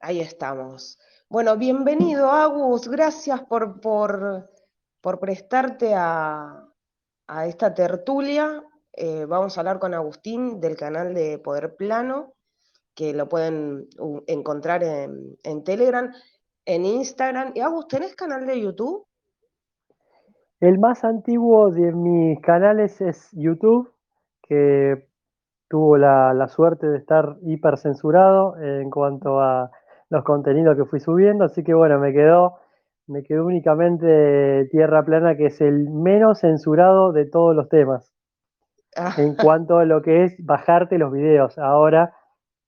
Ahí estamos. Bueno, bienvenido, Agus. Gracias por, por, por prestarte a, a, esta tertulia. Eh, vamos a hablar con Agustín del canal de Poder Plano, que lo pueden encontrar en, en Telegram, en Instagram. Y Agus, ¿tenés canal de YouTube? El más antiguo de mis canales es YouTube, que tuvo la, la suerte de estar hipercensurado en cuanto a los contenidos que fui subiendo, así que bueno, me quedó, me quedó únicamente Tierra Plana, que es el menos censurado de todos los temas. Ah. En cuanto a lo que es bajarte los videos. Ahora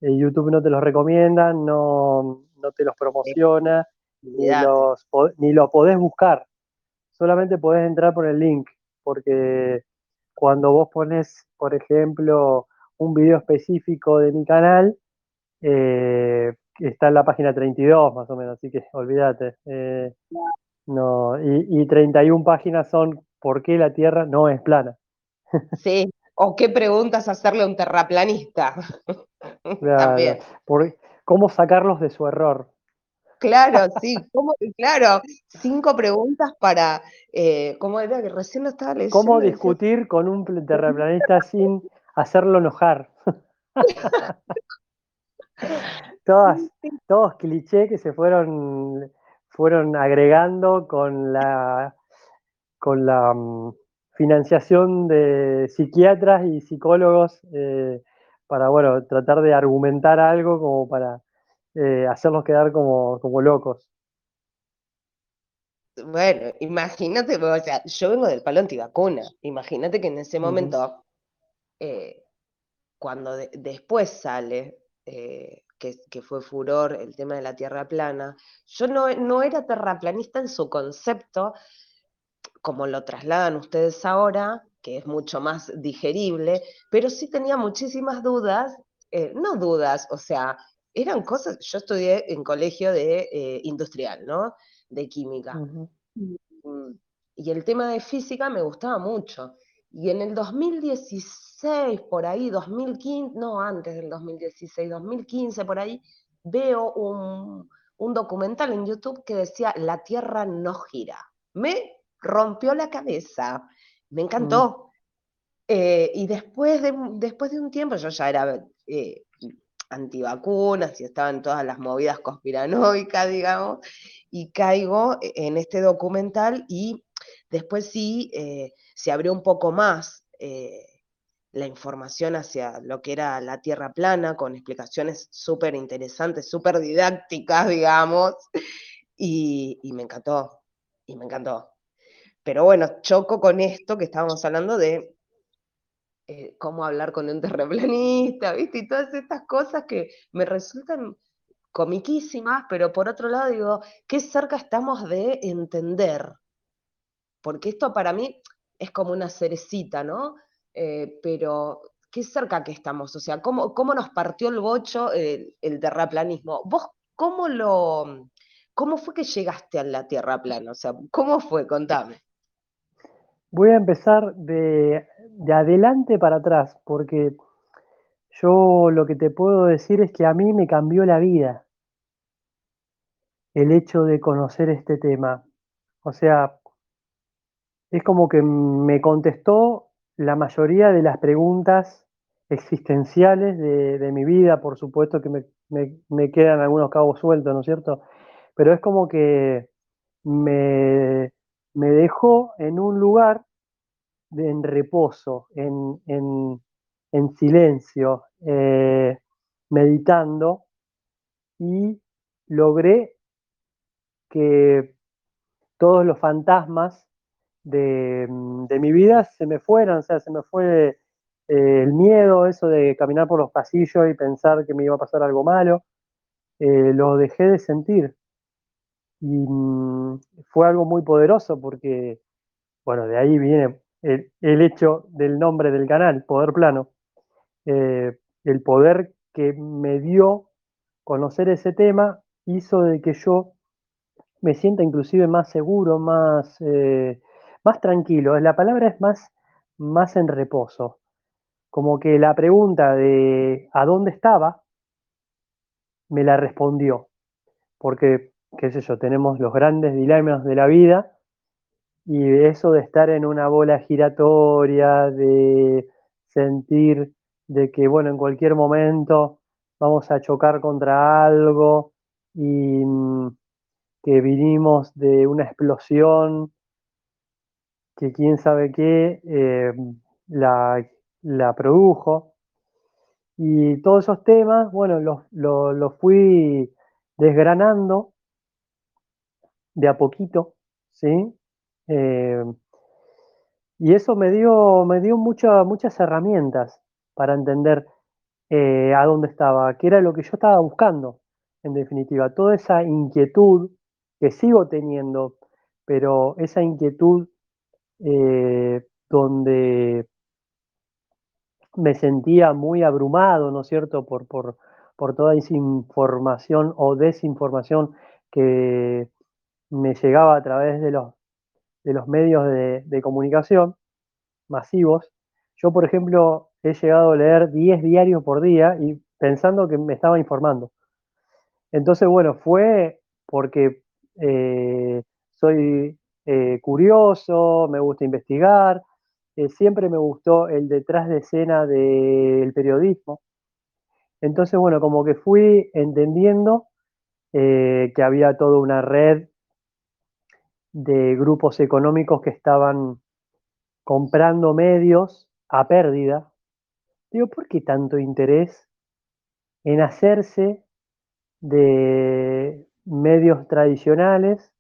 eh, YouTube no te los recomienda, no, no te los promociona, ni, los, ni lo podés buscar. Solamente podés entrar por el link, porque cuando vos pones, por ejemplo, un video específico de mi canal, eh, está en la página 32 más o menos, así que olvídate. Eh, no, y, y 31 páginas son ¿por qué la Tierra no es plana? Sí, o qué preguntas hacerle a un terraplanista. Claro, por, ¿Cómo sacarlos de su error? Claro, sí, ¿cómo, claro, cinco preguntas para, eh, ¿cómo era que recién lo estaba leyendo? ¿Cómo discutir con un terraplanista sin hacerlo enojar? Todas, todos clichés que se fueron, fueron agregando con la, con la um, financiación de psiquiatras y psicólogos eh, para, bueno, tratar de argumentar algo como para eh, hacerlos quedar como, como locos. Bueno, imagínate, o sea, yo vengo del palo antivacuna, imagínate que en ese momento, eh, cuando de, después sale eh, que, fue furor el tema de la tierra plana, yo no, no era terraplanista en su concepto, como lo trasladan ustedes ahora, que es mucho más digerible, pero sí tenía muchísimas dudas, eh, no dudas, o sea, eran cosas, yo estudié en colegio de eh, industrial, ¿no? De química. Y el tema de física me gustaba mucho. Y en el 2016, por ahí, 2015, no, antes del 2016, 2015, por ahí, veo un, documental en YouTube que decía La Tierra no gira. Me rompió la cabeza, me encantó. Mm. Eh, y después de, después de un tiempo, yo ya era eh, antivacunas y estaba en todas las movidas conspiranoicas, digamos, y caigo en este documental y después sí eh, se abrió un poco más eh, la información hacia lo que era la Tierra plana, con explicaciones súper interesantes, súper didácticas, digamos, y, me encantó, y me encantó. Pero bueno, choco con esto que estábamos hablando de eh, cómo hablar con un terraplanista, ¿viste? Y todas estas cosas que me resultan comiquísimas, pero por otro lado digo, qué cerca estamos de entender. Porque esto para mí es como una cerecita, ¿no? Eh, pero qué cerca que estamos, o sea, ¿cómo, cómo nos partió el bocho el, terraplanismo? ¿Vos cómo lo, cómo fue que llegaste a la Tierra plana? O sea, ¿cómo fue? Contame. Voy a empezar de, de adelante para atrás, porque yo lo que te puedo decir es que a mí me cambió la vida el hecho de conocer este tema. O sea, es como que me contestó la mayoría de las preguntas existenciales de, mi vida, por supuesto que me, quedan algunos cabos sueltos, ¿no es cierto? Pero es como que me, dejó en un lugar en reposo, en, silencio, eh, meditando, y logré que todos los fantasmas Mm, de, mi vida se me fueron, o sea, se me fue eh, el miedo, eso de caminar por los pasillos y pensar que me iba a pasar algo malo, eh, lo dejé de sentir. Y mm, fue algo muy poderoso porque, bueno, de ahí viene el, hecho del nombre del canal, Poder Plano. Eh, el poder que me dio conocer ese tema hizo de que yo me sienta inclusive más seguro, más más tranquilo, la palabra es más, más en reposo. Como que la pregunta de ¿a dónde estaba? me la respondió. porque, qué sé yo, tenemos los grandes dilemas de la vida y eso de estar en una bola giratoria, de sentir de que, bueno, en cualquier momento vamos a chocar contra algo y mm, que vinimos de una explosión que quién sabe qué eh, la, la, produjo. Y todos esos temas, bueno, los, los, los fui desgranando de a poquito, ¿sí? Eh, y eso me dio, me dio mucha, muchas herramientas para entender eh, a dónde estaba, qué era lo que yo estaba buscando, en definitiva. Toda esa inquietud que sigo teniendo, pero esa inquietud eh, donde me sentía muy abrumado, ¿no es cierto?, por, por, por toda esa información o desinformación que me llegaba a través de los, de los medios de, comunicación masivos. Yo, por ejemplo, he llegado a leer 10 diarios por día y pensando que me estaba informando. Entonces, bueno, fue porque eh, soy eh, curioso, me gusta investigar, eh, siempre me gustó el detrás de escena del periodismo. Entonces, bueno, como que fui entendiendo eh, que había toda una red de grupos económicos que estaban comprando medios a pérdida. Digo, ¿por qué tanto interés en hacerse de medios tradicionales,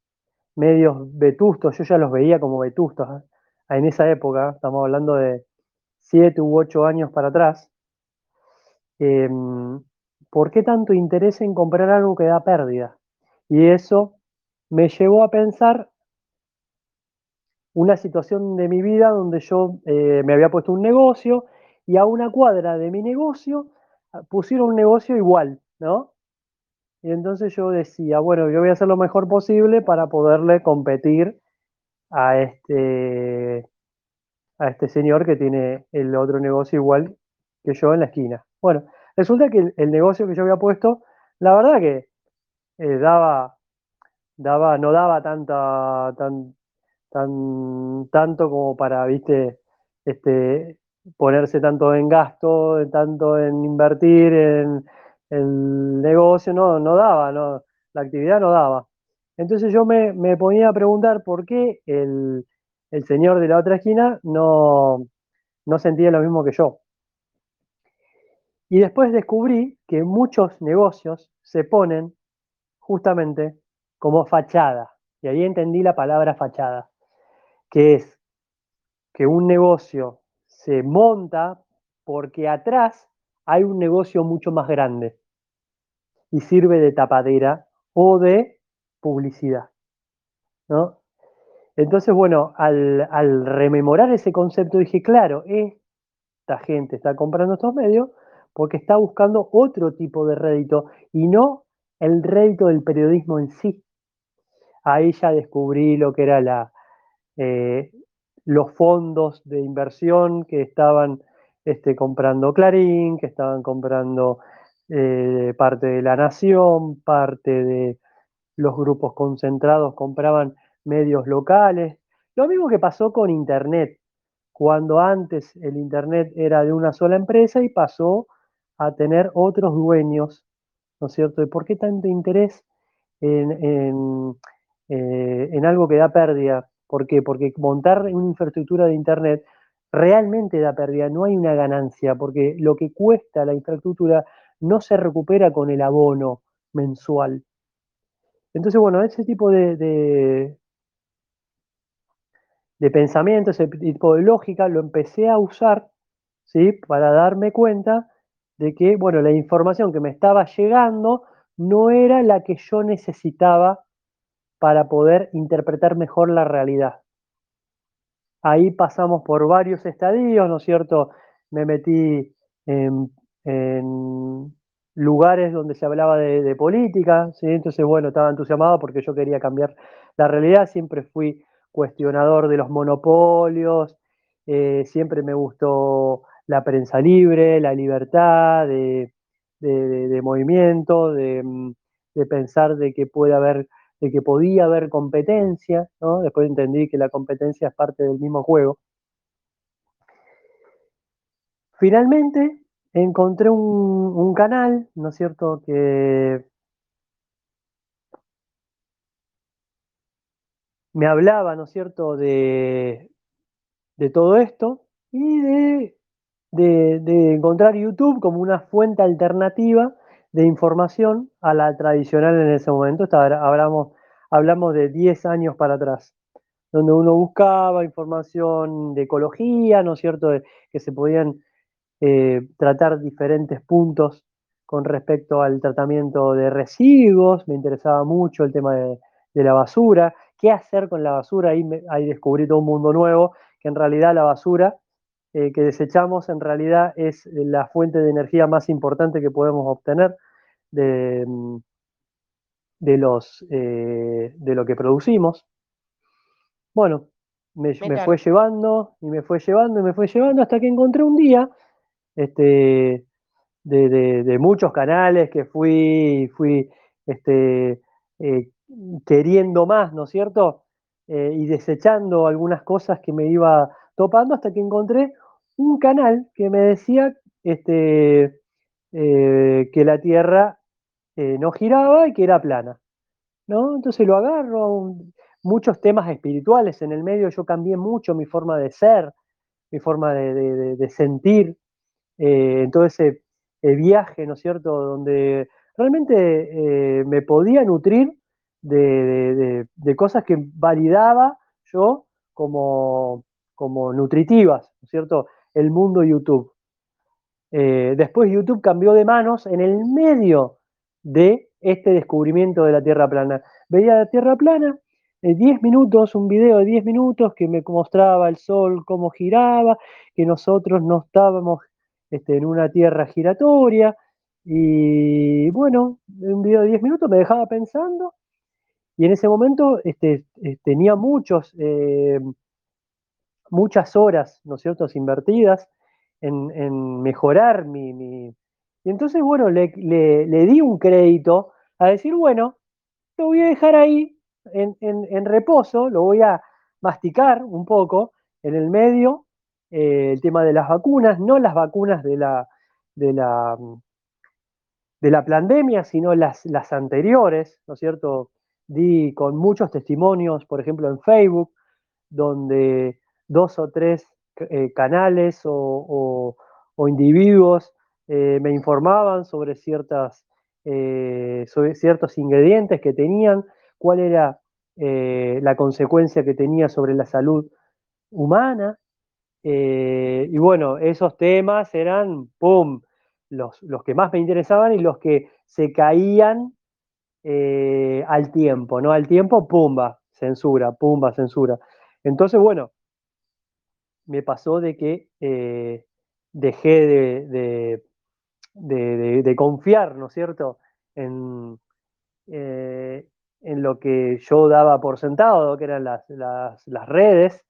medios vetustos? Yo ya los veía como vetustos ¿eh? en esa época, estamos hablando de siete u ocho años para atrás. Eh, ¿Por qué tanto interés en comprar algo que da pérdida? Y eso me llevó a pensar una situación de mi vida donde yo eh, me había puesto un negocio y a una cuadra de mi negocio ah, pusieron un negocio igual, ¿no? Y entonces yo decía, bueno, yo voy a hacer lo mejor posible para poderle competir a este, a este señor que tiene el otro negocio igual que yo en la esquina. Bueno, resulta que el, negocio que yo había puesto, la verdad que eh, daba, daba, no daba tanta, tan, tan, tanto como para, viste, este, ponerse tanto en gasto, tanto en invertir en el negocio, no, no daba, no, la actividad no daba. Entonces yo me, me ponía a preguntar por qué el, el, señor de la otra esquina no, no sentía lo mismo que yo. Y después descubrí que muchos negocios se ponen justamente como fachada. Y ahí entendí la palabra fachada que es que un negocio se monta porque atrás hay un negocio mucho más grande y sirve de tapadera o de publicidad. ¿no? Entonces, bueno, al, rememorar ese concepto dije, claro, esta gente está comprando estos medios porque está buscando otro tipo de rédito y no el rédito del periodismo en sí. Ahí ya descubrí lo que era eh, los fondos de inversión que estaban este, comprando Clarín, que estaban comprando eh, parte de la Nación, parte de los grupos concentrados compraban medios locales. Lo mismo que pasó con Internet, cuando antes el Internet era de una sola empresa y pasó a tener otros dueños, ¿no es cierto? ¿Y por qué tanto interés en, en, eh, en algo que da pérdida? ¿Por qué? Porque montar una infraestructura de Internet realmente da pérdida, no hay una ganancia, porque lo que cuesta la infraestructura no se recupera con el abono mensual. Entonces, bueno, ese tipo de, de, pensamiento, ese tipo de lógica, lo empecé a usar, ¿sí? Para darme cuenta de que, bueno, la información que me estaba llegando no era la que yo necesitaba para poder interpretar mejor la realidad. Ahí pasamos por varios estadios, ¿no es cierto? Me metí en, en lugares donde se hablaba de, política, entonces bueno, estaba entusiasmado porque yo quería cambiar la realidad, siempre fui cuestionador de los monopolios, eh, siempre me gustó la prensa libre, la libertad de, movimiento, de, de pensar de que puede haber, de que podía haber competencia. Después entendí que la competencia es parte del mismo juego. Finalmente encontré un, canal, ¿no es cierto?, que me hablaba, ¿no es cierto?, de, de todo esto y de, de, encontrar YouTube como una fuente alternativa de información a la tradicional en ese momento. hablamos, hablamos de 10 años para atrás, donde uno buscaba información de ecología, ¿no es cierto?, que se podían eh, tratar diferentes puntos con respecto al tratamiento de residuos, me interesaba mucho el tema de, de la basura, qué hacer con la basura, ahí, me, ahí, descubrí todo un mundo nuevo, que en realidad la basura eh, que desechamos en realidad es la fuente de energía más importante que podemos obtener de, de, los, eh, de lo que producimos. Bueno, me, me, fue llevando y me fue llevando y me fue llevando hasta que encontré un día este, de, muchos canales que fui, fui este, eh, queriendo más, ¿no es cierto? Eh, y desechando algunas cosas que me iba topando hasta que encontré un canal que me decía este, eh, que la Tierra no giraba y que era plana. ¿no? Entonces lo agarro, muchos temas espirituales en el medio, yo cambié mucho mi forma de ser, mi forma de sentir, eh, en todo ese viaje, ¿no es cierto?, donde realmente me podía nutrir de, cosas que validaba yo como, nutritivas, ¿no es cierto? El mundo YouTube. Eh, después YouTube cambió de manos en el medio de este descubrimiento de la Tierra plana. Veía la Tierra plana, eh, 10 minutos, un video de 10 minutos que me mostraba el Sol cómo giraba, que nosotros no estábamos este, en una Tierra giratoria. Y bueno, un video de 10 minutos me dejaba pensando y en ese momento este, eh, tenía muchos, eh, muchas horas, ¿no es invertidas en, en mejorar mi, mi, Y entonces, bueno, le, le, le, di un crédito a decir, bueno, lo voy a dejar ahí en, en reposo, lo voy a masticar un poco en el medio, eh, el tema de las vacunas, no las vacunas de la, de la, de la pandemia, sino las, las anteriores, ¿no es cierto?, di con muchos testimonios, por ejemplo en Facebook, donde dos o tres eh, canales o, o, individuos eh, me informaban sobre, ciertas, sobre ciertos ingredientes que tenían, cuál era la consecuencia que tenía sobre la salud humana. Eh, y bueno, esos temas eran, ¡pum!, los, los que más me interesaban y los que se caían eh, al tiempo, ¿no? Al tiempo, pumba, censura, pumba, censura. Entonces, bueno, me pasó de que eh, dejé de, de, de, confiar, ¿no es cierto?, en, en, lo que yo daba por sentado, que eran las, las redes.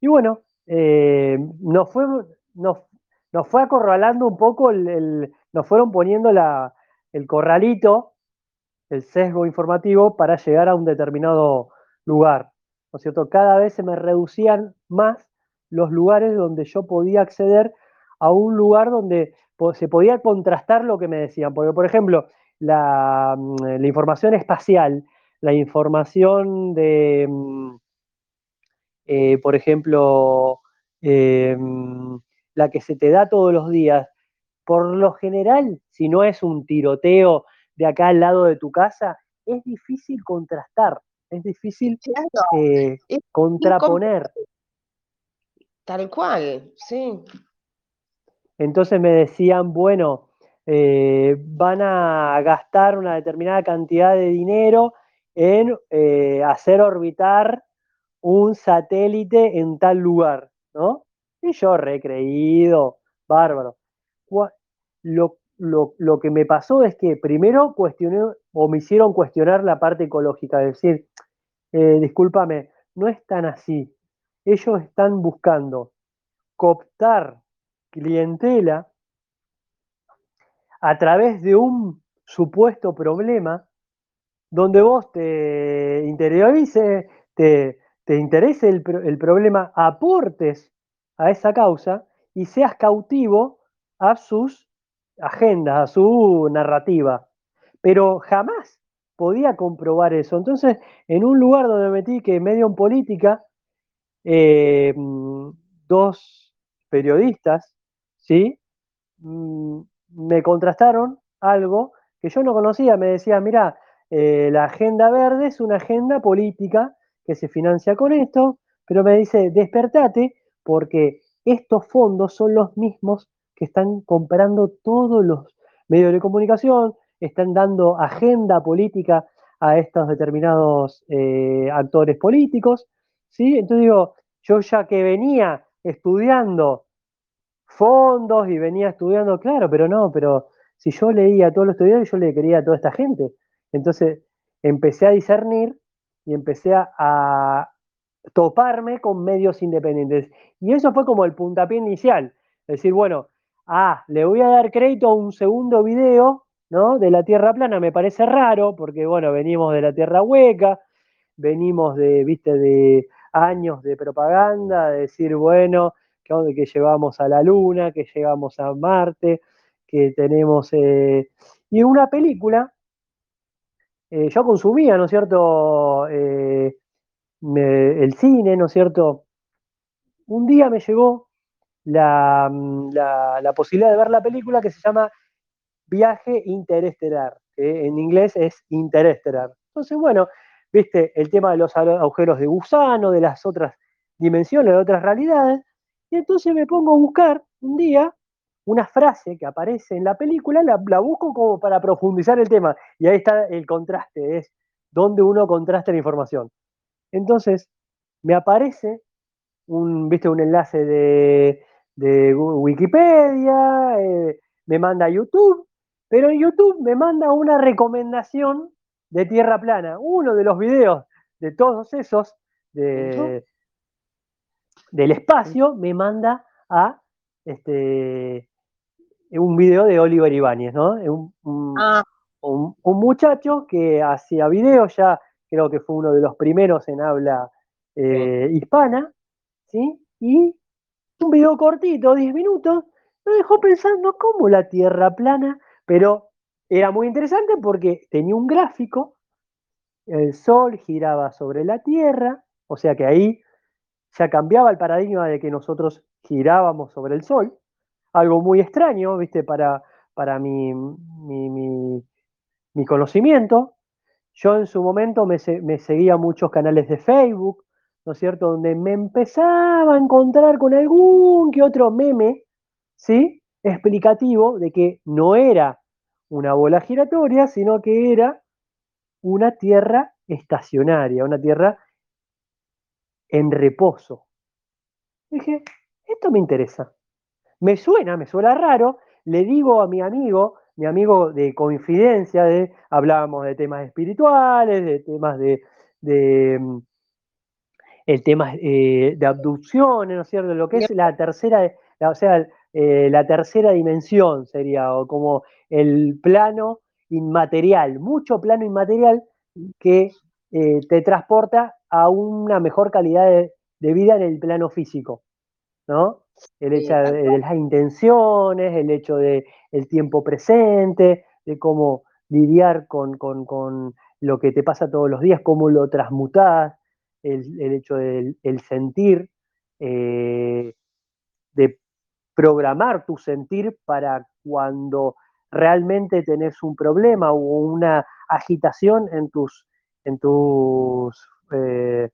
Y bueno, eh, nos, fue, nos, nos, fue acorralando un poco, el, nos fueron poniendo la, el corralito el sesgo informativo para llegar a un determinado lugar. ¿No es cierto? Cada vez se me reducían más los lugares donde yo podía acceder a un lugar donde se podía contrastar lo que me decían. Porque, por ejemplo, la, mm, la información espacial, la información de, mm, eh, por ejemplo, eh, la que se te da todos los días, por lo general, si no es un tiroteo de acá al lado de tu casa, es difícil contrastar, es difícil claro, eh, es contraponer. Tal cual, sí. Entonces me decían, bueno, eh, van a gastar una determinada cantidad de dinero en eh, hacer orbitar un satélite en tal lugar, ¿no? Y yo recreído, bárbaro. Lo, lo, lo, que me pasó es que primero cuestioné o me hicieron cuestionar la parte ecológica, es decir, eh, discúlpame, no es tan así. Ellos están buscando cooptar clientela a través de un supuesto problema donde vos te interiorices, te, te interese el, problema, aportes a esa causa y seas cautivo a sus agendas, a su narrativa. Pero jamás podía comprobar eso. Entonces, en un lugar donde me metí que medio en política, eh, dos periodistas, ¿sí? Mm, me contrastaron algo que yo no conocía. Me decía, mira, eh, la agenda verde es una agenda política que se financia con esto, pero me dice, despertate porque estos fondos son los mismos que están comprando todos los medios de comunicación, están dando agenda política a estos determinados eh, actores políticos, ¿sí? Entonces digo, yo ya que venía estudiando fondos y venía estudiando, claro, pero no, pero si yo leía a todos los estudiantes, yo le quería a toda esta gente. Entonces empecé a discernir y empecé a, toparme con medios independientes. Y eso fue como el puntapié inicial. Es decir, bueno, ah, le voy a dar crédito a un segundo video, ¿no? De la Tierra plana, me parece raro, porque bueno, venimos de la Tierra hueca, venimos de, viste, de años de propaganda, de decir, bueno, que, que llevamos a la Luna, que llegamos a Marte, que tenemos... Eh, y una película, eh, yo consumía, ¿no es cierto?, eh, el cine, ¿no es cierto? Un día me llegó la, la, la, posibilidad de ver la película que se llama Viaje Interestelar, que en inglés es Interestelar. Entonces, bueno, viste el tema de los agujeros de gusano, de las otras dimensiones, de otras realidades, y entonces me pongo a buscar un día una frase que aparece en la película, la, la, busco como para profundizar el tema. Y ahí está el contraste, es donde uno contrasta la información. Entonces, me aparece un, ¿viste? un enlace de, de Wikipedia, eh, me manda a YouTube, pero en YouTube me manda una recomendación de Tierra Plana, uno de los videos de todos esos de, del espacio, me manda a este, un video de Oliver Ibáñez, ¿no? Un, un, ah. un, un muchacho que hacía videos ya creo que fue uno de los primeros en habla eh, hispana, ¿sí? Y un video cortito, 10 minutos, me dejó pensando cómo la Tierra plana, pero era muy interesante porque tenía un gráfico, el Sol giraba sobre la Tierra, o sea que ahí ya cambiaba el paradigma de que nosotros girábamos sobre el Sol, algo muy extraño, viste, para, para mi, mi, mi, mi conocimiento, yo en su momento me, me, seguía muchos canales de Facebook, ¿no es cierto?, donde me empezaba a encontrar con algún que otro meme, ¿sí?, explicativo de que no era una bola giratoria, sino que era una tierra estacionaria, una tierra en reposo. Dije, esto me interesa. Me suena, me suena raro. Le digo a mi amigo, mi amigo de confidencia, de, hablábamos de temas espirituales, de temas de, de mm, el tema eh, de abducciones, ¿no es cierto? Lo que es la tercera, la, o sea, eh, la tercera dimensión sería, o como el plano inmaterial, mucho plano inmaterial que eh, te transporta a una mejor calidad de, de, vida en el plano físico, ¿no? El hecho de, de, las intenciones, el hecho de el tiempo presente, de cómo lidiar con, con, con, lo que te pasa todos los días, cómo lo transmutás, el, el hecho del el sentir, eh, de programar tu sentir para cuando realmente tenés un problema o una agitación en tus, en tus, eh,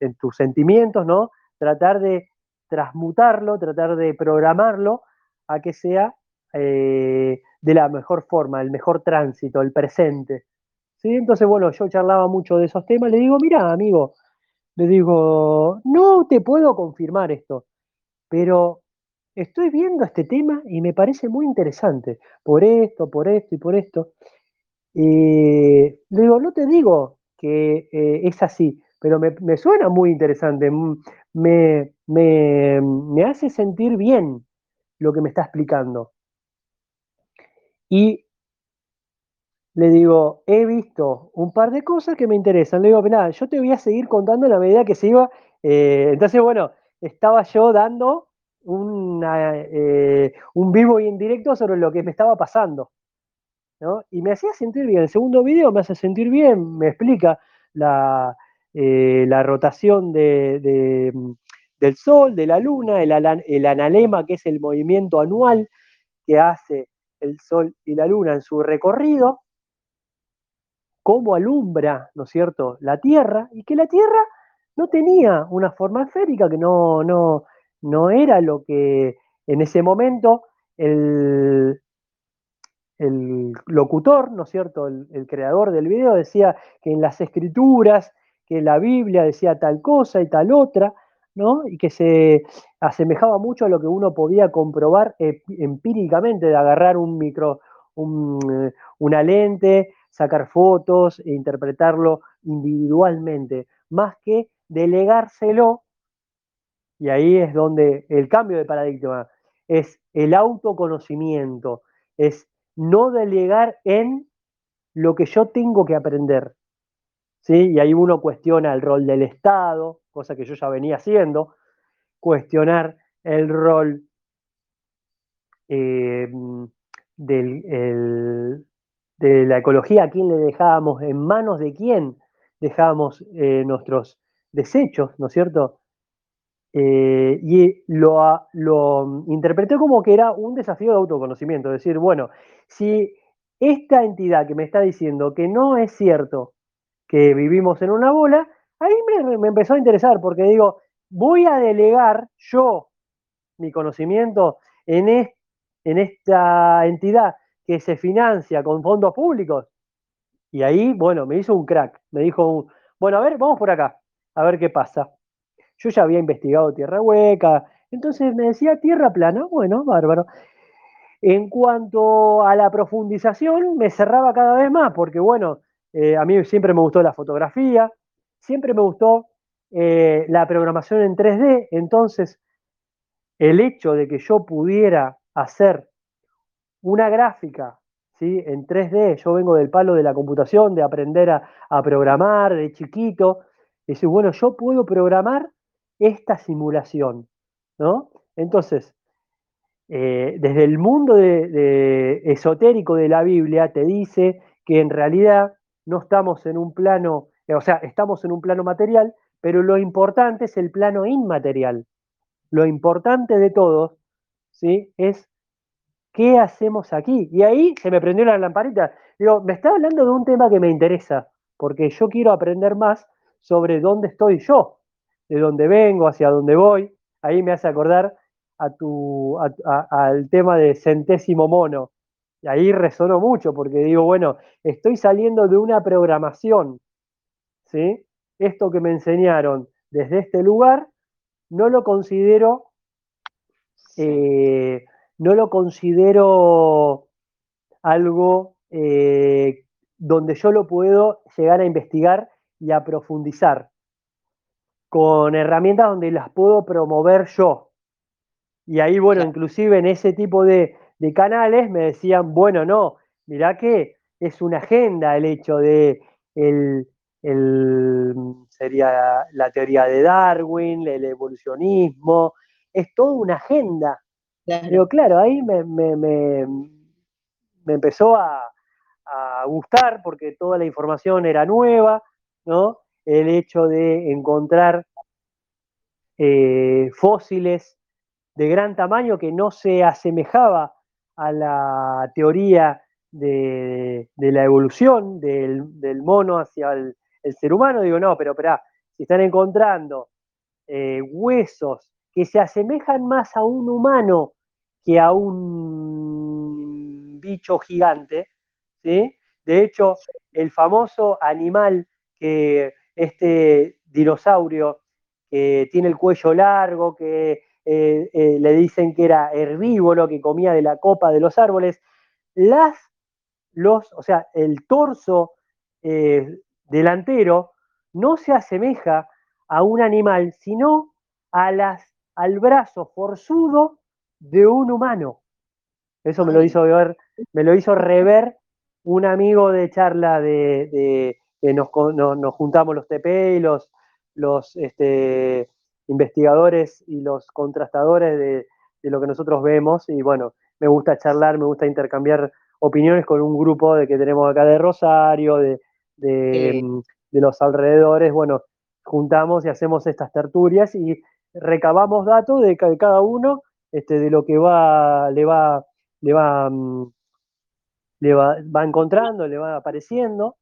en tus sentimientos, ¿no? Tratar de transmutarlo, tratar de programarlo a que sea eh, de la mejor forma, el mejor tránsito, el presente. ¿Sí? Entonces, bueno, yo charlaba mucho de esos temas, le digo, mira, amigo, le digo, no te puedo confirmar esto, pero estoy viendo este tema y me parece muy interesante, por esto, por esto y por esto. Eh, le digo, no te digo que eh, es así, pero me, me, suena muy interesante, me, me, me hace sentir bien lo que me está explicando. Y le digo, he visto un par de cosas que me interesan. Le digo, nada, yo te voy a seguir contando la medida que se iba. Eh, entonces, bueno, estaba yo dando eh, un vivo y en directo sobre lo que me estaba pasando. ¿no? Y me hacía sentir bien. El segundo video me hace sentir bien, me explica la, eh, la rotación de, del Sol, de la Luna, el, analema, que es el movimiento anual que hace el Sol y la Luna en su recorrido, cómo alumbra, ¿no es cierto?, la Tierra, y que la Tierra no tenía una forma esférica, que no, no, no era lo que en ese momento el, el locutor, ¿no es cierto?, el, creador del video decía que en las escrituras, que la Biblia decía tal cosa y tal otra, Y que se asemejaba mucho a lo que uno podía comprobar empíricamente de agarrar un micro, un, una lente, sacar fotos e interpretarlo individualmente, más que delegárselo, y ahí es donde el cambio de paradigma es el autoconocimiento, es no delegar en lo que yo tengo que aprender. ¿Sí? Y ahí uno cuestiona el rol del Estado, cosa que yo ya venía haciendo, cuestionar el rol eh, de la ecología, a quién le dejábamos, en manos de quién dejábamos eh, nuestros desechos, ¿no es cierto? Eh, y lo, lo interpreté como que era un desafío de autoconocimiento, decir, bueno, si esta entidad que me está diciendo que no es cierto que vivimos en una bola, ahí me, empezó a interesar, porque digo, voy a delegar yo mi conocimiento en, en esta entidad que se financia con fondos públicos. Y ahí, bueno, me hizo un crack. Me dijo, un, bueno, a ver, vamos por acá, a ver qué pasa. Yo ya había investigado tierra hueca, entonces me decía tierra plana, bueno, bárbaro. En cuanto a la profundización, me cerraba cada vez más, porque bueno, eh, a mí siempre me gustó la fotografía, siempre me gustó eh, la programación en 3D, entonces el hecho de que yo pudiera hacer una gráfica ¿sí? en 3D, yo vengo del palo de la computación, de aprender a, programar de chiquito, y decir, bueno, yo puedo programar esta simulación, ¿no? Entonces, eh, desde el mundo esotérico de la Biblia te dice que en realidad no estamos en un plano, o sea, estamos en un plano material, pero lo importante es el plano inmaterial. Lo importante de todo, ¿sí? Es ¿qué hacemos aquí? Y ahí se me prendió la lamparita. Digo, me está hablando de un tema que me interesa, porque yo quiero aprender más sobre dónde estoy yo, de dónde vengo, hacia dónde voy. Ahí me hace acordar a tu, al tema de centésimo mono. Y ahí resonó mucho, porque digo, bueno, estoy saliendo de una programación, ¿sí? Esto que me enseñaron desde este lugar, no lo considero eh, no lo considero algo eh, donde yo lo puedo llegar a investigar y a profundizar con herramientas donde las puedo promover yo. Y ahí, bueno, inclusive en ese tipo de, de, canales me decían, bueno, no, mirá que es una agenda el hecho de el, el, sería la teoría de Darwin, el evolucionismo, es toda una agenda Claro. Pero claro, ahí me, me, me, me empezó a, a, gustar porque toda la información era nueva, ¿no? El hecho de encontrar eh, fósiles de gran tamaño que no se asemejaba a la teoría de, la evolución del, mono hacia el, el, ser humano. Digo, no, pero espera, si están encontrando eh, huesos que se asemejan más a un humano que a un bicho gigante, ¿sí? De hecho, el famoso animal que este dinosaurio que tiene el cuello largo, que eh, eh, le dicen que era herbívoro, que comía de la copa de los árboles, las, los, o sea, el torso eh, delantero no se asemeja a un animal, sino a las, al brazo forzudo de un humano. Eso me lo hizo ver, me lo hizo rever un amigo de charla de, de, nos, nos, juntamos los TP y los, los este, investigadores y los contrastadores de, de, lo que nosotros vemos. Y bueno, me gusta charlar, me gusta intercambiar opiniones con un grupo de que tenemos acá de Rosario, de, de, mm, de los alrededores. Bueno, juntamos y hacemos estas tertulias y recabamos datos de, cada uno, este, de lo que va, le va, le va, mm, le va, va encontrando, le va apareciendo.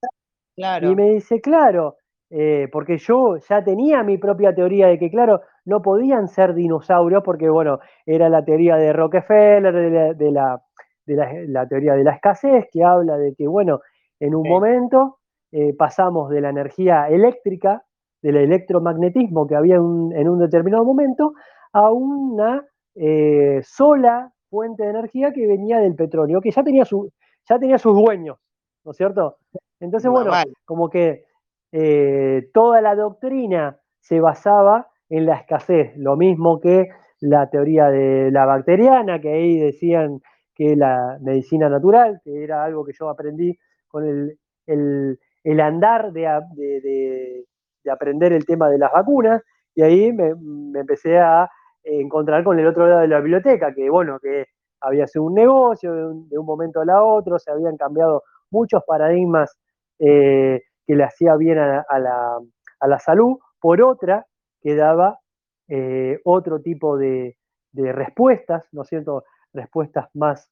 Claro. Y me dice, claro, eh, porque yo ya tenía mi propia teoría de que, claro, no podían ser dinosaurios, porque, bueno, era la teoría de Rockefeller, de la, de la, teoría de la escasez, que habla de que, bueno, en un momento eh, pasamos de la energía eléctrica del electromagnetismo que había en un determinado momento a una eh, sola fuente de energía que venía del petróleo, que ya tenía, su, ya tenía sus dueños, ¿no es cierto? Entonces, bueno, como que eh, toda la doctrina se basaba en la escasez, lo mismo que la teoría de la bacteriana, que ahí decían que la medicina natural, que era algo que yo aprendí con el, andar de, de, de aprender el tema de las vacunas, y ahí me, empecé a encontrar con el otro lado de la biblioteca, que bueno, que había sido un negocio de un, momento a otro, se habían cambiado muchos paradigmas eh, le hacía bien a, la, salud, por otra que daba eh, otro tipo de, respuestas, ¿no es cierto? Respuestas más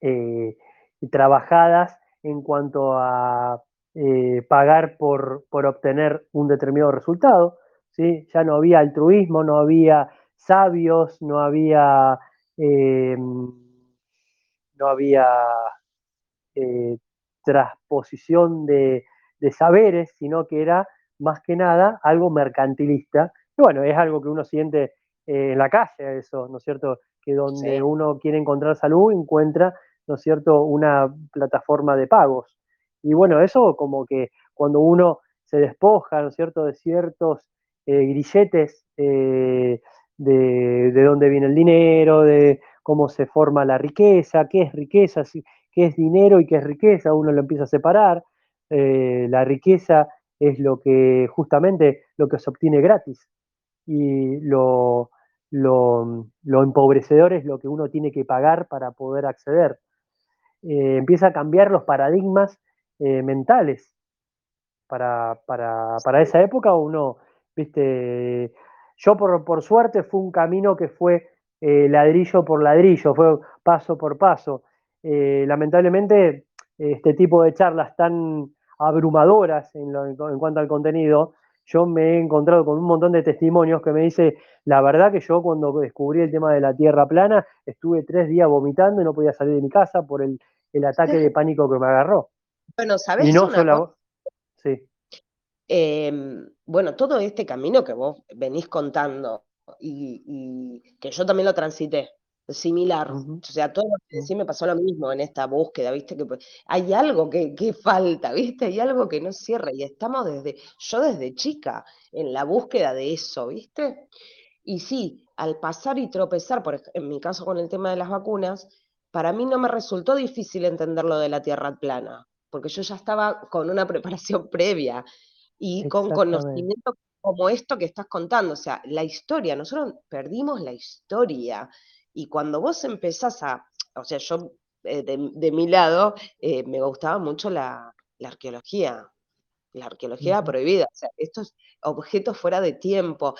eh, trabajadas en cuanto a eh, pagar por, obtener un determinado resultado. ¿sí? Ya no había altruismo, no había sabios, no había, no había transposición de, saberes, sino que era más que nada algo mercantilista. Y bueno, es algo que uno siente en la calle, eso, ¿no es cierto? Que donde uno quiere encontrar salud, encuentra, ¿no es cierto?, una plataforma de pagos. Y bueno, eso como que cuando uno se despoja, ¿no es cierto?, de ciertos eh, grilletes eh, de, dónde viene el dinero, de cómo se forma la riqueza, qué es riqueza, qué es dinero y qué es riqueza, uno lo empieza a separar. Eh, la riqueza es lo que justamente lo que se obtiene gratis y lo, lo, lo empobrecedor es lo que uno tiene que pagar para poder acceder. empieza a cambiar los paradigmas eh, mentales para, para, para, esa época uno, viste, yo por, por suerte fue un camino que fue eh, ladrillo por ladrillo, fue paso por paso. Eh, lamentablemente, este tipo de charlas tan abrumadoras en, en, cuanto al contenido, yo me he encontrado con un montón de testimonios que me dice, la verdad que yo cuando descubrí el tema de la tierra plana, estuve tres días vomitando y no podía salir de mi casa por el, el ataque de pánico que me agarró. Bueno, ¿sabes? Y no solo Sí. Em, bueno, todo este camino que vos venís contando y, que yo también lo transité, similar. O sea, todo sí me pasó lo mismo en esta búsqueda, ¿viste? Que pues, hay algo que, falta, ¿viste? Hay algo que no cierra y estamos desde, yo desde chica, en la búsqueda de eso, ¿viste? Y sí, al pasar y tropezar, por, en mi caso con el tema de las vacunas, para mí no me resultó difícil entender lo de la Tierra plana porque yo ya estaba con una preparación previa y con conocimiento como esto que estás contando, o sea, la historia, nosotros perdimos la historia y cuando vos empezás a, o sea, yo eh, de, mi lado eh, me gustaba mucho la, arqueología, la arqueología prohibida, o sea, estos objetos fuera de tiempo,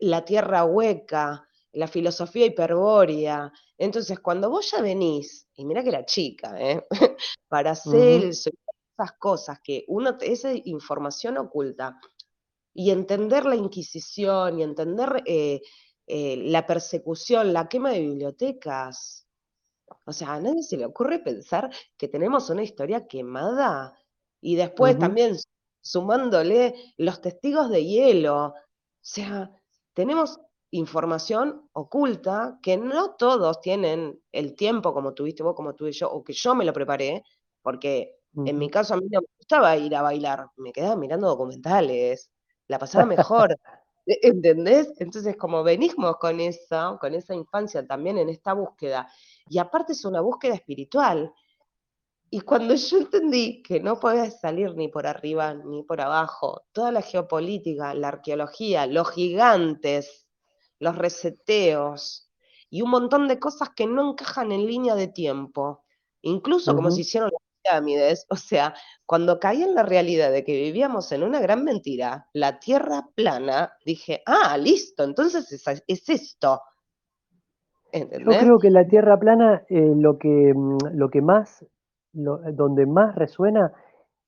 la tierra hueca, la filosofía hiperbórea. Entonces, cuando vos ya venís, y mira que era chica, ¿eh? para hacer esas cosas que uno, esa información oculta, y entender la Inquisición y entender eh, eh, la persecución, la quema de bibliotecas. O sea, a nadie se le ocurre pensar que tenemos una historia quemada y después también sumándole los testigos de hielo. O sea, tenemos información oculta que no todos tienen el tiempo como tuviste vos, como tuve yo, o que yo me lo preparé, porque en mi caso a mí no me gustaba ir a bailar, me quedaba mirando documentales, la pasaba mejor, ¿e-, ¿entendés? Entonces, como venimos con eso, con esa infancia también en esta búsqueda, y aparte es una búsqueda espiritual, Y cuando yo entendí que no podía salir ni por arriba ni por abajo, toda la geopolítica, la arqueología, los gigantes, los reseteos y un montón de cosas que no encajan en línea de tiempo, incluso como se hicieron pirámides, o sea, cuando caí en la realidad de que vivíamos en una gran mentira, la tierra plana, dije, ah, listo, entonces es, esto. Yo creo que la tierra plana eh, lo, que, mm, lo que más donde más resuena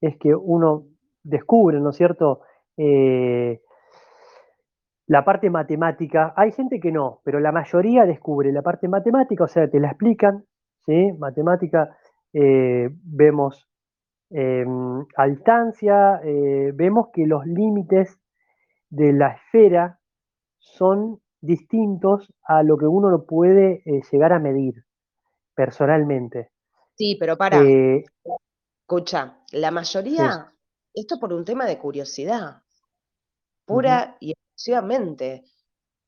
es que uno descubre, ¿no es cierto?, eh, la parte matemática. Hay gente que no, pero la mayoría descubre la parte matemática, o sea, te la explican, ¿sí? Matemática, eh, vemos eh, a distancia, vemos que los límites de la esfera son distintos a lo que uno lo puede llegar a medir personalmente. Sí, pero para. Eh, Escucha, la mayoría, esto por un tema de curiosidad, pura y exclusivamente.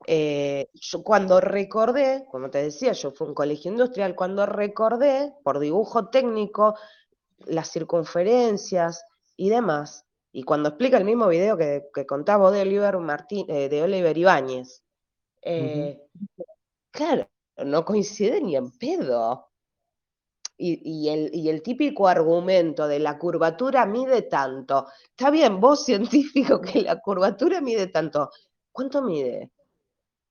Eh, yo cuando recordé, como te decía, yo fui un colegio industrial, cuando recordé por dibujo técnico las circunferencias y demás, y cuando explica el mismo video que, contaba de Oliver Martín, eh, de Oliver Ibáñez, claro, no coincide ni en pedo. Y, el, típico argumento de la curvatura mide tanto. Está bien, vos científico, que la curvatura mide tanto. ¿Cuánto mide?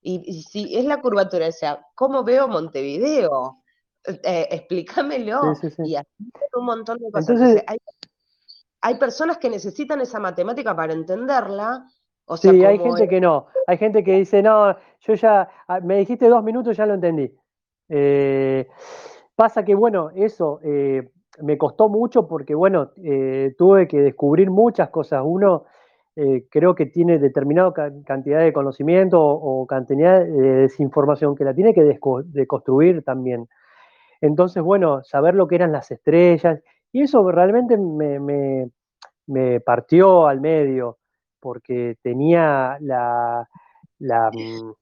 Y, si es la curvatura, o sea, ¿cómo veo Montevideo? Eh, explícamelo. Y así un montón de cosas. hay, personas que necesitan esa matemática para entenderla. O sea, sí, hay gente que no. Hay gente que dice, no, yo ya, ah, me dijiste dos minutos, ya lo entendí. Eh, Pasa que, bueno, eso eh, me costó mucho porque, bueno, eh, tuve que descubrir muchas cosas. Uno eh, creo que tiene determinada cantidad de conocimiento o, cantidad de desinformación que la tiene que deconstruir también. Entonces, bueno, saber lo que eran las estrellas, y eso realmente me, me partió al medio, porque tenía la, la, mm,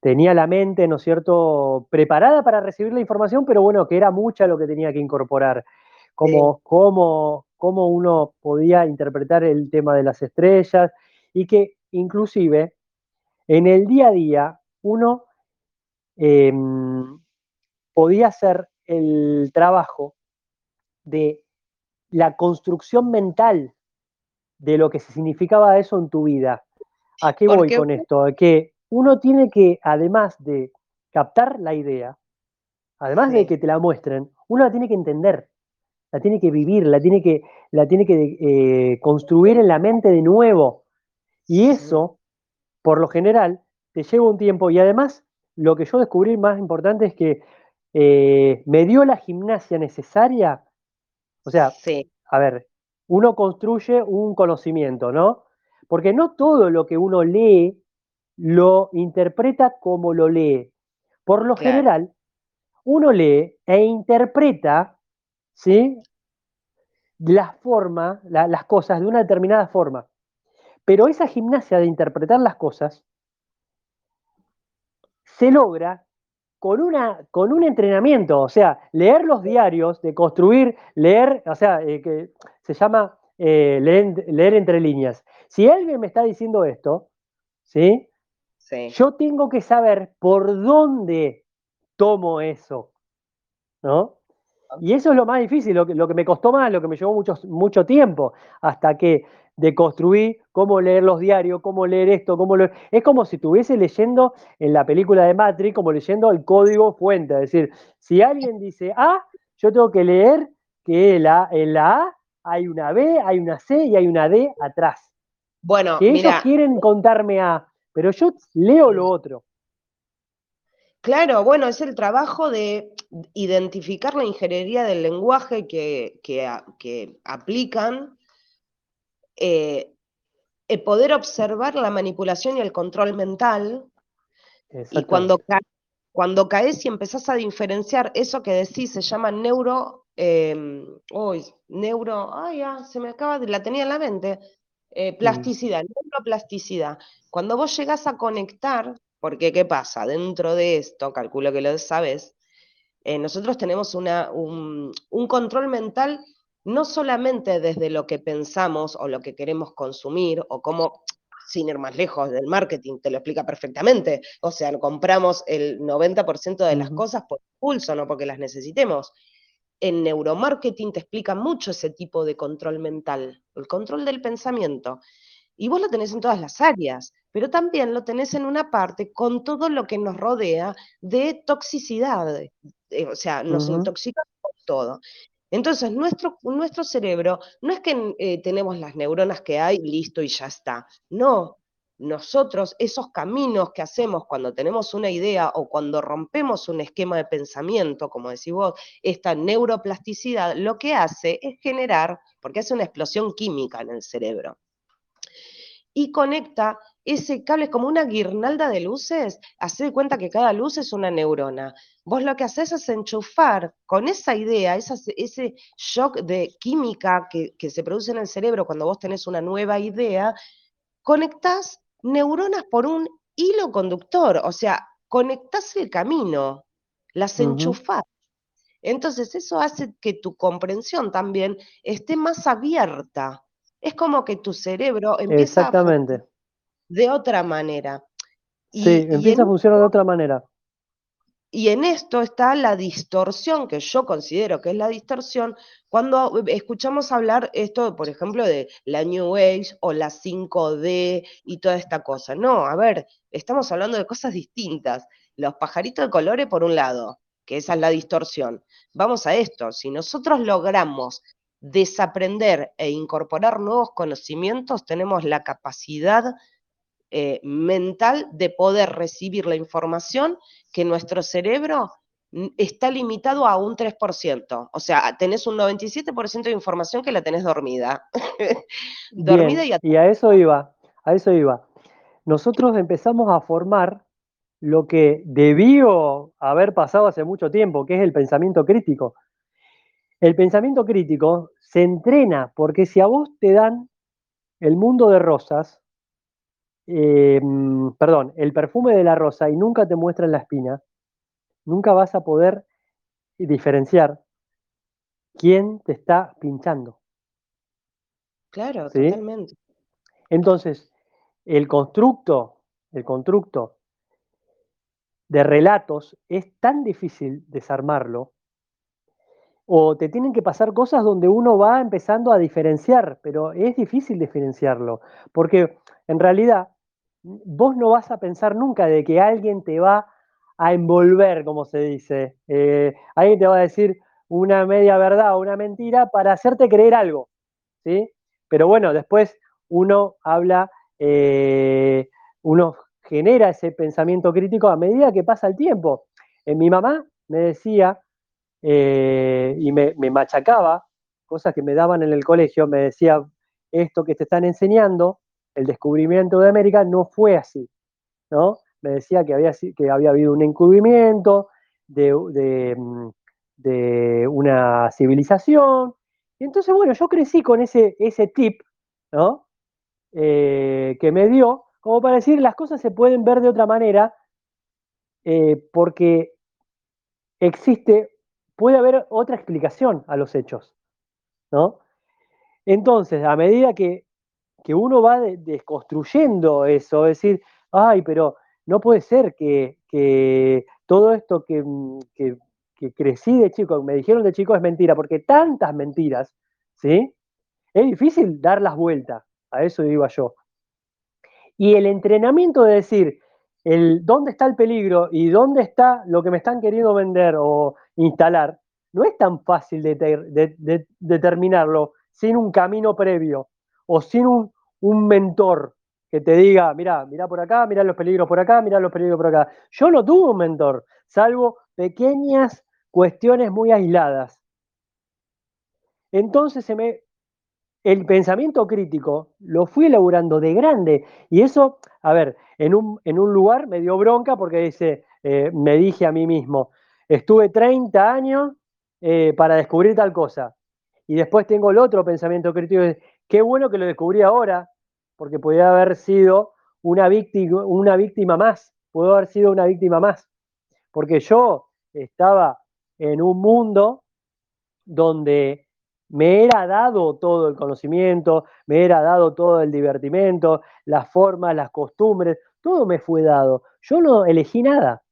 tenía la mente, ¿no es cierto?, preparada para recibir la información, pero bueno, que era mucha lo que tenía que incorporar, como cómo, uno podía interpretar el tema de las estrellas y que inclusive en el día a día uno em, podía hacer el trabajo de la construcción mental de lo que significaba eso en tu vida. ¿A qué voy con esto? Que uno tiene que, además de captar la idea, además de que te la muestren, uno la tiene que entender, la tiene que vivir, la tiene que, la tiene que eh, construir en la mente de nuevo. Y eso, por lo general, te lleva un tiempo. Y además, lo que yo descubrí más importante es que eh, me dio la gimnasia necesaria. O sea, a ver, uno construye un conocimiento, ¿no? Porque no todo lo que uno lee lo interpreta como lo lee. Por lo general, uno lee e interpreta, ¿sí? La forma, las cosas de una determinada forma. Pero esa gimnasia de interpretar las cosas se logra con, una, con un entrenamiento, o sea, leer los diarios, de construir, leer, o sea, eh, que se llama eh, leer, leer, entre líneas. Si alguien me está diciendo esto, ¿sí? Yo tengo que saber por dónde tomo eso, ¿no? Y eso es lo más difícil, lo que, lo que me costó más, lo que me llevó mucho, mucho tiempo, hasta que deconstruí cómo leer los diarios, cómo leer esto, cómo leer... Es como si estuviese leyendo en la película de Matrix, como leyendo el código fuente. Es decir, si alguien dice A, yo tengo que leer que en la, en la A hay una B, hay una C y hay una D atrás. Bueno, que ellos quieren contarme A, pero yo leo lo otro. Claro, bueno, es el trabajo de identificar la ingeniería del lenguaje que, que, aplican, eh, el poder observar la manipulación y el control mental, y cuando, cuando caes y empezás a diferenciar eso que decís, se llama neuro, eh, neuro, ay, ya, se me acaba de, la tenía en la mente, eh, plasticidad, neuroplasticidad. Cuando vos llegás a conectar, porque ¿qué pasa? Dentro de esto, calculo que lo sabes, Eh, nosotros tenemos una, un, un control mental no solamente desde lo que pensamos o lo que queremos consumir o cómo sin ir más lejos del marketing, te lo explica perfectamente. O sea, compramos el 90% de las cosas por impulso, no porque las necesitemos. En neuromarketing te explica mucho ese tipo de control mental, el control del pensamiento. Y vos lo tenés en todas las áreas, pero también lo tenés en una parte con todo lo que nos rodea de toxicidad. Eh, o sea, nos intoxicamos todo. Entonces, nuestro, nuestro cerebro no es que eh, tenemos las neuronas que hay, listo y ya está. No, nosotros esos caminos que hacemos cuando tenemos una idea o cuando rompemos un esquema de pensamiento, como decís vos, esta neuroplasticidad, lo que hace es generar, porque hace una explosión química en el cerebro y conecta ese cable como una guirnalda de luces. Hacé de cuenta que cada luz es una neurona. Vos lo que haces es enchufar con esa idea, ese shock de química que, que se produce en el cerebro cuando vos tenés una nueva idea, conectás neuronas por un hilo conductor, o sea, conectás el camino, las enchufás. Entonces eso hace que tu comprensión también esté más abierta es como que tu cerebro empieza a funcionar de otra manera. sí, empieza a funcionar de otra manera. Y en esto está la distorsión, que yo considero que es la distorsión, cuando escuchamos hablar esto, por ejemplo, de la New Age o la 5D y toda esta cosa. No, a ver, estamos hablando de cosas distintas. Los pajaritos de colores por un lado, que esa es la distorsión. Vamos a esto, si nosotros logramos desaprender e incorporar nuevos conocimientos, tenemos la capacidad eh, mental de poder recibir la información que nuestro cerebro está limitado a un 3%. O sea, tenés un 97% de información que la tenés dormida. dormida y, a... y a eso iba, a eso iba. Nosotros empezamos a formar lo que debió haber pasado hace mucho tiempo, que es el pensamiento crítico. El pensamiento crítico se entrena porque si a vos te dan el mundo de rosas, em, perdón, el perfume de la rosa y nunca te muestran la espina, nunca vas a poder diferenciar quién te está pinchando. Claro, totalmente. Entonces, el constructo, el constructo de relatos es tan difícil desarmarlo o te tienen que pasar cosas donde uno va empezando a diferenciar, pero es difícil diferenciarlo, porque en realidad vos no vas a pensar nunca de que alguien te va a envolver, como se dice, eh, alguien te va a decir una media verdad o una mentira para hacerte creer algo, ¿sí? Pero bueno, después uno habla, eh, uno genera ese pensamiento crítico a medida que pasa el tiempo. En mi mamá me decía, eh, y me, machacaba, cosas que me daban en el colegio, me decía, esto que te están enseñando, el descubrimiento de América, no fue así, ¿no? Me decía que había, que había habido un encubrimiento de, mm, una civilización. Y entonces, bueno, yo crecí con ese, ese tip, ¿no? Eh, que me dio, como para decir, las cosas se pueden ver de otra manera, eh, porque existe puede haber otra explicación a los hechos, ¿no? Entonces, a medida que, uno va desconstruyendo eso, es decir, ay, pero no puede ser que, todo esto que, que, crecí de chico, me dijeron de chico es mentira, porque tantas mentiras, ¿sí? Es difícil dar las vueltas, a eso digo yo. Y el entrenamiento de decir, el dónde está el peligro y dónde está lo que me están queriendo vender o instalar, no es tan fácil de, determinarlo sin un camino previo o sin un, mentor que te diga, mira, mira por acá, mira los peligros por acá, mira los peligros por acá. Yo no tuve un mentor, salvo pequeñas cuestiones muy aisladas. Entonces se me, el pensamiento crítico lo fui elaborando de grande y eso, a ver, en un, lugar me dio bronca porque eh, me dije a mí mismo, estuve 30 años eh, para descubrir tal cosa. Y después tengo el otro pensamiento crítico, qué bueno que lo descubrí ahora, porque podría haber sido una víctima, una víctima más, pudo haber sido una víctima más, porque yo estaba en un mundo donde me era dado todo el conocimiento, me era dado todo el divertimento, las formas, las costumbres, todo me fue dado. Yo no elegí nada.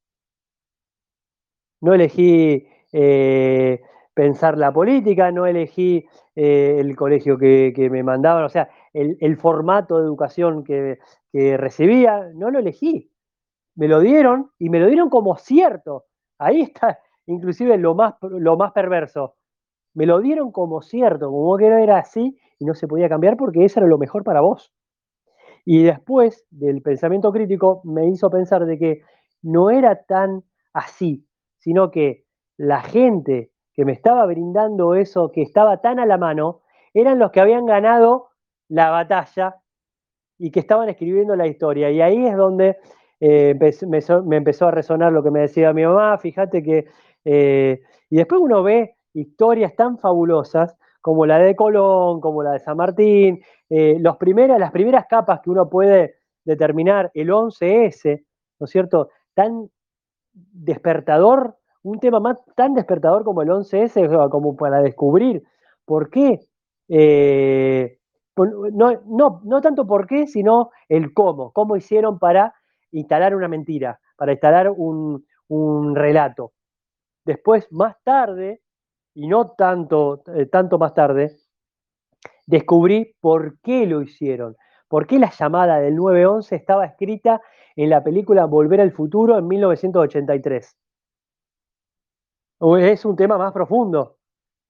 No elegí eh, pensar la política, no elegí eh, el colegio que, me mandaban, o sea, el, formato de educación que, recibía, no lo elegí. Me lo dieron y me lo dieron como cierto. Ahí está inclusive lo más, lo más perverso me lo dieron como cierto, como que no era así y no se podía cambiar porque eso era lo mejor para vos. Y después del pensamiento crítico me hizo pensar de que no era tan así, sino que la gente que me estaba brindando eso, que estaba tan a la mano, eran los que habían ganado la batalla y que estaban escribiendo la historia. Y ahí es donde eh, me, empezó a resonar lo que me decía mi mamá, fíjate que... Eh, y después uno ve historias tan fabulosas como la de Colón, como la de San Martín, eh, las primeras capas que uno puede determinar, el 11S, ¿no es cierto? Tan despertador, un tema más tan despertador como el 11S, como para descubrir por qué. Eh, no, no, no tanto por qué, sino el cómo, cómo hicieron para instalar una mentira, para instalar un, un relato. Después, más tarde, y no tanto, eh, tanto más tarde, descubrí por qué lo hicieron, por qué la llamada del 911 estaba escrita en la película Volver al Futuro en 1983. Es un tema más profundo.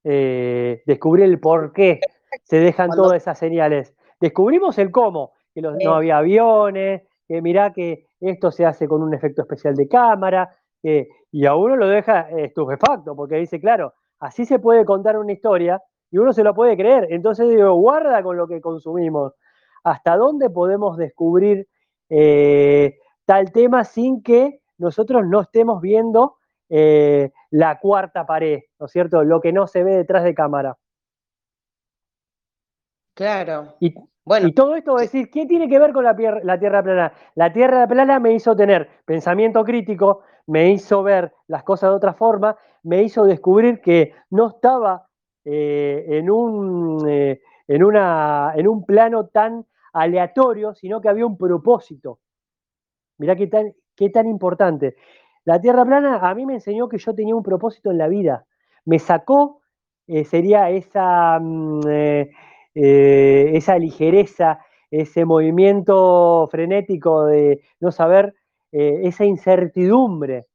Eh, descubrir el por qué se dejan todas esas señales. Descubrimos el cómo, que no había aviones, que mirá que esto se hace con un efecto especial de cámara, y a uno lo deja estupefacto, porque dice, claro, así se puede contar una historia y uno se lo puede creer. Entonces digo, guarda con lo que consumimos. ¿Hasta dónde podemos descubrir eh, tal tema sin que nosotros no estemos viendo eh, la cuarta pared, ¿no es cierto? Lo que no se ve detrás de cámara. Claro. Y, bueno, y todo esto, decir, ¿qué tiene que ver con la, la Tierra plana? La Tierra plana me hizo tener pensamiento crítico, me hizo ver las cosas de otra forma, me hizo descubrir que no estaba eh, en, un, eh, en, una, en un plano tan aleatorio, sino que había un propósito. Mirá qué tan, qué tan importante. La Tierra plana a mí me enseñó que yo tenía un propósito en la vida. Me sacó, eh, sería esa, mm, esa ligereza, ese movimiento frenético de no saber eh, esa incertidumbre.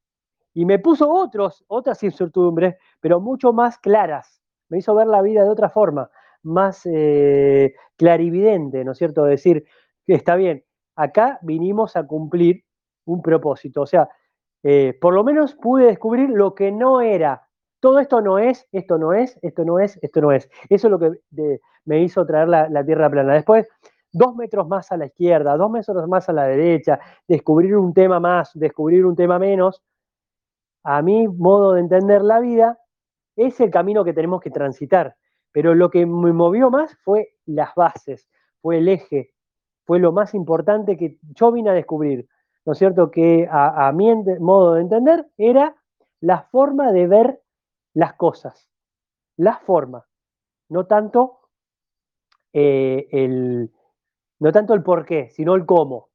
Y me puso otros, otras incertidumbres, pero mucho más claras. Me hizo ver la vida de otra forma, más eh, clarividente, ¿no es cierto? Decir, está bien, acá vinimos a cumplir un propósito. O sea, eh, por lo menos pude descubrir lo que no era. Todo esto no es, esto no es, esto no es, esto no es. Eso es lo que me hizo traer la, la Tierra plana. Después, dos metros más a la izquierda, dos metros más a la derecha, descubrir un tema más, descubrir un tema menos, a mi modo de entender la vida, es el camino que tenemos que transitar. Pero lo que me movió más fue las bases, fue el eje, fue lo más importante que yo vine a descubrir, ¿no es cierto? Que a, mi modo de entender era la forma de ver las cosas, la forma, no tanto eh, el, no tanto el por qué, sino el cómo.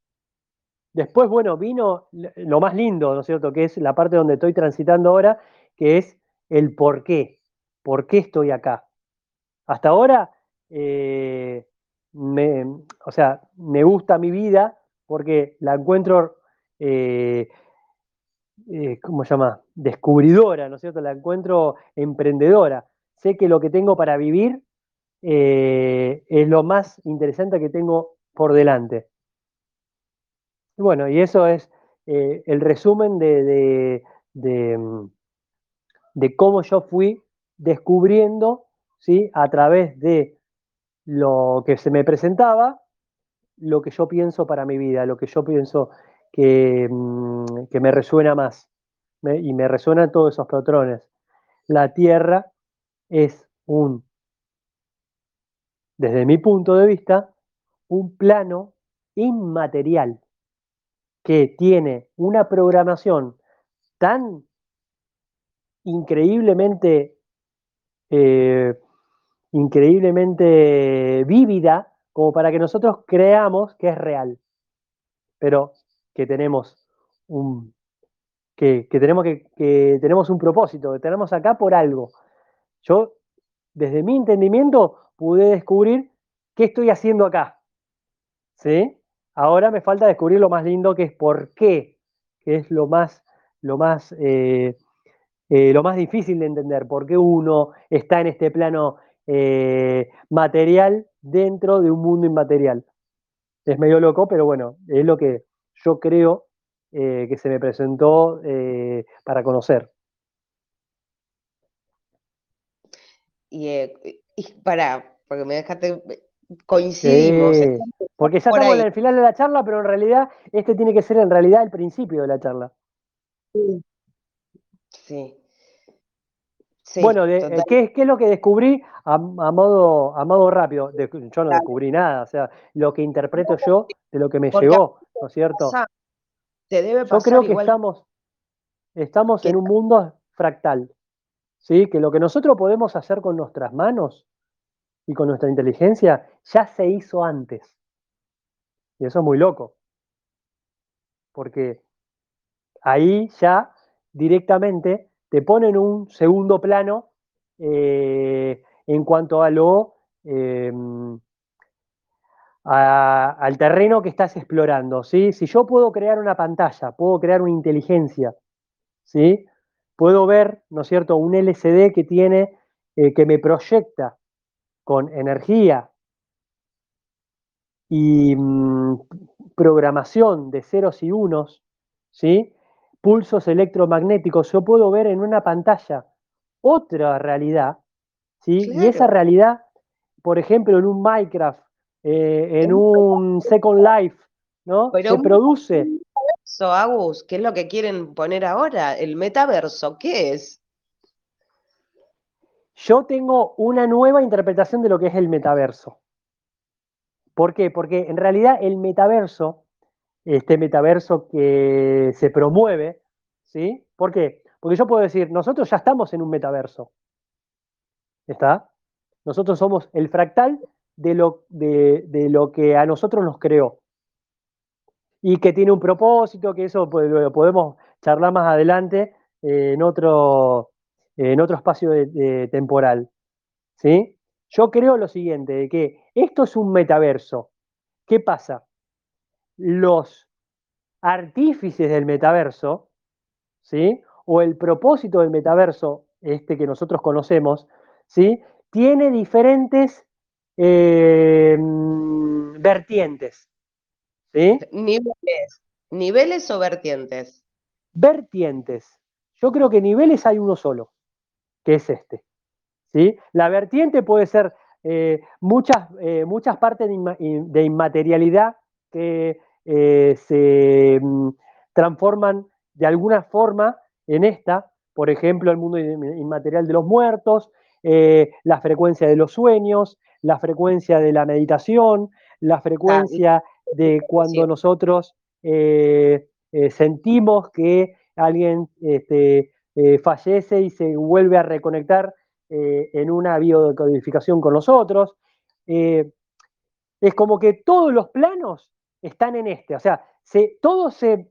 Después, bueno, vino lo más lindo, ¿no es cierto? Que es la parte donde estoy transitando ahora, que es el por qué. ¿Por qué estoy acá? Hasta ahora, eh, me, o sea, me gusta mi vida porque la encuentro, eh, eh, ¿cómo se llama? Descubridora, ¿no es cierto? La encuentro emprendedora. Sé que lo que tengo para vivir eh, es lo más interesante que tengo por delante. Bueno, y eso es eh, el resumen de, mm, de, cómo yo fui descubriendo, ¿sí? a través de lo que se me presentaba, lo que yo pienso para mi vida, lo que yo pienso que, mm, que me resuena más. y me resuenan todos esos patrones. La Tierra es un desde mi punto de vista, un plano inmaterial que tiene una programación tan increíblemente, eh, increíblemente vívida como para que nosotros creamos que es real, pero que tenemos un, que, tenemos que, tenemos un propósito, que tenemos acá por algo. Yo, desde mi entendimiento, pude descubrir qué estoy haciendo acá. ¿Sí? Ahora me falta descubrir lo más lindo que es por qué, que es lo más, lo más, eh, eh, lo más difícil de entender, por qué uno está en este plano eh, material dentro de un mundo inmaterial. Es medio loco, pero bueno, es lo que yo creo que se me presentó para conocer. Y, para, porque me dejaste coincidimos. porque ya estamos en el final de la charla, pero en realidad este tiene que ser en realidad el principio de la charla. Sí. Bueno, ¿qué, es lo que descubrí a, modo, a modo rápido? yo no descubrí nada, o sea, lo que interpreto yo de lo que me llegó, ¿no es cierto? te debe yo creo que estamos, estamos en un mundo fractal, ¿sí? Que lo que nosotros podemos hacer con nuestras manos y con nuestra inteligencia ya se hizo antes. Y eso es muy loco. Porque ahí ya directamente te ponen un segundo plano eh, en cuanto a lo em, al terreno que estás explorando. ¿sí? Si yo puedo crear una pantalla, puedo crear una inteligencia, ¿sí? puedo ver, ¿no es cierto?, un LCD que tiene, eh, que me proyecta con energía y mm, programación de ceros y unos, ¿sí? Pulsos electromagnéticos, yo puedo ver en una pantalla otra realidad, ¿sí? y esa realidad, por ejemplo, en un Minecraft, eh, en un Second Life, ¿no? se produce. Agus, ¿qué es lo que quieren poner ahora? El metaverso, ¿qué es? Yo tengo una nueva interpretación de lo que es el metaverso. ¿Por qué? Porque en realidad el metaverso, este metaverso que se promueve, ¿sí? ¿Por qué? Porque yo puedo decir, nosotros ya estamos en un metaverso. ¿Está? Nosotros somos el fractal de lo, de, lo que a nosotros nos creó. Y que tiene un propósito, que eso pues, lo podemos charlar más adelante en otro, en otro espacio temporal. ¿sí? Yo creo lo siguiente, de que esto es un metaverso. ¿Qué pasa? Los artífices del metaverso, ¿sí? o el propósito del metaverso, este que nosotros conocemos, ¿sí? tiene diferentes eh, vertientes. ¿sí? Niveles. ¿Niveles o vertientes? Vertientes. Yo creo que niveles hay uno solo que es este. ¿sí? La vertiente puede ser eh, muchas, eh, muchas partes de, inmaterialidad que eh, se mm, transforman de alguna forma en esta, por ejemplo, el mundo inmaterial de los muertos, la frecuencia de los sueños, la frecuencia de la meditación, la frecuencia de cuando nosotros sentimos que alguien este, eh, fallece y se vuelve a reconectar eh, en una biodecodificación con nosotros. Eh, es como que todos los planos están en este, o sea, se, todo se,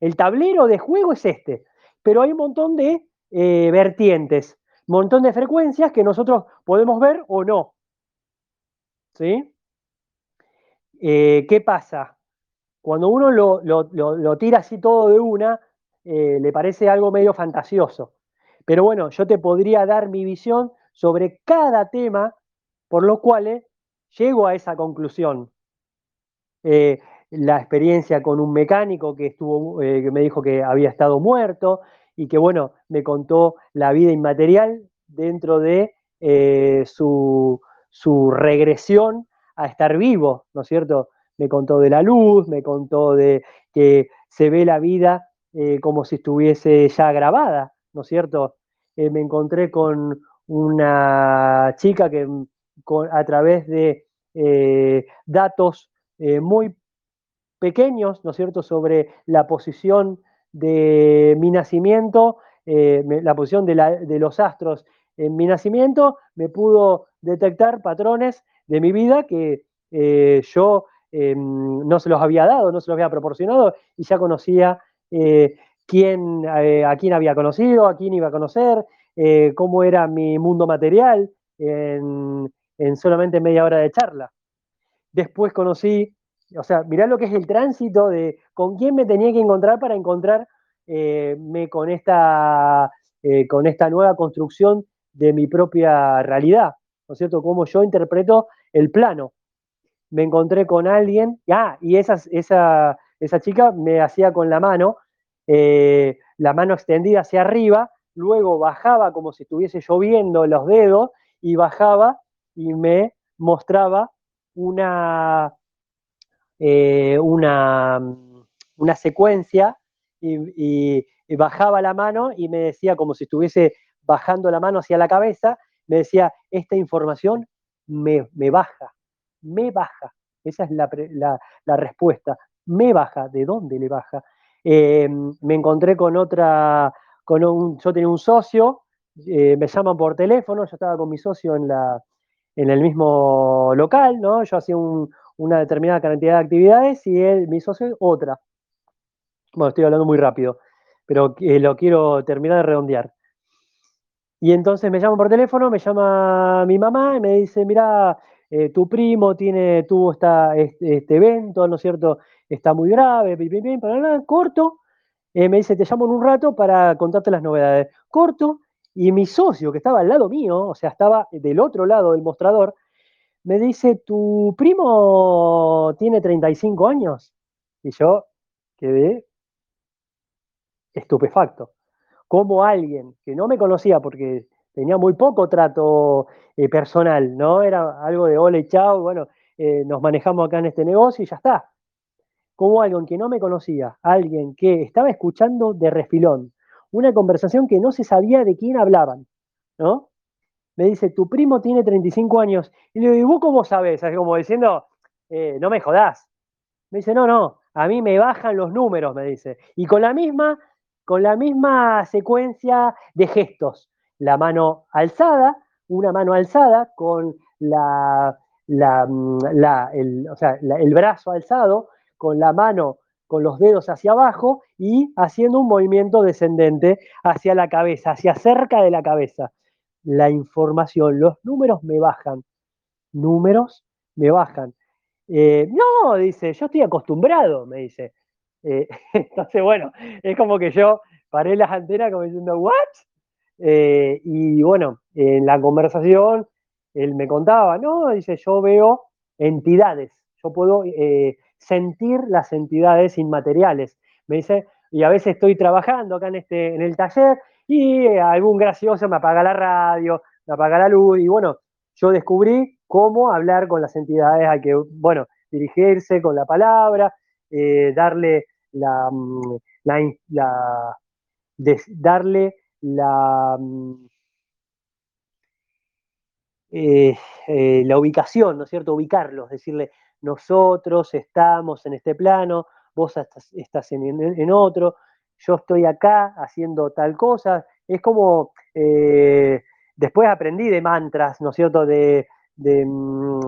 el tablero de juego es este, pero hay un montón de vertientes, un montón de frecuencias que nosotros podemos ver o no. ¿Sí? ¿Qué pasa? Cuando uno lo, tira así todo de una, eh, le parece algo medio fantasioso. Pero bueno, yo te podría dar mi visión sobre cada tema, por lo cual llego a esa conclusión. Eh, la experiencia con un mecánico que estuvo, eh, que me dijo que había estado muerto y que bueno, me contó la vida inmaterial dentro de su, su regresión a estar vivo, ¿no es cierto? Me contó de la luz, me contó de que se ve la vida eh, como si estuviese ya grabada, ¿no es cierto? Eh, me encontré con una chica que a través de eh, datos muy pequeños, ¿no es cierto?, sobre la posición de mi nacimiento, la posición de, los astros en mi nacimiento, me pudo detectar patrones de mi vida que yo no se los había dado, no se los había proporcionado y ya conocía quién, a quién había conocido, a quién iba a conocer, cómo era mi mundo material en solamente media hora de charla. Después conocí, o sea, mirá lo que es el tránsito de con quién me tenía que encontrar para encontrarme eh, con, esta, eh, con esta nueva construcción de mi propia realidad, ¿no es cierto? Cómo yo interpreto el plano. Me encontré con alguien, ah, y esa, esa, esa chica me hacía con la mano, eh, la mano extendida hacia arriba, luego bajaba como si estuviese lloviendo los dedos y bajaba y me mostraba una, eh, una, una, secuencia y, bajaba la mano y me decía como si estuviese bajando la mano hacia la cabeza, me decía, esta información me, baja, me baja. Esa es la, respuesta. Me baja. ¿De dónde le baja? Eh, me encontré con otra, con un, yo tenía un socio, eh, me llaman por teléfono, yo estaba con mi socio en la, en el mismo local, ¿no? Yo hacía una determinada cantidad de actividades y él, mi socio, otra. Bueno, estoy hablando muy rápido, pero eh, lo quiero terminar de redondear. Y entonces me llaman por teléfono, me llama mi mamá y me dice, mira, eh, tu primo tiene, tuvo esta, este, evento, ¿no es cierto? Está muy grave, pim, pim, corto. Eh, me dice, te llamo en un rato para contarte las novedades. Corto, y mi socio, que estaba al lado mío, o sea, estaba del otro lado del mostrador, me dice, ¿tu primo tiene 35 años? Y yo quedé estupefacto. Como alguien que no me conocía porque tenía muy poco trato eh, personal, ¿no? Era algo de hola y chao, bueno, eh, nos manejamos acá en este negocio y ya está. Como alguien que no me conocía, alguien que estaba escuchando de refilón, una conversación que no se sabía de quién hablaban, ¿no? Me dice, tu primo tiene 35 años. Y le digo, ¿vos cómo sabes? como diciendo, eh, no me jodás. Me dice, no, no, a mí me bajan los números, me dice. Y con la misma, con la misma secuencia de gestos. La mano alzada, una mano alzada con la, la, mm, el, sea, el brazo alzado, con la mano con los dedos hacia abajo y haciendo un movimiento descendente hacia la cabeza, hacia cerca de la cabeza. La información, los números me bajan. Números me bajan. Eh, no, dice, yo estoy acostumbrado, me dice. Eh, entonces, bueno, es como que yo paré las antenas como diciendo, ¿what? Eh, y bueno, en la conversación, él me contaba, no, dice, yo veo entidades, yo puedo sentir las entidades inmateriales. Me dice, y a veces estoy trabajando acá en, este, en el taller y algún gracioso me apaga la radio, me apaga la luz y bueno, yo descubrí cómo hablar con las entidades, hay que, bueno, dirigirse con la palabra, eh, darle la, mm, darle la, mm, eh, eh, la ubicación, ¿no es cierto? Ubicarlos, decirle, nosotros estamos en este plano, vos estás, en, otro, yo estoy acá haciendo tal cosa. Es como, eh, después aprendí de mantras, ¿no es cierto? De, de, mm,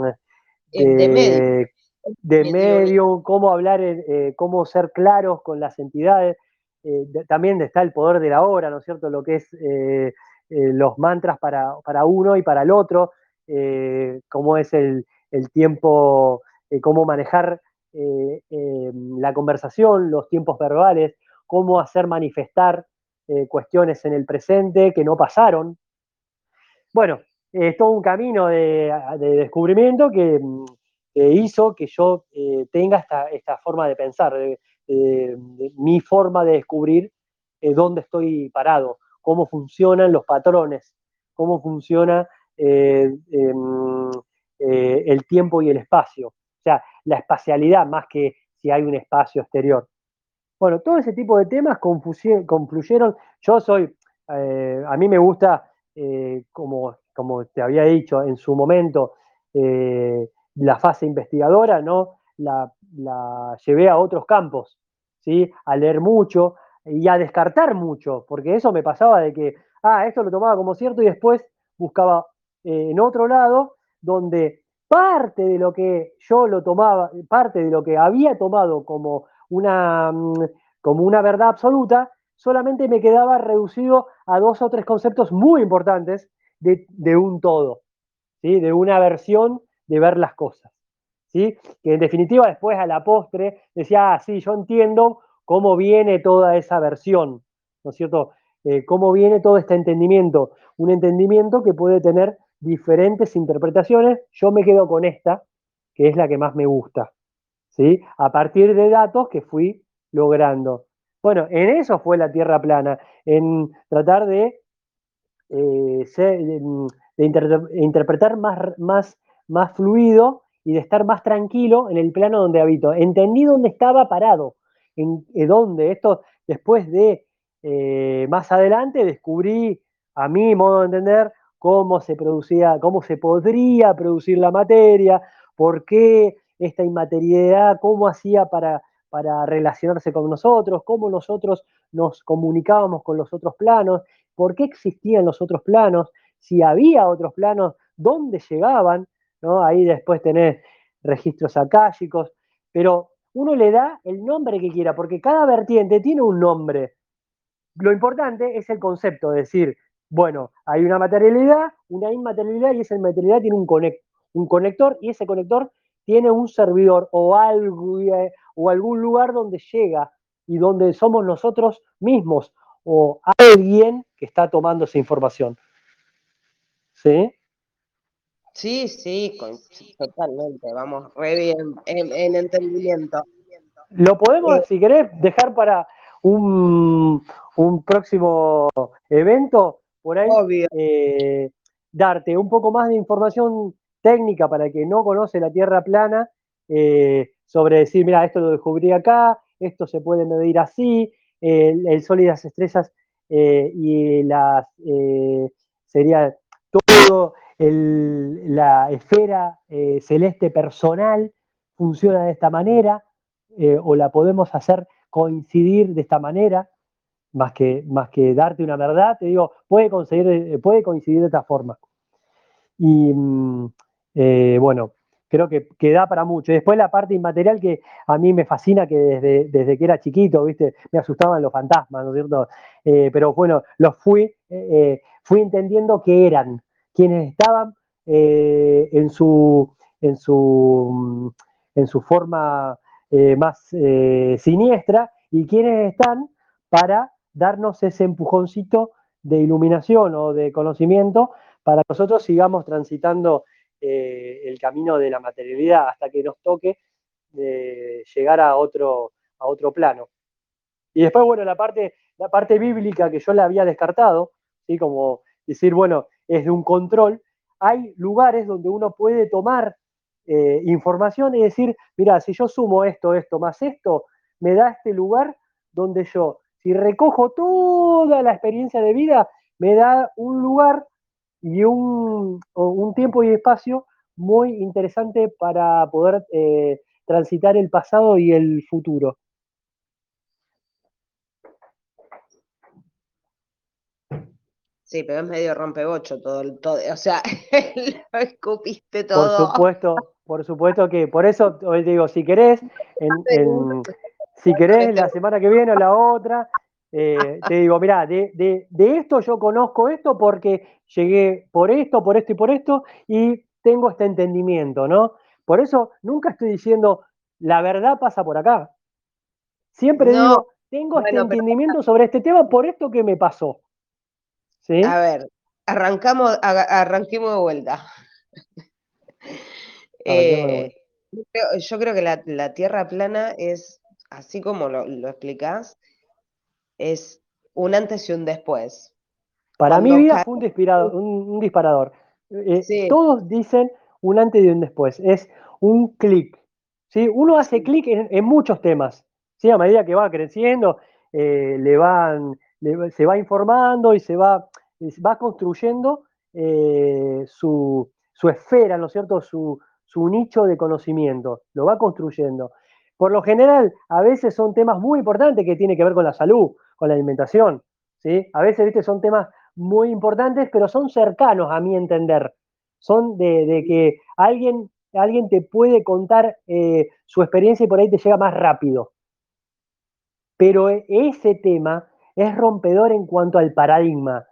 de, medio, cómo hablar, eh, cómo ser claros con las entidades. Eh, también está el poder de la hora, ¿no es cierto? Lo que es los mantras para, uno y para el otro, cómo es el, el tiempo eh, cómo manejar eh, em, la conversación, los tiempos verbales, cómo hacer manifestar eh, cuestiones en el presente que no pasaron. Bueno, es todo un camino de, descubrimiento que, mm, hizo que yo tenga esta, forma de pensar, mi forma de descubrir dónde estoy parado, cómo funcionan los patrones, cómo funciona em, el tiempo y el espacio. O sea, la espacialidad más que si hay un espacio exterior. Bueno, todo ese tipo de temas confluyeron. Yo soy, eh, a mí me gusta, eh, como, como te había dicho en su momento, eh, la fase investigadora, ¿no? La, llevé a otros campos, ¿sí? A leer mucho, y a descartar mucho, porque eso me pasaba de que, ah, esto lo tomaba como cierto y después buscaba en otro lado donde parte de lo que yo lo tomaba, parte de lo que había tomado como una, mm, como una verdad absoluta, solamente me quedaba reducido a dos o tres conceptos muy importantes de, de un todo, ¿sí? de una versión de ver las cosas. ¿sí? Que en definitiva después a la postre decía, ah, sí, yo entiendo cómo viene toda esa versión, ¿no es cierto? Eh, cómo viene todo este entendimiento. Un entendimiento que puede tener diferentes interpretaciones. Yo me quedo con esta, que es la que más me gusta. ¿sí? A partir de datos que fui logrando. Bueno, en eso fue la Tierra plana, en tratar de, eh, de, interpretar más, más, más fluido y de estar más tranquilo en el plano donde habito. Entendí dónde estaba parado, en, en dónde. Esto después de eh, más adelante descubrí, a mi modo de entender, cómo se producía, cómo se podría producir la materia, por qué esta inmaterialidad, cómo hacía para, para relacionarse con nosotros, cómo nosotros nos comunicábamos con los otros planos, por qué existían los otros planos, si había otros planos, dónde llegaban, ¿no? Ahí después tenés registros akáshicos, pero uno le da el nombre que quiera, porque cada vertiente tiene un nombre. Lo importante es el concepto, de decir, bueno, hay una materialidad, una inmaterialidad, y esa inmaterialidad tiene un, un conector, y ese conector tiene un servidor o, algo, eh, o algún lugar donde llega y donde somos nosotros mismos o alguien que está tomando esa información. ¿Sí? Sí, sí, totalmente, vamos, re bien, en, entendimiento. Lo podemos, eh, si querés, dejar para un, próximo evento, por ahí, eh, darte un poco más de información técnica para el que no conoce la Tierra plana, eh, sobre decir, mira, esto lo descubrí acá, esto se puede medir así, el, Sol y las estrellas y las, sería todo la esfera eh, celeste personal funciona de esta manera, eh, o la podemos hacer coincidir de esta manera, más que, más que darte una verdad, te digo, puede, conseguir, puede coincidir de esta forma. Y mm, eh, bueno, creo que, que, da para mucho. Después la parte inmaterial que a mí me fascina, que desde, desde que era chiquito, ¿viste? Me asustaban los fantasmas, ¿no es cierto? pero bueno, los fui, fui entendiendo que eran, quienes estaban eh, en, su, en, su, en su forma eh, más eh, siniestra y quienes están para darnos ese empujoncito de iluminación o de conocimiento para que nosotros sigamos transitando el camino de la materialidad hasta que nos toque llegar a otro, a otro plano. Y después, bueno, la parte, la parte bíblica que yo la había descartado, ¿sí? como decir, bueno, es de un control, hay lugares donde uno puede tomar eh, información y decir, mira, si yo sumo esto, esto, más esto, me da este lugar donde yo, si recojo toda la experiencia de vida, me da un lugar y un, un tiempo y espacio muy interesante para poder eh, transitar el pasado y el futuro. Sí, pero es medio rompebocho todo, todo o sea, lo escupiste todo. Por supuesto, por supuesto que, por eso hoy digo, si querés, si querés la semana que viene o la otra, eh, te digo, mira, de, de, esto yo conozco esto porque llegué por esto, por esto y por esto, y tengo este entendimiento, ¿no? Por eso nunca estoy diciendo, la verdad pasa por acá. Siempre digo, tengo este entendimiento sobre este tema por esto que me pasó. A ver, arrancamos, arranquemos de vuelta. Eh, yo creo que la, Tierra plana es, así como lo, lo explicás, es un antes y un después. Para mi vida fue un, disparador. Eh, todos dicen un antes y un después. Es un clic. ¿sí? Uno hace clic en, muchos temas. ¿sí? A medida que va creciendo, eh, le van, se va informando y se va va construyendo eh, su, esfera, ¿no es cierto? Su, nicho de conocimiento, lo va construyendo. Por lo general, a veces son temas muy importantes que tienen que ver con la salud, con la alimentación, ¿sí? A veces, viste, son temas muy importantes, pero son cercanos a mi entender. Son de, que alguien, alguien te puede contar eh, su experiencia y por ahí te llega más rápido. Pero e, ese tema es rompedor en cuanto al paradigma.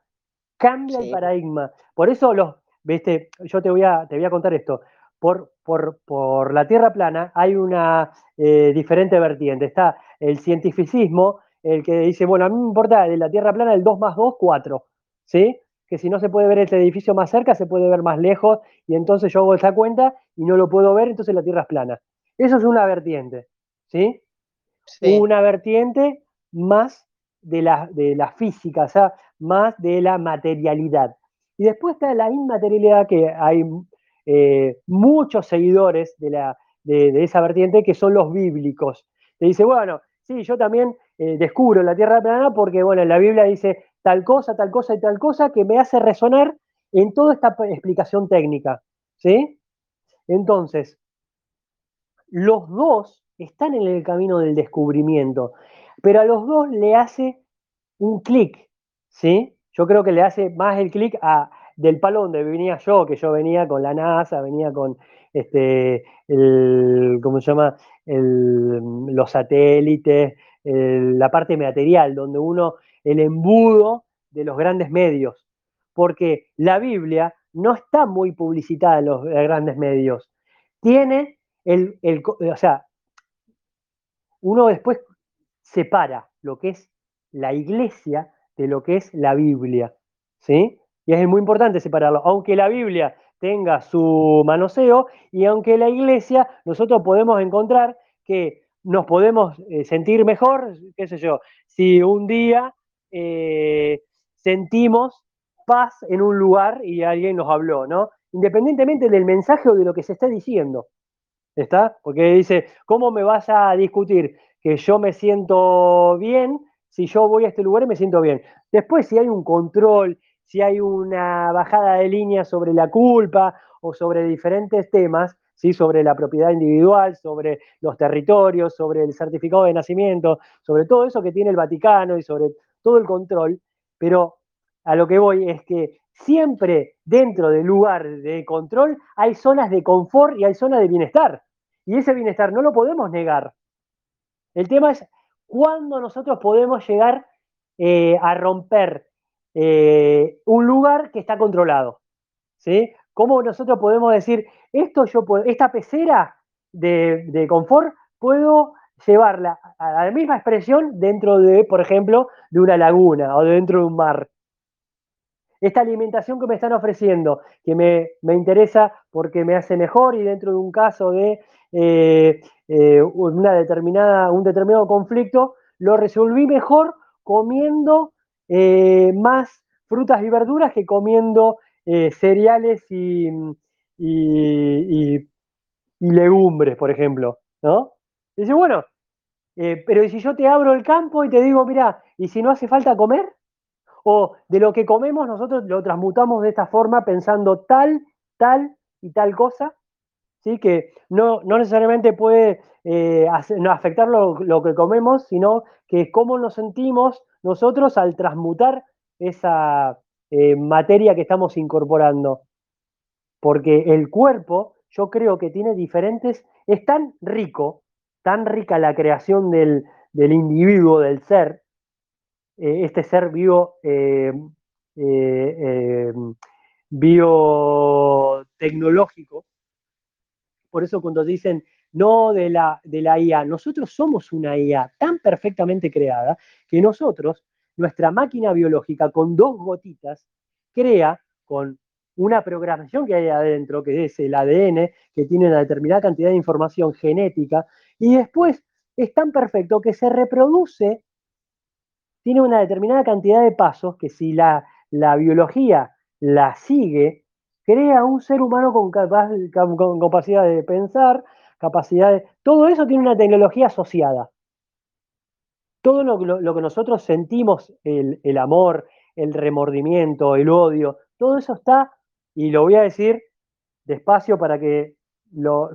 Cambia el paradigma. Por eso los, viste, yo te voy a, te voy a contar esto. Por, por, la Tierra plana hay una eh, diferente vertiente. Está el cientificismo, el que dice, bueno, a mí me importa de la Tierra plana el 2 más 2, 4. ¿Sí? Que si no se puede ver este edificio más cerca, se puede ver más lejos, y entonces yo hago esa cuenta y no lo puedo ver, entonces la Tierra es plana. Eso es una vertiente. ¿Sí? una vertiente más de la, de la física, o sea, más de la materialidad. Y después está la inmaterialidad, que hay eh, muchos seguidores de, esa vertiente que son los bíblicos. Te dice, bueno, sí, yo también eh, descubro la tierra plana porque, bueno, la Biblia dice tal cosa, tal cosa y tal cosa que me hace resonar en toda esta explicación técnica. ¿Sí? Entonces, los dos están en el camino del descubrimiento, pero a los dos le hace un clic, ¿sí? Yo creo que le hace más el clic a del palo donde venía yo, que yo venía con la NASA, venía con este, el, ¿cómo se llama? los satélites, la parte material, donde uno, el embudo de los grandes medios, porque la Biblia no está muy publicitada en los grandes medios. Tiene el, el, o sea, uno después separa lo que es la iglesia de lo que es la Biblia, ¿sí? Y es muy importante separarlo, aunque la Biblia tenga su manoseo y aunque la iglesia nosotros podemos encontrar que nos podemos eh, sentir mejor, qué sé yo, si un día eh, sentimos paz en un lugar y alguien nos habló, ¿no? Independientemente del mensaje o de lo que se está diciendo. ¿Está? Porque dice, ¿cómo me vas a discutir que yo me siento bien si yo voy a este lugar y me siento bien? Después, si hay un control, si hay una bajada de línea sobre la culpa o sobre diferentes temas, ¿sí? sobre la propiedad individual, sobre los territorios, sobre el certificado de nacimiento, sobre todo eso que tiene el Vaticano y sobre todo el control, pero a lo que voy es que siempre dentro del lugar de control hay zonas de confort y hay zonas de bienestar. Y ese bienestar no lo podemos negar. El tema es cuándo nosotros podemos llegar eh, a romper eh, un lugar que está controlado. ¿sí? ¿Cómo nosotros podemos decir, esto yo esta pecera de, confort, puedo llevarla a la misma expresión dentro de, por ejemplo, de una laguna o dentro de un mar? esta alimentación que me están ofreciendo, que me, interesa porque me hace mejor y dentro de un caso de eh, eh, una determinada, un determinado conflicto, lo resolví mejor comiendo eh, más frutas y verduras que comiendo cereales y, legumbres, por ejemplo, ¿no? dice, bueno, pero si yo te abro el campo y te digo, mira, ¿y si no hace falta comer? o de lo que comemos nosotros lo transmutamos de esta forma pensando tal, tal y tal cosa, ¿sí? que no, necesariamente puede eh, afectar lo, que comemos, sino que cómo nos sentimos nosotros al transmutar esa eh, materia que estamos incorporando. Porque el cuerpo, yo creo que tiene diferentes, es tan rico, tan rica la creación del, del individuo, del ser, eh, este ser vivo, eh, eh, biotecnológico. Por eso cuando dicen no de la, de la IA, nosotros somos una IA tan perfectamente creada que nosotros, nuestra máquina biológica con dos gotitas, crea con una programación que hay adentro, que es el ADN, que tiene una determinada cantidad de información genética, y después es tan perfecto que se reproduce tiene una determinada cantidad de pasos que si la, biología la sigue, crea un ser humano con, capacidad de pensar, capacidad de... Todo eso tiene una tecnología asociada. Todo lo, que nosotros sentimos, el, amor, el remordimiento, el odio, todo eso está, y lo voy a decir despacio para que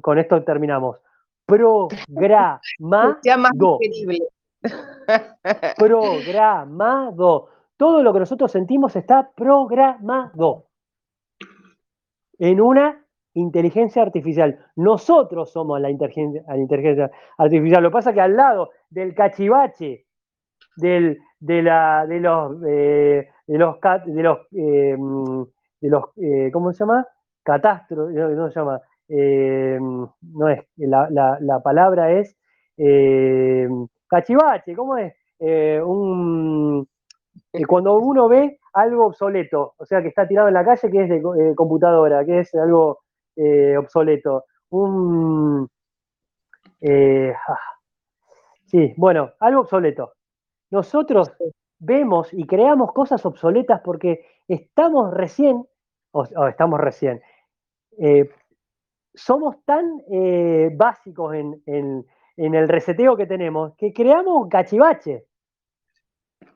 con esto terminamos, programado. Programado. Todo lo que nosotros sentimos está programado en una inteligencia artificial. Nosotros somos la inteligencia, artificial. Lo que pasa es que al lado del cachivache, del, de, la, de los, eh, de los, de los, eh, eh, ¿cómo se llama? Catastro, no, se llama, no es, la, la, la palabra es cachivache, ¿cómo es? un, cuando uno ve algo obsoleto, o sea, que está tirado en la calle, que es de computadora, que es algo eh, obsoleto. Un. Eh, ah, sí, bueno, algo obsoleto. Nosotros vemos y creamos cosas obsoletas porque estamos recién, o, estamos recién, somos tan básicos en, en el reseteo que tenemos que creamos cachivache.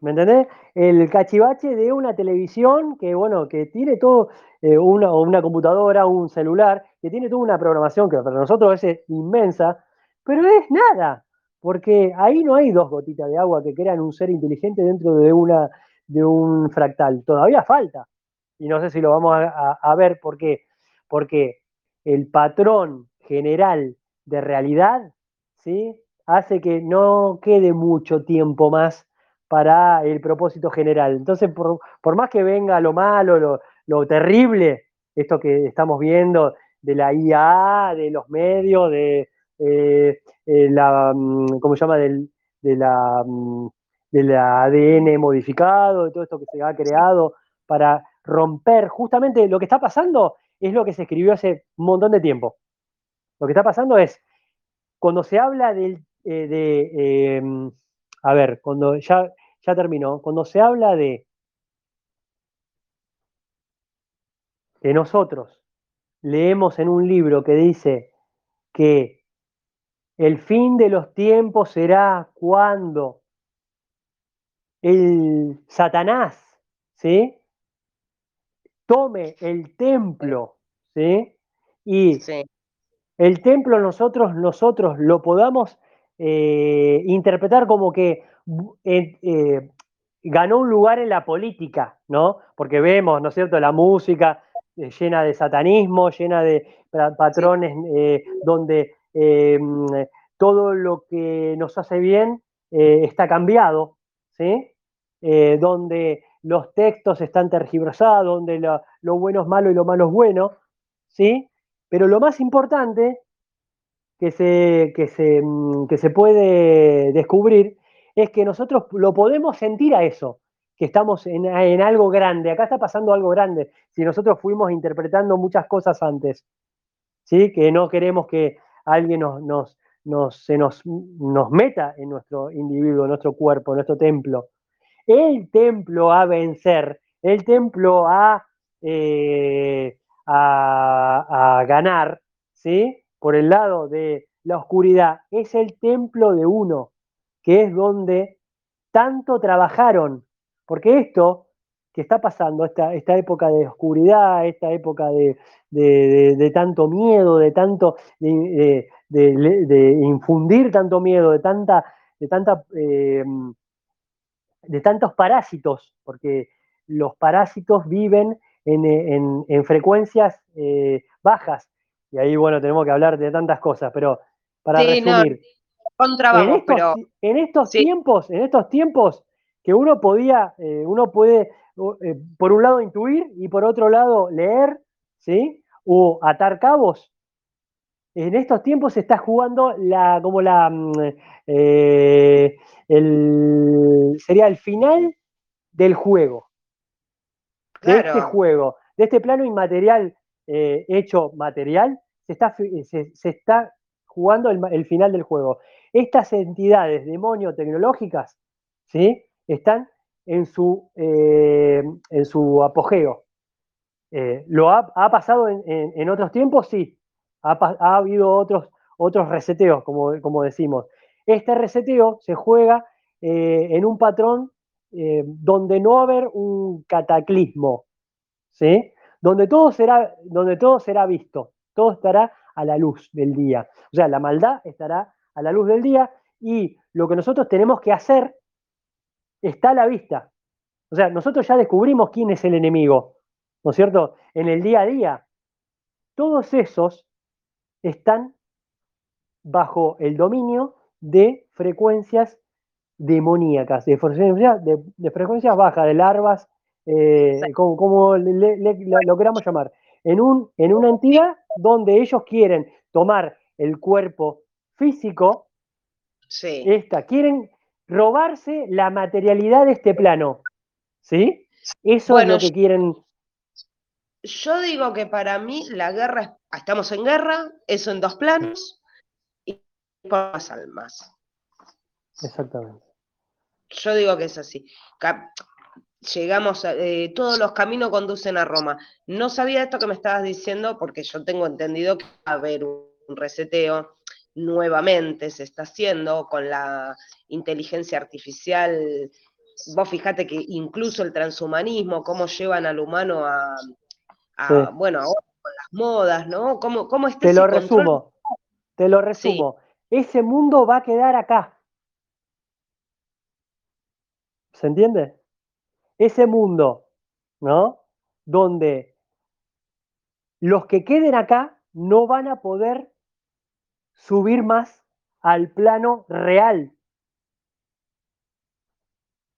¿Me entendés? El cachivache de una televisión que, bueno, que tiene todo, eh, una, o una computadora, un celular, que tiene toda una programación que para nosotros es inmensa, pero es nada, porque ahí no hay dos gotitas de agua que crean un ser inteligente dentro de, una, de un fractal. Todavía falta. Y no sé si lo vamos a, a ver por qué. Porque el patrón general de realidad ¿sí? hace que no quede mucho tiempo más para el propósito general. Entonces, por, más que venga lo malo, lo, terrible, esto que estamos viendo de la IA, de los medios, de eh, eh, la, mm, ¿cómo se llama? Del, de mm, del ADN modificado, de todo esto que se ha creado para romper, justamente lo que está pasando es lo que se escribió hace un montón de tiempo. Lo que está pasando es, cuando se habla del, eh, de, a ver, cuando ya, ya terminó, cuando se habla de que nosotros leemos en un libro que dice que el fin de los tiempos será cuando el Satanás, ¿sí? Tome el templo, ¿sí? Y el templo nosotros, nosotros lo podamos eh, interpretar como que eh, eh, ganó un lugar en la política, ¿no? Porque vemos, ¿no es cierto?, la música llena de satanismo, llena de patrones donde todo lo que nos hace bien está cambiado, ¿sí? donde los textos están tergiversados, donde lo, lo, bueno es malo y lo malo es bueno, ¿sí? Pero lo más importante que se, que se, mm, que se puede descubrir es que nosotros lo podemos sentir a eso, que estamos en, algo grande. Acá está pasando algo grande. Si nosotros fuimos interpretando muchas cosas antes, ¿sí? que no queremos que alguien nos, nos, se nos, nos meta en nuestro individuo, en nuestro cuerpo, en nuestro templo. El templo a vencer, el templo a, eh, a ganar, ¿sí? Por el lado de la oscuridad, es el templo de uno, que es donde tanto trabajaron, porque esto que está pasando, esta, esta época de oscuridad, esta época de, tanto miedo, de tanto, de, infundir tanto miedo, de tanta, de tanta, em, de tantos parásitos, porque los parásitos viven en, frecuencias eh, bajas, y ahí, bueno, tenemos que hablar de tantas cosas, pero para resumir. en estos, tiempos, en estos tiempos que uno podía, eh, uno puede, eh, por un lado intuir y por otro lado leer, ¿sí? O atar cabos. En estos tiempos se está jugando la, como la, mm, eh, sería el final del juego. De este juego, de este plano inmaterial eh, hecho material, se está, se, está jugando el, final del juego. Estas entidades demonio tecnológicas ¿sí? están en su, eh, en su apogeo. Eh, ¿Lo ha, pasado en, otros tiempos? Sí. Ha, habido otros, otros reseteos, como, como, decimos. Este reseteo se juega en un patrón donde no va a haber un cataclismo, ¿sí? Donde todo será, donde todo será visto, todo estará a la luz del día. O sea, la maldad estará a la luz del día y lo que nosotros tenemos que hacer está a la vista. O sea, nosotros ya descubrimos quién es el enemigo, ¿no es cierto? En el día a día. Todos esos están bajo el dominio de frecuencias demoníacas, de frecuencias, de, frecuencias bajas, de larvas, eh, como, lo queramos llamar, en, un, en una entidad donde ellos quieren tomar el cuerpo físico, esta, quieren robarse la materialidad de este plano. ¿Sí? Eso es lo que quieren. Yo digo que para mí la guerra, estamos en guerra, eso en dos planos, y por las almas. Exactamente. Yo digo que es así. Llegamos, a, eh, todos los caminos conducen a Roma. No sabía esto que me estabas diciendo porque yo tengo entendido que va a haber un reseteo nuevamente, se está haciendo con la inteligencia artificial. Vos fijate que incluso el transhumanismo, cómo llevan al humano a, bueno, ahora con las modas, ¿no? ¿Cómo, cómo Te lo resumo, te lo resumo. Ese mundo va a quedar acá. ¿Se entiende? Ese mundo, ¿no? Donde los que queden acá no van a poder subir más al plano real.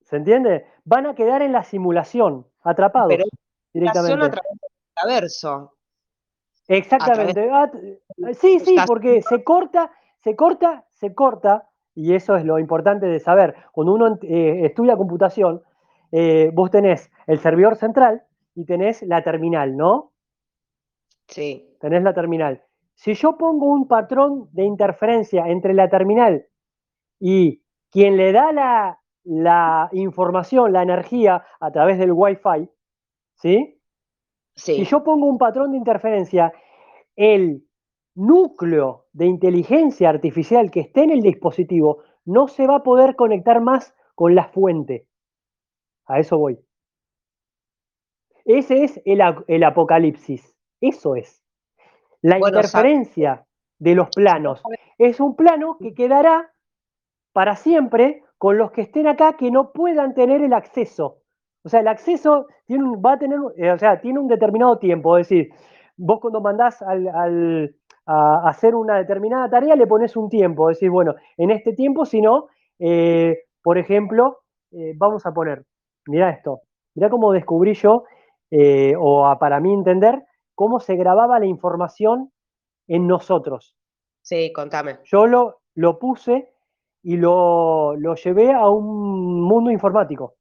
¿Se entiende? Van a quedar en la simulación, atrapados Pero directamente. A través del metaverso. Exactamente. Ah, sí, sí, porque se corta, se corta, se corta y eso es lo importante de saber. Cuando uno eh, estudia computación, eh, vos tenés el servidor central y tenés la terminal, ¿no? Sí. Tenés la terminal. Si yo pongo un patrón de interferencia entre la terminal y quien le da la, la información, la energía a través del Wi-Fi, ¿sí? Sí. Si yo pongo un patrón de interferencia, el núcleo de inteligencia artificial que esté en el dispositivo no se va a poder conectar más con la fuente. A eso voy. Ese es el, apocalipsis. Eso es. La interferencia de los planos. Es un plano que quedará para siempre con los que estén acá que no puedan tener el acceso. O sea, el acceso tiene va a tener, eh, o sea, tiene un determinado tiempo. Es decir, vos cuando mandás al, a hacer una determinada tarea, le pones un tiempo, decir, bueno, en este tiempo, si no, eh, por ejemplo, eh, vamos a poner, mira esto, mira cómo descubrí yo, eh, o para mí entender, cómo se grababa la información en nosotros. Sí, contame. Yo lo, lo puse y lo, lo llevé a un mundo informático.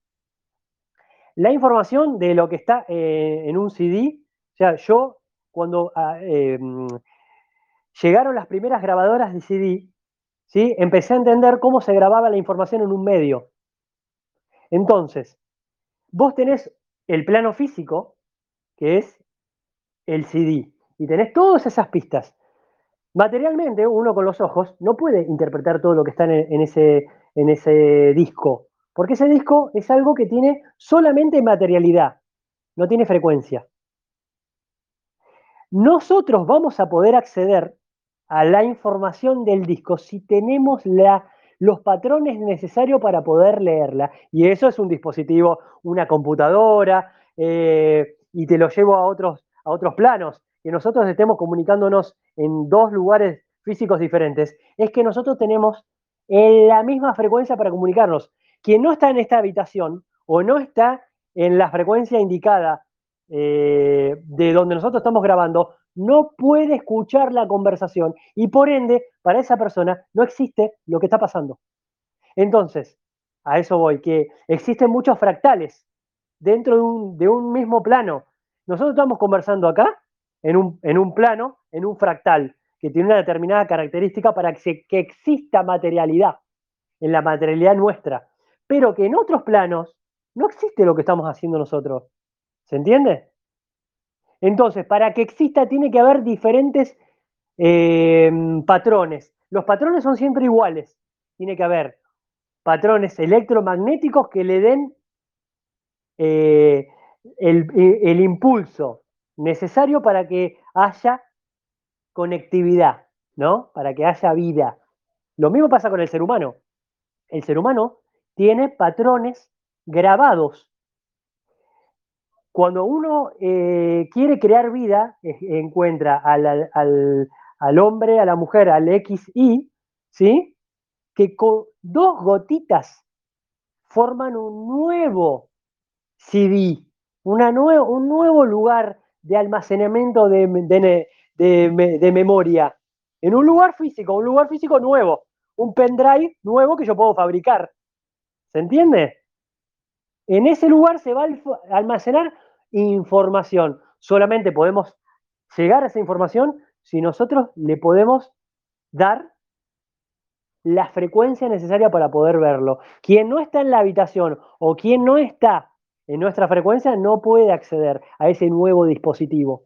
La información de lo que está en un CD, o sea, yo cuando ah, llegaron las primeras grabadoras de CD, ¿sí? empecé a entender cómo se grababa la información en un medio. Entonces, vos tenés el plano físico, que es el CD, y tenés todas esas pistas. Materialmente, uno con los ojos no puede interpretar todo lo que está en, ese, en ese disco, porque ese disco es algo que tiene solamente materialidad, no tiene frecuencia. Nosotros vamos a poder acceder a la información del disco si tenemos la, los patrones necesarios para poder leerla. Y eso es un dispositivo, una computadora, eh, y te lo llevo a otros, a otros planos, que nosotros estemos comunicándonos en dos lugares físicos diferentes, es que nosotros tenemos la misma frecuencia para comunicarnos. Quien no está en esta habitación o no está en la frecuencia indicada eh, de donde nosotros estamos grabando, no puede escuchar la conversación y por ende, para esa persona no existe lo que está pasando. Entonces, a eso voy, que existen muchos fractales dentro de un, mismo plano. Nosotros estamos conversando acá, en un, plano, en un fractal, que tiene una determinada característica para que, que exista materialidad, en la materialidad nuestra, pero que en otros planos no existe lo que estamos haciendo nosotros. ¿Se entiende? Entonces, para que exista tiene que haber diferentes eh, patrones. Los patrones son siempre iguales. Tiene que haber patrones electromagnéticos que le den eh, el, impulso necesario para que haya conectividad, ¿no? Para que haya vida. Lo mismo pasa con el ser humano. El ser humano tiene patrones grabados. Cuando uno eh, quiere crear vida, encuentra al, al, hombre, a la mujer, al XY, ¿sí? Que con dos gotitas forman un nuevo CD, una un nuevo lugar de almacenamiento de, de, memoria, en un lugar físico, un lugar físico nuevo, un pendrive nuevo que yo puedo fabricar. ¿Se entiende? En ese lugar se va a almacenar información. Solamente podemos llegar a esa información si nosotros le podemos dar la frecuencia necesaria para poder verlo. Quien no está en la habitación o quien no está en nuestra frecuencia no puede acceder a ese nuevo dispositivo.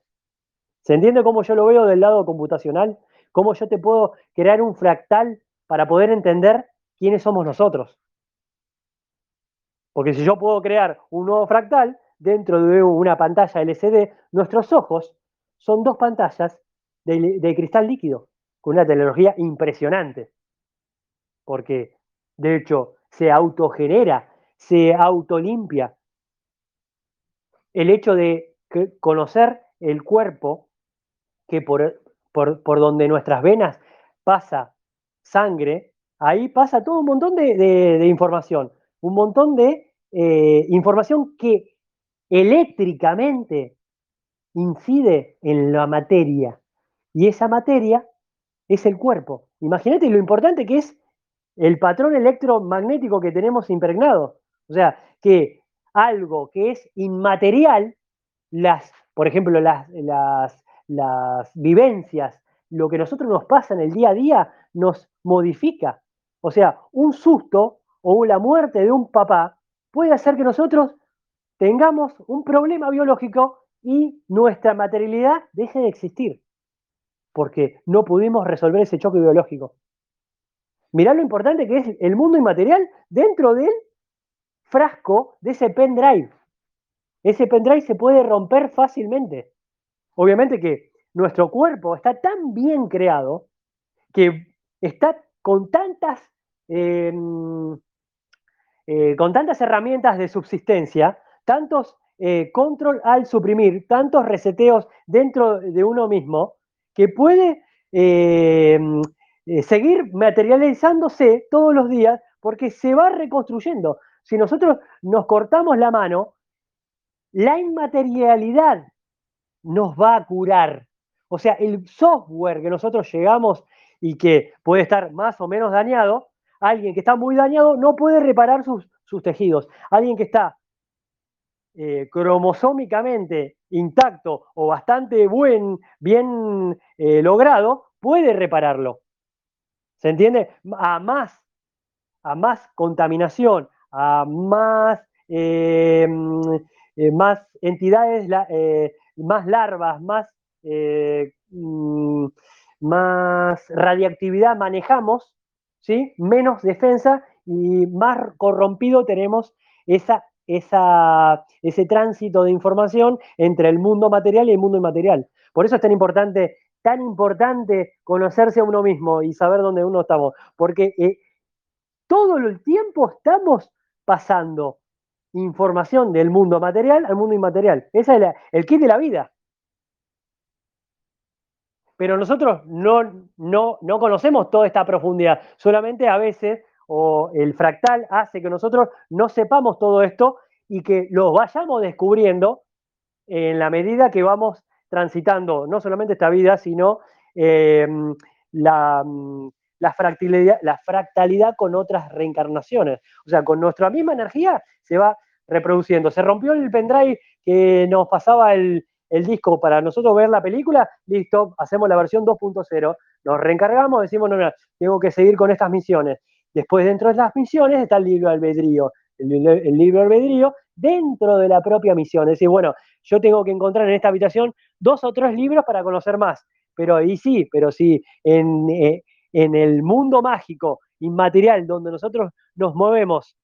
¿Se entiende cómo yo lo veo del lado computacional? ¿Cómo yo te puedo crear un fractal para poder entender quiénes somos nosotros? Porque si yo puedo crear un nuevo fractal dentro de una pantalla LCD, nuestros ojos son dos pantallas de, cristal líquido, con una tecnología impresionante. Porque, de hecho, se autogenera, se autolimpia. El hecho de conocer el cuerpo, que por, por, donde nuestras venas pasa sangre, ahí pasa todo un montón de información un montón de eh, información que eléctricamente incide en la materia. Y esa materia es el cuerpo. Imagínate lo importante que es el patrón electromagnético que tenemos impregnado. O sea, que algo que es inmaterial, las, por ejemplo, las, las, las vivencias, lo que a nosotros nos pasa en el día a día, nos modifica. O sea, un susto o la muerte de un papá puede hacer que nosotros tengamos un problema biológico y nuestra materialidad deje de existir, porque no pudimos resolver ese choque biológico. Mirá lo importante que es el mundo inmaterial dentro del frasco de ese pendrive. Ese pendrive se puede romper fácilmente. Obviamente que nuestro cuerpo está tan bien creado que está con tantas em, eh, con tantas herramientas de subsistencia, tantos eh, control al suprimir, tantos reseteos dentro de uno mismo, que puede eh, seguir materializándose todos los días porque se va reconstruyendo. Si nosotros nos cortamos la mano, la inmaterialidad nos va a curar. O sea, el software que nosotros llegamos y que puede estar más o menos dañado, Alguien que está muy dañado no puede reparar sus, tejidos. Alguien que está eh, cromosómicamente intacto o bastante buen, bien eh, logrado, puede repararlo. ¿Se entiende? A más, a más contaminación, a más, eh, más entidades, más larvas, más, mm, más radiactividad manejamos, menos defensa y más corrompido tenemos esa, esa, ese tránsito de información entre el mundo material y el mundo inmaterial. Por eso es tan importante, tan importante conocerse a uno mismo y saber dónde uno estamos, porque eh, todo el tiempo estamos pasando información del mundo material al mundo inmaterial. Ese es el kit de la vida pero nosotros no, no, no conocemos toda esta profundidad. Solamente a veces, o el fractal hace que nosotros no sepamos todo esto y que lo vayamos descubriendo en la medida que vamos transitando no solamente esta vida, sino em, la, la, fractalidad, la fractalidad con otras reencarnaciones. O sea, con nuestra misma energía se va reproduciendo. Se rompió el pendrive que nos pasaba el, el disco para nosotros ver la película, listo, hacemos la versión 2.0, nos reencargamos, decimos, no, no, tengo que seguir con estas misiones. Después, dentro de las misiones está el libro albedrío, el, libro albedrío dentro de la propia misión. Es decir, bueno, yo tengo que encontrar en esta habitación dos o tres libros para conocer más. Pero ahí sí, pero sí, en, eh, en el mundo mágico, inmaterial, donde nosotros nos movemos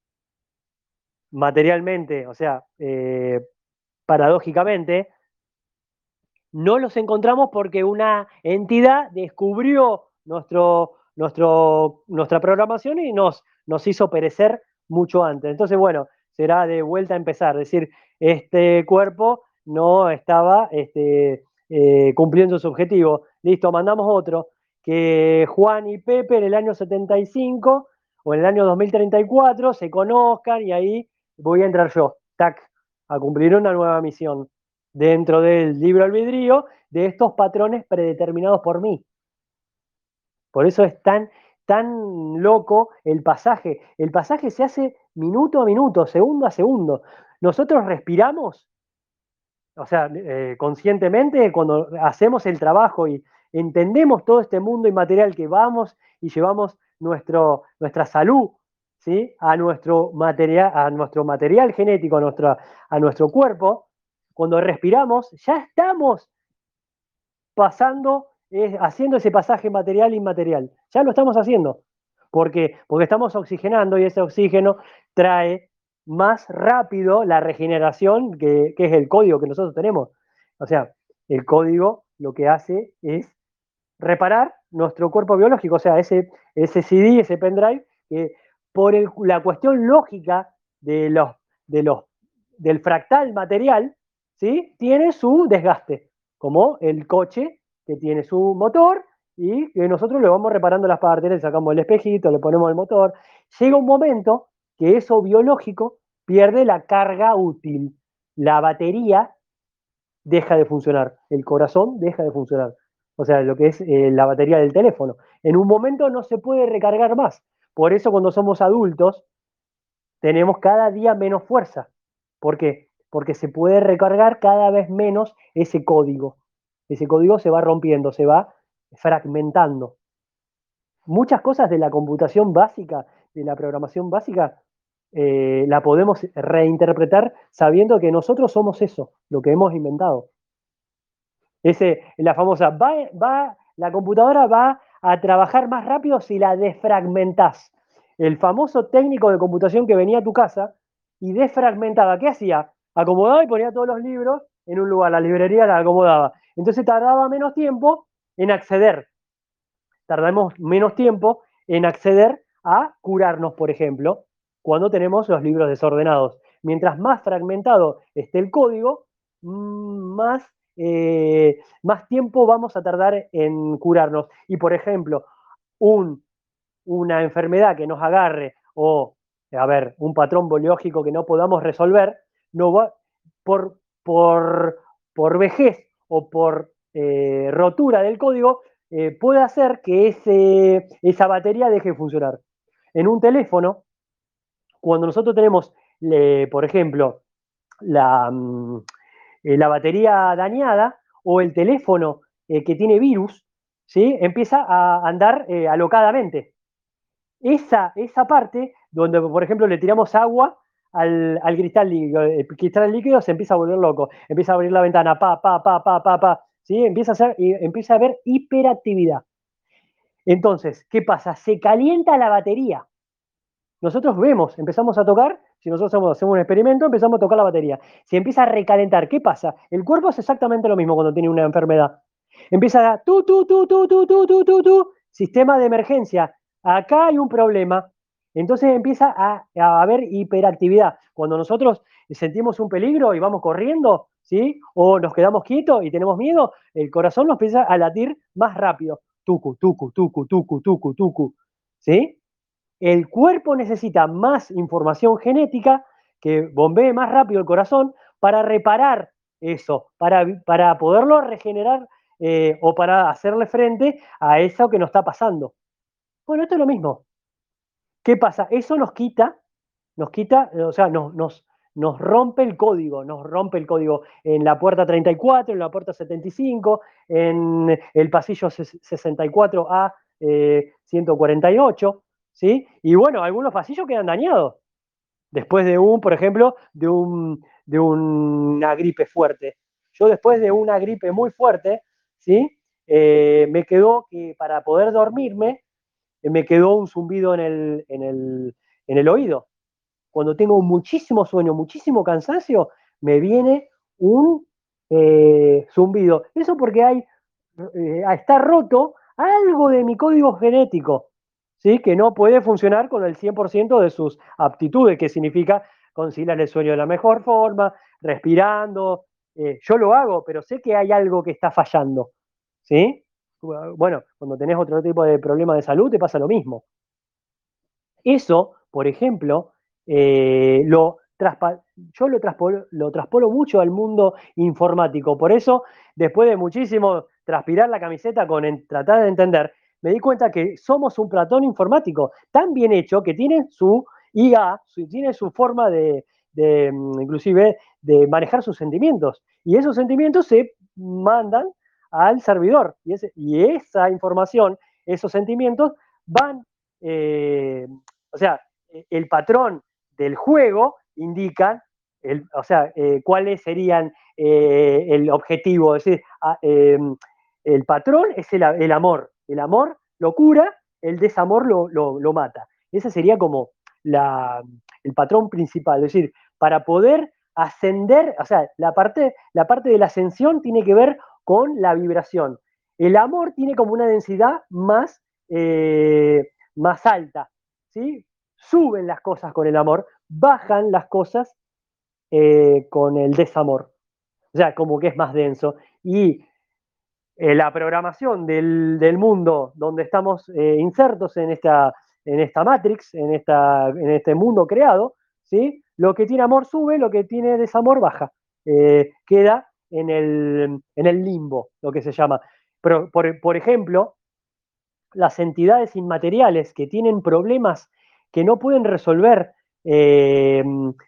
materialmente, o sea, eh, paradójicamente, no los encontramos porque una entidad descubrió nuestro, nuestro, nuestra programación y nos, nos hizo perecer mucho antes. Entonces, bueno, será de vuelta a empezar, es decir, este cuerpo no estaba este, eh, cumpliendo su objetivo. Listo, mandamos otro, que Juan y Pepe en el año 75 o en el año 2034 se conozcan y ahí voy a entrar yo, tac, a cumplir una nueva misión dentro del libro albedrío de estos patrones predeterminados por mí. Por eso es tan, tan loco el pasaje. El pasaje se hace minuto a minuto, segundo a segundo. Nosotros respiramos, o sea, eh, conscientemente, cuando hacemos el trabajo y entendemos todo este mundo inmaterial que vamos y llevamos nuestro, nuestra salud ¿sí? a, nuestro material, a nuestro material genético, a, a nuestro cuerpo, cuando respiramos, ya estamos pasando, haciendo ese pasaje material inmaterial. Ya lo estamos haciendo. ¿Por qué? Porque estamos oxigenando y ese oxígeno trae más rápido la regeneración, que, es el código que nosotros tenemos. O sea, el código lo que hace es reparar nuestro cuerpo biológico, o sea, ese, ese CD, ese pendrive, que por la cuestión lógica de los, de los, del fractal material, ¿sí? tiene su desgaste, como el coche que tiene su motor y que nosotros le vamos reparando las partes, le sacamos el espejito, le ponemos el motor. Llega un momento que eso biológico pierde la carga útil. La batería deja de funcionar, el corazón deja de funcionar. O sea, lo que es eh, la batería del teléfono. En un momento no se puede recargar más. Por eso cuando somos adultos tenemos cada día menos fuerza. ¿Por qué? porque se puede recargar cada vez menos ese código. Ese código se va rompiendo, se va fragmentando. Muchas cosas de la computación básica, de la programación básica, eh, la podemos reinterpretar sabiendo que nosotros somos eso, lo que hemos inventado. Ese, la famosa, va, va, la computadora va a trabajar más rápido si la desfragmentás. El famoso técnico de computación que venía a tu casa y desfragmentaba, ¿qué hacía? acomodaba y ponía todos los libros en un lugar, la librería la acomodaba. Entonces tardaba menos tiempo en acceder. Tardamos menos tiempo en acceder a curarnos, por ejemplo, cuando tenemos los libros desordenados. Mientras más fragmentado esté el código, mm, más, eh, más tiempo vamos a tardar en curarnos. Y, por ejemplo, un, una enfermedad que nos agarre o, a ver, un patrón biológico que no podamos resolver, no va, por, por, por vejez o por eh, rotura del código, eh, puede hacer que ese, esa batería deje de funcionar. En un teléfono, cuando nosotros tenemos, por ejemplo, la, mm, eh, la, batería dañada o el teléfono que tiene virus, ¿sí? empieza a andar alocadamente. Esa, esa parte, donde por ejemplo le tiramos agua al, cristal líquido. El cristal líquido se empieza a volver loco, empieza a abrir la ventana, pa, pa, pa, pa, pa, pa, ¿sí? Empieza a, hacer, empieza a haber hiperactividad. Entonces, ¿qué pasa? Se calienta la batería. Nosotros vemos, empezamos a tocar, si nosotros hacemos, un experimento, empezamos a tocar la batería. Se empieza a recalentar, ¿qué pasa? El cuerpo es exactamente lo mismo cuando tiene una enfermedad. Empieza a tu, tu, tu, tu, tu, tu, tu, tu, tu, sistema de emergencia. Acá hay un problema, entonces empieza a, haber hiperactividad. Cuando nosotros sentimos un peligro y vamos corriendo, ¿sí? O nos quedamos quietos y tenemos miedo, el corazón nos empieza a latir más rápido. Tucu, tucu, tucu, tucu, tucu, tucu. ¿Sí? El cuerpo necesita más información genética que bombee más rápido el corazón para reparar eso, para, poderlo regenerar eh, o para hacerle frente a eso que nos está pasando. Bueno, esto es lo mismo. ¿Qué pasa? Eso nos quita, nos quita, o sea, nos, nos, nos rompe el código, nos rompe el código en la puerta 34, en la puerta 75, en el pasillo 64A 148, eh, ¿sí? Y bueno, algunos pasillos quedan dañados. Después de un, por ejemplo, de, un, de una gripe fuerte. Yo después de una gripe muy fuerte, ¿sí? Eh, me quedó que para poder dormirme, me quedó un zumbido en el, en el, oído. Cuando tengo muchísimo sueño, muchísimo cansancio, me viene un, eh, zumbido. Eso porque hay, eh, está roto algo de mi código genético, ¿sí? que no puede funcionar con el 100% de sus aptitudes, que significa conciliar el sueño de la mejor forma, respirando. Eh, yo lo hago, pero sé que hay algo que está fallando. ¿sí? Bueno, cuando tenés otro tipo de problema de salud te pasa lo mismo. Eso, por ejemplo, eh, lo yo lo traspolo, lo traspolo mucho al mundo informático. Por eso, después de muchísimo transpirar la camiseta con tratar de entender, me di cuenta que somos un platón informático tan bien hecho que tiene su IA, tiene su forma de, de, mm, inclusive, de manejar sus sentimientos. Y esos sentimientos se mandan al servidor. Y, esa información, esos sentimientos, van, eh, o sea, el patrón del juego indican, el, o sea, eh, cuáles serían eh, el objetivo. Es decir, ah, em, el patrón es el, el, amor. El amor lo cura, el desamor lo, lo, lo mata. Ese sería como la, el patrón principal. Es decir, para poder ascender, o sea, la parte, la parte de la ascensión tiene que ver con la vibración. El amor tiene como una densidad más, eh, más alta, ¿sí? Suben las cosas con el amor, bajan las cosas eh, con el desamor. O sea, como que es más denso. Y eh, la programación del, del, mundo donde estamos insertos en esta, en esta matrix, en, esta, en este mundo creado, ¿sí? lo que tiene amor sube, lo que tiene desamor baja. Queda en el, en el, limbo, lo que se llama. Por, por ejemplo, las entidades inmateriales que tienen problemas que no pueden resolver eh,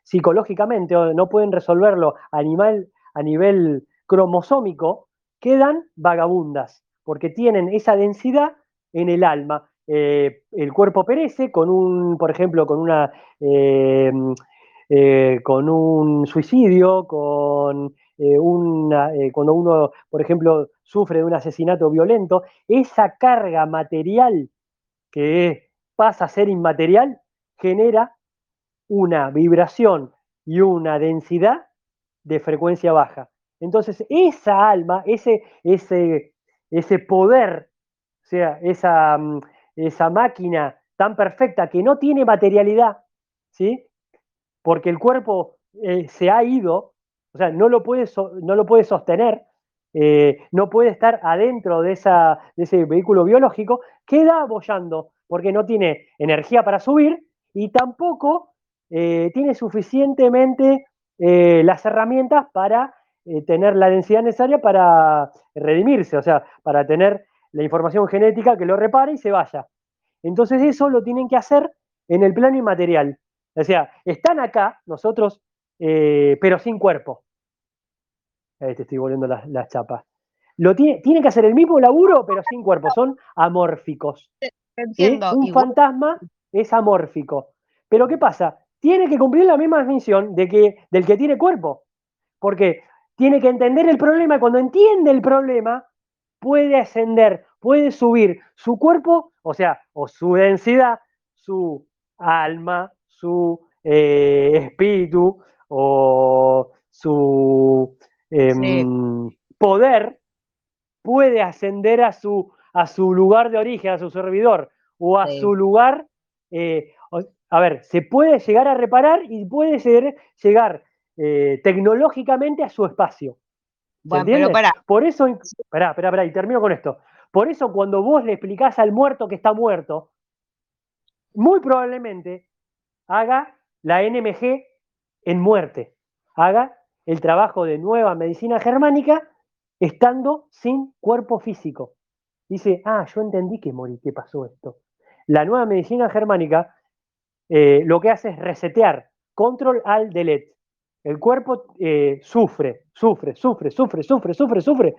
psicológicamente o no pueden resolverlo a nivel, a nivel cromosómico, quedan vagabundas, porque tienen esa densidad en el alma. Eh, el cuerpo perece con un, por ejemplo, con una eh, eh, con un suicidio, con eh, una, eh, cuando uno, por ejemplo, sufre de un asesinato violento, esa carga material que pasa a ser inmaterial genera una vibración y una densidad de frecuencia baja. Entonces, esa alma, ese, ese, ese poder, o sea, esa, mm, esa máquina tan perfecta que no tiene materialidad, ¿sí? Porque el cuerpo eh, se ha ido, o sea, no lo puede, no lo puede sostener, eh, no puede estar adentro de, ese vehículo biológico, queda abollando, porque no tiene energía para subir y tampoco eh, tiene suficientemente las herramientas para tener la densidad necesaria para redimirse, o sea, para tener la información genética que lo repare y se vaya. Entonces eso lo tienen que hacer en el plano inmaterial. O sea, están acá nosotros, eh, pero sin cuerpo. Ahí te estoy volviendo las, las chapas. Lo tiene, tienen que hacer el mismo laburo, pero sin cuerpo. Son amórficos. Entiendo. ¿Eh? Un Igual. fantasma es amórfico. Pero ¿qué pasa? Tiene que cumplir la misma misión de que, del que tiene cuerpo. Porque tiene que entender el problema cuando entiende el problema, puede ascender, puede subir su cuerpo, o sea, o su densidad, su alma, su eh, espíritu o su eh, sí. poder, puede ascender a su, a su lugar de origen, a su servidor, o a sí. su lugar, eh, a ver, se puede llegar a reparar y puede ser, llegar eh, tecnológicamente a su espacio. Bueno, pero para. Por eso, pará, pará, pará, y termino con esto. Por eso cuando vos le explicás al muerto que está muerto, muy probablemente haga la NMG en muerte, haga el trabajo de nueva medicina germánica estando sin cuerpo físico. Dice, ah, yo entendí que morí, que pasó esto. La nueva medicina germánica eh, lo que hace es resetear, control al delete. El cuerpo eh, sufre, sufre, sufre, sufre, sufre, sufre, sufre.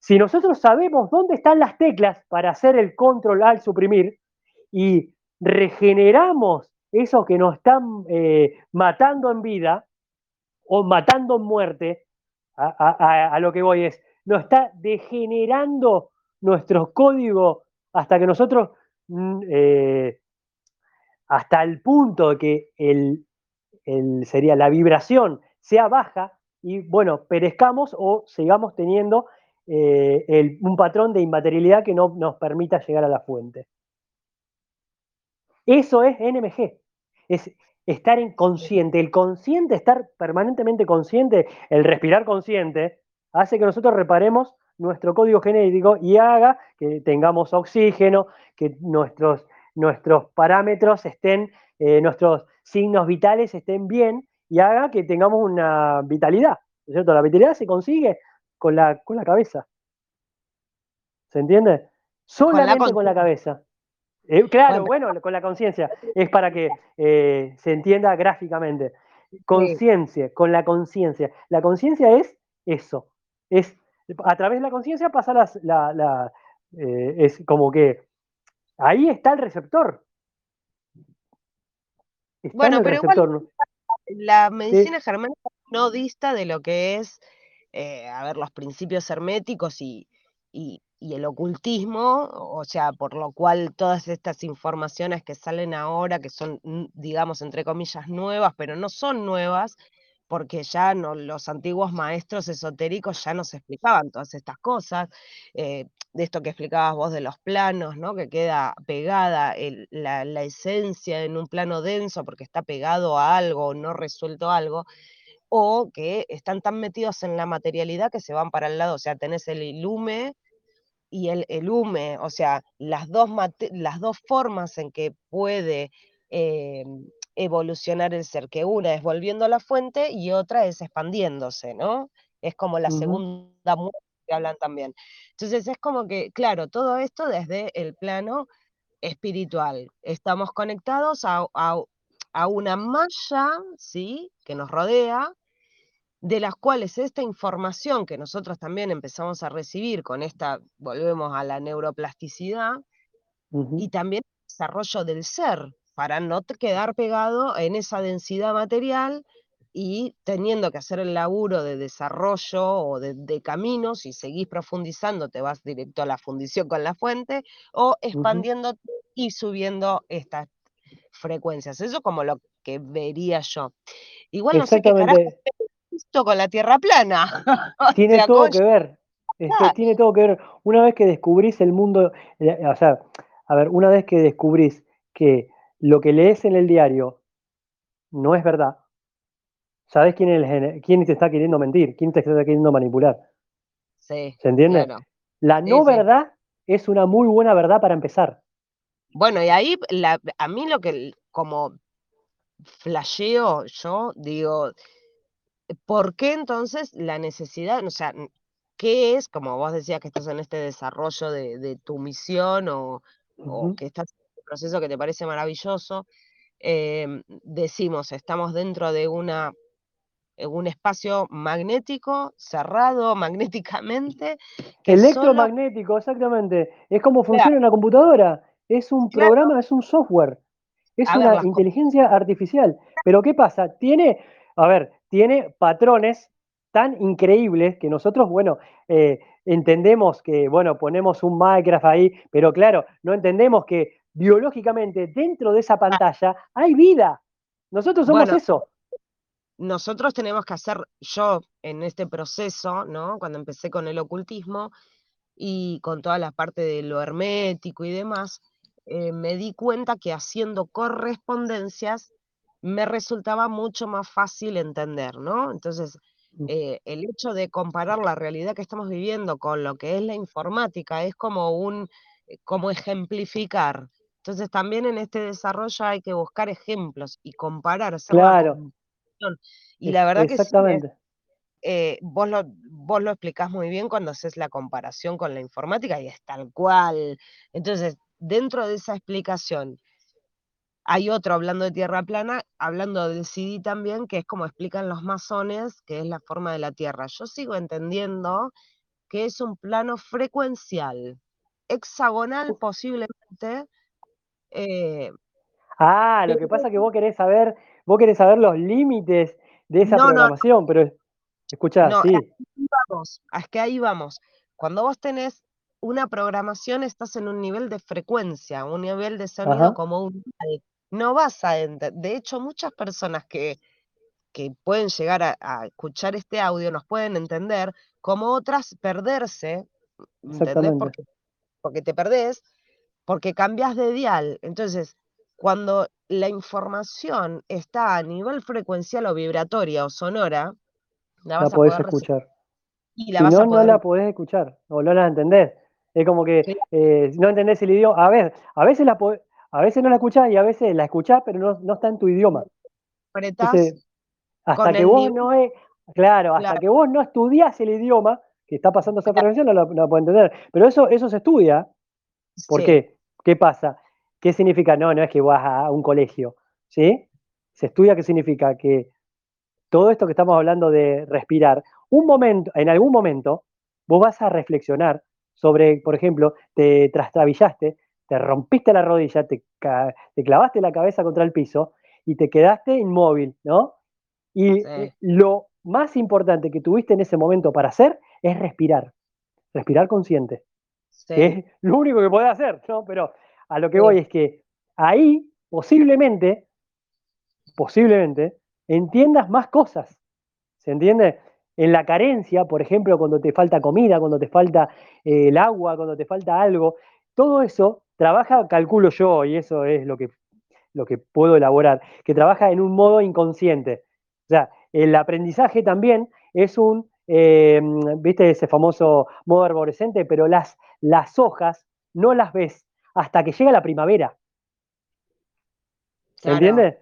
Si nosotros sabemos dónde están las teclas para hacer el control al suprimir y regeneramos eso que nos están eh, matando en vida o matando en muerte, a, lo que voy es, nos está degenerando nuestro código hasta que nosotros, mm, eh, hasta el punto de que el, sería la vibración sea baja, y, bueno, perezcamos o sigamos teniendo eh, un patrón de inmaterialidad que no nos permita llegar a la fuente. Eso es NMG, es estar en consciente. El consciente, estar permanentemente consciente, el respirar consciente, hace que nosotros reparemos nuestro código genético y haga que tengamos oxígeno, que nuestros, nuestros parámetros estén, eh, nuestros signos vitales estén bien y haga que tengamos una vitalidad. cierto? La vitalidad se consigue con la, con la cabeza. ¿Se entiende? Solamente con la, cabeza. Eh, claro, bueno, con la conciencia. Es para que eh, se entienda gráficamente. Conciencia, con la conciencia. La conciencia es eso. Es a través de la conciencia pasa la, eh, es como que ahí está el receptor. bueno, pero igual la medicina germánica no dista de lo que es, a ver, los principios herméticos y, y, el ocultismo, o sea, por lo cual todas estas informaciones que salen ahora, que son, digamos, entre comillas, nuevas, pero no son nuevas, porque ya los antiguos maestros esotéricos ya nos explicaban todas estas cosas, eh, de esto que explicabas vos de los planos, ¿no? que queda pegada la, esencia en un plano denso porque está pegado a algo, no resuelto algo, o que están tan metidos en la materialidad que se van para el lado, o sea, tenés el ilume y el, el hume, o sea, las dos, las dos formas en que puede... Em, evolucionar el ser, que una es volviendo a la fuente y otra es expandiéndose, ¿no? Es como la segunda muerte que hablan también. Entonces es como que, claro, todo esto desde el plano espiritual. Estamos conectados a, a una malla, ¿sí? Que nos rodea, de las cuales esta información que nosotros también empezamos a recibir con esta, volvemos a la neuroplasticidad, y también el desarrollo del ser, para no quedar pegado en esa densidad material y teniendo que hacer el laburo de desarrollo o de, caminos y seguís profundizando, te vas directo a la fundición con la fuente o expandiendo y subiendo estas frecuencias. Eso como lo que vería yo. Igual no sé qué carajo esto con la tierra plana. tiene todo que ver. Este, tiene todo que ver. Una vez que descubrís el mundo, eh, o sea, a ver, una vez que descubrís que lo que lees en el diario no es verdad, ¿sabes quién, es, quién te está queriendo mentir? ¿Quién te está queriendo manipular? Sí. ¿Se entiende? La no verdad es una muy buena verdad para empezar. Bueno, y ahí a mí lo que como flasheo yo, digo, ¿por qué entonces la necesidad, o sea, qué es, como vos decías que estás en este desarrollo de, tu misión o, o que estás proceso que te parece maravilloso, em, decimos, estamos dentro de una, eh, un espacio magnético, cerrado magnéticamente. Electromagnético, exactamente. Es como funciona una computadora. Es un programa, es un software. Es una inteligencia artificial. Pero ¿qué pasa? Tiene, a ver, tiene patrones tan increíbles que nosotros, bueno, eh, entendemos que, bueno, ponemos un Minecraft ahí, pero claro, no entendemos que biológicamente dentro de esa ah. pantalla hay vida. Nosotros somos eso. Nosotros tenemos que hacer, yo en este proceso, ¿no? Cuando empecé con el ocultismo y con toda la parte de lo hermético y demás, eh, me di cuenta que haciendo correspondencias me resultaba mucho más fácil entender, ¿no? Entonces, mm. eh, el hecho de comparar la realidad que estamos viviendo con lo que es la informática es como un, eh, como ejemplificar entonces también en este desarrollo hay que buscar ejemplos y comparar, claro. y la verdad que sí, eh, vos, lo, vos lo explicás muy bien cuando haces la comparación con la informática y es tal cual. Entonces, dentro de esa explicación, hay otro hablando de tierra plana, hablando del CD también, que es como explican los masones, que es la forma de la Tierra. Yo sigo entendiendo que es un plano frecuencial, hexagonal posiblemente, eh, ah, lo que pasa es que vos querés saber, vos querés saber los límites de esa programación, pero escuchá, sí. vamos, es que ahí vamos. Cuando vos tenés una programación, estás en un nivel de frecuencia, un nivel de sonido como un no vas a entender. De hecho, muchas personas que que pueden llegar a, escuchar este audio nos pueden entender, como otras perderse, ¿entendés? Porque, porque te perdés, porque cambias de dial. Entonces, cuando la información está a nivel frecuencial o vibratoria o sonora, la, vas a podés escuchar. Y la si no, no la podés escuchar o no la entendés. Es como que eh, no entendés el idioma. A ver, a veces, la a veces no la escuchás y a veces la escuchás, pero no, no está en tu idioma. Entonces, hasta que vos no es, claro, hasta que vos no estudias el idioma que está pasando esa prevención, no lo, no entender. Pero eso, eso se estudia. ¿Por qué? ¿Qué pasa? ¿Qué significa? No, no es que vas a un colegio, ¿sí? Se estudia qué significa que todo esto que estamos hablando de respirar, un momento, en algún momento, vos vas a reflexionar sobre, por ejemplo, te trastrabillaste, te rompiste la rodilla, te, te clavaste la cabeza contra el piso y te quedaste inmóvil, ¿no? Y lo más importante que tuviste en ese momento para hacer es respirar, respirar consciente. es lo único que podés hacer, ¿no? Pero a lo que voy es que ahí posiblemente, posiblemente, entiendas más cosas. ¿Se entiende? En la carencia, por ejemplo, cuando te falta comida, cuando te falta eh, el agua, cuando te falta algo, todo eso trabaja, calculo yo, y eso es lo que, lo que puedo elaborar, que trabaja en un modo inconsciente. O sea, el aprendizaje también es un, eh, viste ese famoso modo arborescente, pero las, las hojas no las ves hasta que llega la primavera. ¿Se entiende?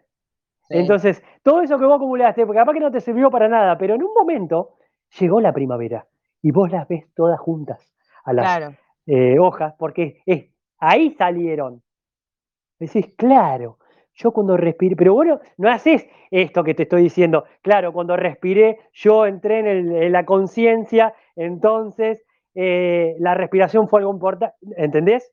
Entonces, todo eso que vos acumulaste, porque capaz que no te sirvió para nada, pero en un momento llegó la primavera y vos las ves todas juntas a las eh, hojas, porque es, ahí salieron. Decís, claro, yo cuando respiré, pero bueno, no haces esto que te estoy diciendo. Claro, cuando respiré, yo entré en, la conciencia, entonces eh, la respiración fue algo importante, ¿entendés?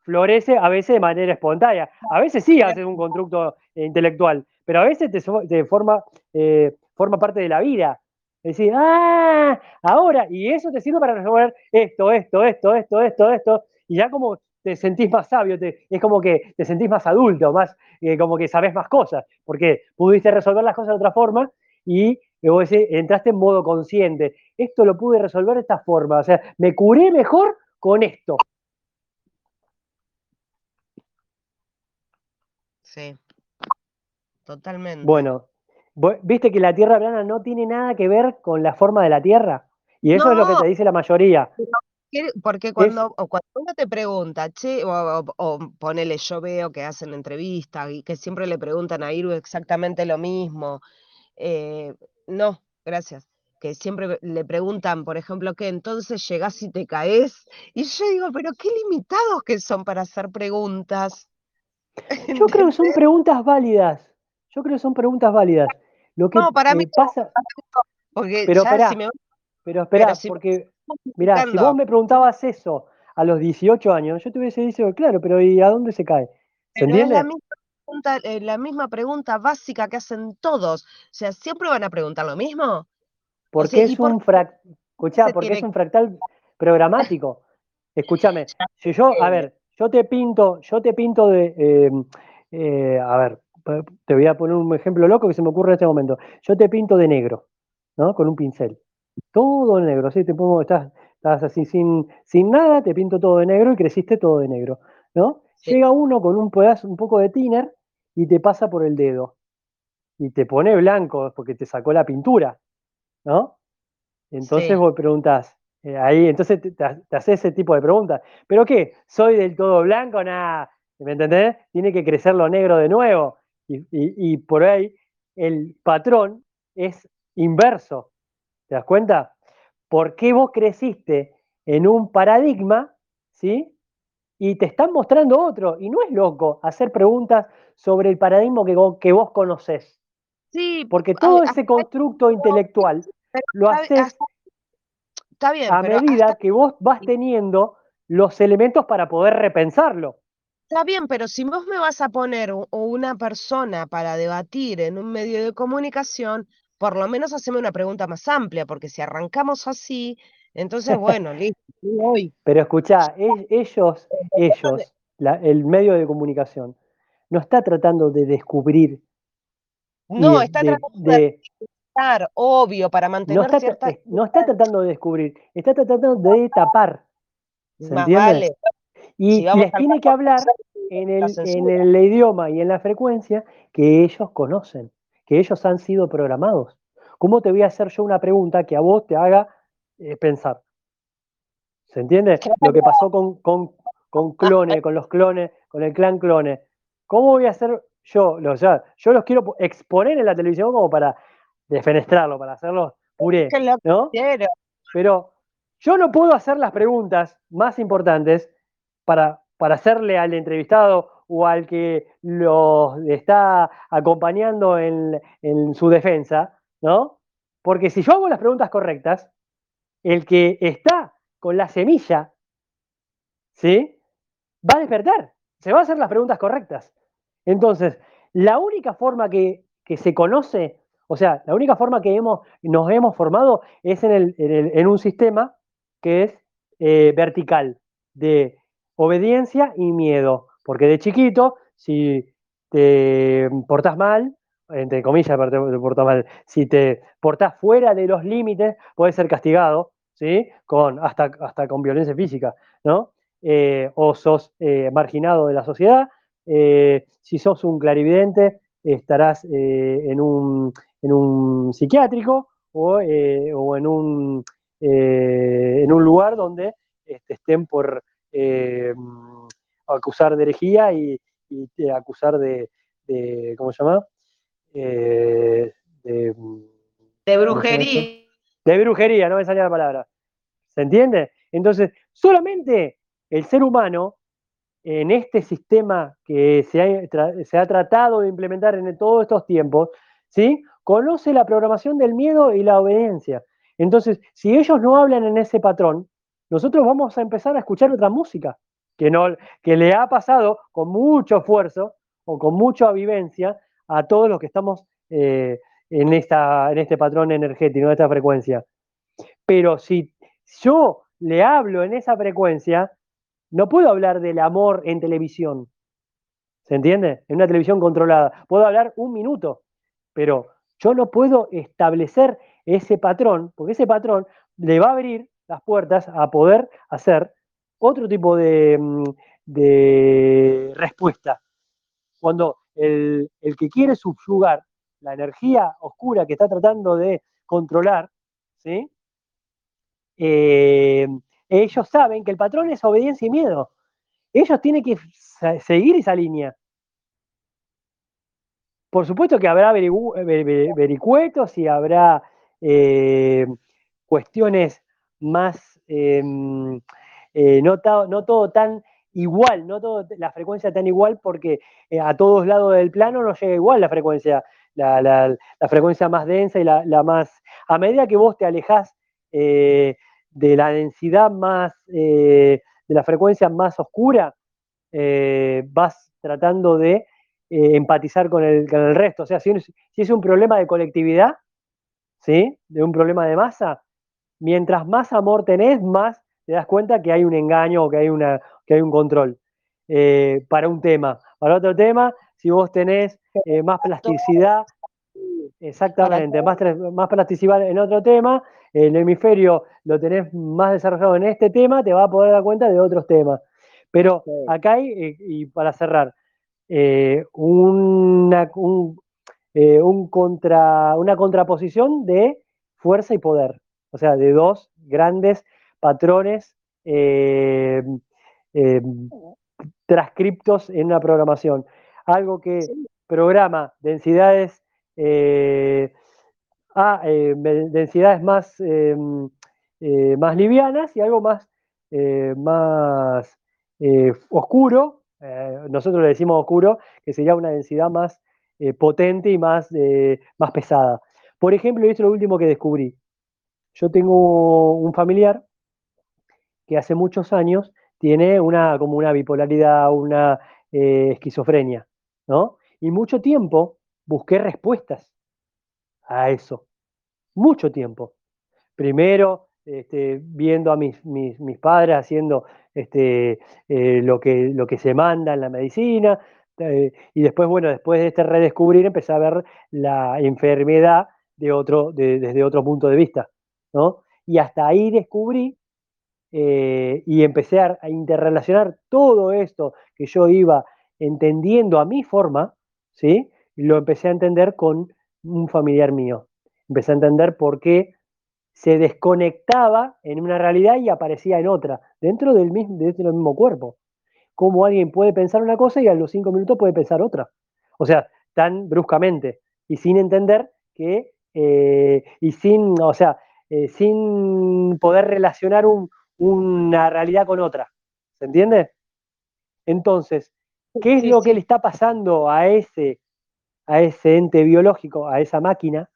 Florece a veces de manera espontánea. A veces sí haces un constructo intelectual, pero a veces te, forma, eh, forma parte de la vida. Decir, ah, ahora, y eso te sirve para resolver esto, esto, esto, esto, esto, esto, y ya como te sentís más sabio, es como que te sentís más adulto, más eh, como que sabes más cosas, porque pudiste resolver las cosas de otra forma y vos entraste en modo consciente. Esto lo pude resolver de esta forma, o sea, me curé mejor con esto. Sí, totalmente. Bueno, viste que la Tierra plana no tiene nada que ver con la forma de la Tierra. Y eso es lo que te dice la mayoría. Porque cuando, cuando uno te pregunta, che, o, ponele, yo veo que hacen entrevistas y que siempre le preguntan a Iru exactamente lo mismo. Eh, no, gracias. Que siempre le preguntan, por ejemplo, que entonces llegás y te caes. Y yo digo, pero qué limitados que son para hacer preguntas. Yo creo que son preguntas válidas. Yo creo que son preguntas válidas. Lo que no, para mí pasa. Porque pero espera, pero espera, porque Mira, si vos me preguntabas eso a los 18 años, yo te hubiese dicho, claro, pero ¿y a dónde se cae? ¿Se entiende? Es la misma, pregunta, eh, la misma pregunta básica que hacen todos. O sea, ¿siempre van a preguntar lo mismo? Porque es un porque es un fractal programático. Escúchame, si yo, a ver, yo te pinto, yo te pinto de, em, eh, a ver, te voy a poner un ejemplo loco que se me ocurre en este momento. Yo te pinto de negro, ¿no? Con un pincel todo negro, ¿sí? Te pongo, estás, estás así sin, sin nada, te pinto todo de negro y creciste todo de negro, ¿no? Llega uno con un pedazo, un poco de thinner y te pasa por el dedo y te pone blanco porque te sacó la pintura, ¿no? Entonces vos preguntás, eh, ahí, entonces te, haces ese tipo de preguntas. ¿Pero qué? ¿Soy del todo blanco? Nada, ¿me entendés? Tiene que crecer lo negro de nuevo. y por ahí el patrón es inverso. ¿Te das cuenta? ¿Por qué vos creciste en un paradigma, ¿sí? Y te están mostrando otro. Y no es loco hacer preguntas sobre el paradigma que vos, que vos conocés. Sí. Porque todo ese constructo intelectual lo haces está bien, a medida que vos vas teniendo los elementos para poder repensarlo. Está bien, pero si vos me vas a poner una persona para debatir en un medio de comunicación, por lo menos haceme una pregunta más amplia, porque si arrancamos así, entonces, bueno, listo, hoy. Pero escuchá, ellos, ellos, el medio de comunicación, no está tratando de descubrir No, está tratando de, estar obvio, para mantener no está, cierta... no está tratando de descubrir, está tratando de tapar. ¿Se entiende? Y les tiene que hablar en el, en el idioma y en la frecuencia que ellos conocen, que ellos han sido programados. ¿Cómo te voy a hacer yo una pregunta que a vos te haga eh, pensar? ¿Se entiende? Lo que pasó con, con, con clone, con los clones, con el clan clone. ¿Cómo voy a hacer yo? Los, ya, yo los quiero exponer en la televisión como para defenestrarlo, para hacerlos puré, ¿no? Pero yo no puedo hacer las preguntas más importantes para, para hacerle al entrevistado o al que lo está acompañando en, en su defensa, ¿no? Porque si yo hago las preguntas correctas, el que está con la semilla, ¿sí? Va a despertar, se va a hacer las preguntas correctas. Entonces, la única forma que, se conoce, o sea, la única forma que hemos, nos hemos formado es en, el, en, un sistema que es eh, vertical, de obediencia y miedo. Porque de chiquito, si te portas mal, entre comillas, te portas mal, si te portas fuera de los límites, puedes ser castigado, ¿sí? Con, hasta, hasta con violencia física, ¿no? Eh, o sos eh, marginado de la sociedad. Eh, si sos un clarividente, estarás en un, en, un, psiquiátrico o, en, un, en un lugar donde estén por acusar de herejía y, acusar de, ¿cómo se llama? de, de brujería. De brujería, no me salía la palabra. ¿Se entiende? Entonces, solamente el ser humano, en este sistema que se ha, tratado de implementar en todos estos tiempos, ¿sí? conoce la programación del miedo y la obediencia. Entonces, si ellos no hablan en ese patrón, nosotros vamos a empezar a escuchar otra música que, no, que le ha pasado con mucho esfuerzo o con mucha vivencia a todos los que estamos eh, en, esta, en este patrón energético, en esta frecuencia. Pero si yo le hablo en esa frecuencia, no puedo hablar del amor en televisión. ¿Se entiende? En una televisión controlada. Puedo hablar un minuto, pero yo no puedo establecer ese patrón, porque ese patrón le va a abrir las puertas a poder hacer otro tipo de, mm, respuesta. Cuando el, el, que quiere subyugar la energía oscura que está tratando de controlar, ¿sí? Eh, ellos saben que el patrón es obediencia y miedo. Ellos tienen que seguir esa línea. Por supuesto que habrá vericuetos y habrá eh, cuestiones más, em, eh, no, no, todo tan igual, no todo la frecuencia tan igual, porque a todos lados del plano no llega igual la frecuencia, la, frecuencia más densa y la, más... A medida que vos te alejás de la densidad más, eh, de la frecuencia más oscura, eh, vas tratando de eh, empatizar con el, con el, resto. O sea, si, es un problema de colectividad, ¿sí? De un problema de masa, mientras más amor tenés, más te das cuenta que hay un engaño o que hay, una, que hay un control para un tema. Para otro tema, si vos tenés más plasticidad, exactamente, más, más plasticidad en otro tema, el hemisferio lo tenés más desarrollado en este tema, te va a poder dar cuenta de otros temas. Pero acá hay, eh, y para cerrar, eh, una, eh, un, contra, una contraposición de fuerza y poder, o sea, de dos grandes patrones transcriptos en una programación. Algo que programa densidades a eh, densidades más, em, eh, más livianas y algo más, eh, más oscuro, nosotros le decimos oscuro, que sería una densidad más potente y más, más pesada. Por ejemplo, y esto es lo último que descubrí. Yo tengo un familiar que hace muchos años tiene una, como una bipolaridad, una esquizofrenia, ¿no? Y mucho tiempo busqué respuestas a eso mucho tiempo. Primero, este, viendo a mis, mis, padres haciendo este, eh, lo, que, lo que se manda en la medicina, eh, y después, bueno, después de este redescubrir, empecé a ver la enfermedad de otro, desde otro punto de vista, ¿no? Y hasta ahí descubrí eh, y empecé a, interrelacionar todo esto que yo iba entendiendo a mi forma, ¿sí? Lo empecé a entender con un familiar mío. Empecé a entender por qué se desconectaba en una realidad y aparecía en otra, dentro del mismo, dentro del mismo cuerpo. Cómo alguien puede pensar una cosa y a los cinco minutos puede pensar otra. O sea, tan bruscamente y sin entender que, eh, y sin, o sea, eh, sin poder relacionar una realidad con otra. ¿Se entiende? Entonces, ¿qué es lo que le está pasando a ese, a ese ente biológico, a esa máquina,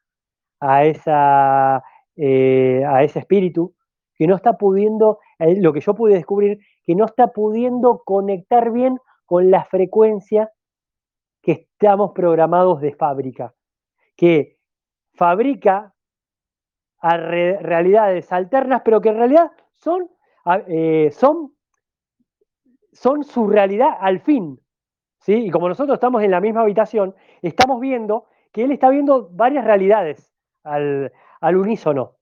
a, esa, eh, a ese espíritu, que no está pudiendo, eh, lo que yo pude descubrir, que no está pudiendo conectar bien con la frecuencia que estamos programados de fábrica, que fabrica a realidades alternas, pero que en realidad son, eh, son, son su realidad al fin. ¿sí? Y como nosotros estamos en la misma habitación, estamos viendo que él está viendo varias realidades al, unísono.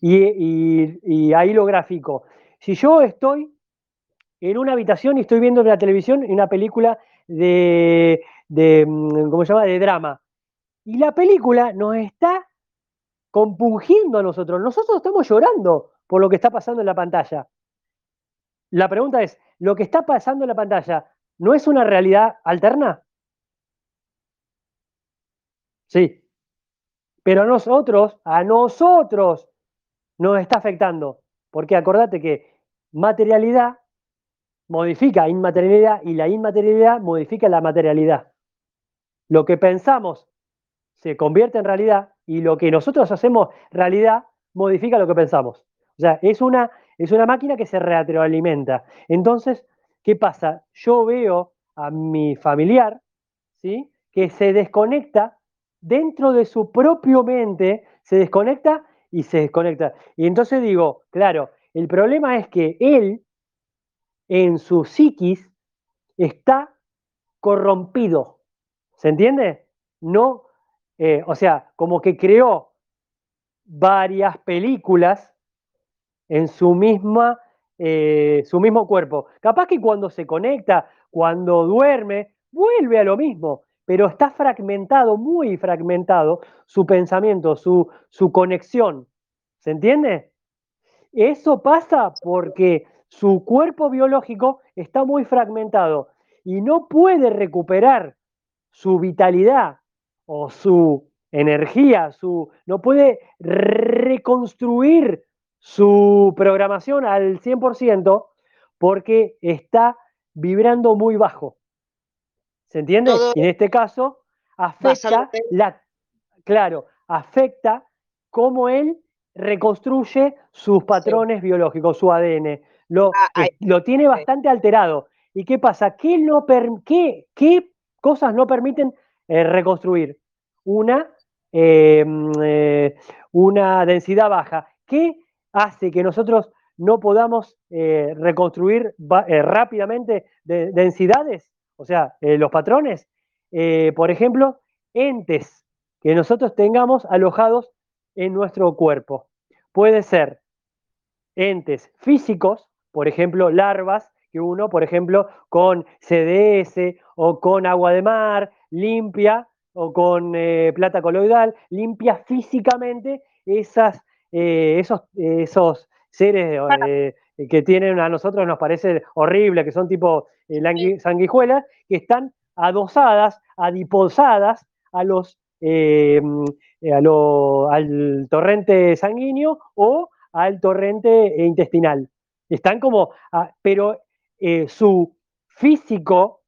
Y, ahí lo gráfico. Si yo estoy en una habitación y estoy viendo en la televisión una película de, de, mm, ¿cómo se llama?, de drama. Y la película nos está compungiendo a nosotros. Nosotros estamos llorando por lo que está pasando en la pantalla. La pregunta es, ¿lo que está pasando en la pantalla no es una realidad alterna? Sí. Pero a nosotros, a nosotros nos está afectando. Porque acordate que materialidad modifica inmaterialidad y la inmaterialidad modifica la materialidad. Lo que pensamos se convierte en realidad y lo que nosotros hacemos realidad modifica lo que pensamos. O sea, es una, es una máquina que se retroalimenta. Entonces, ¿qué pasa? Yo veo a mi familiar, ¿sí? Que se desconecta dentro de su propio mente, se desconecta y se desconecta. Y entonces digo, claro, el problema es que él, en su psiquis, está corrompido. ¿Se entiende? No eh, o sea, como que creó varias películas en su misma, eh, su mismo cuerpo. Capaz que cuando se conecta, cuando duerme, vuelve a lo mismo, pero está fragmentado, muy fragmentado, su pensamiento, su, su conexión. ¿Se entiende? Eso pasa porque su cuerpo biológico está muy fragmentado y no puede recuperar su vitalidad, o su energía, su, no puede reconstruir su programación al 100% porque está vibrando muy bajo. ¿Se entiende? y en este caso afecta la, claro, afecta cómo él reconstruye sus patrones biológicos, su ADN. Lo, ah, lo tiene bastante alterado. ¿Y qué pasa? ¿Qué, no qué, qué cosas no permiten eh, reconstruir una, em, eh, una densidad baja. ¿Qué hace que nosotros no podamos eh, reconstruir rápidamente densidades? O sea, los patrones. por ejemplo, entes que nosotros tengamos alojados en nuestro cuerpo. Puede ser entes físicos, por ejemplo, larvas, que uno, por ejemplo, con CDS o con agua de mar, limpia o con eh, plata coloidal, limpia físicamente esas, eh, esos, esos seres eh, que tienen a nosotros nos parece horrible, que son tipo sanguijuelas, que están adosadas, adiposadas a los, al torrente sanguíneo o al torrente intestinal. Están como, ah, pero su físico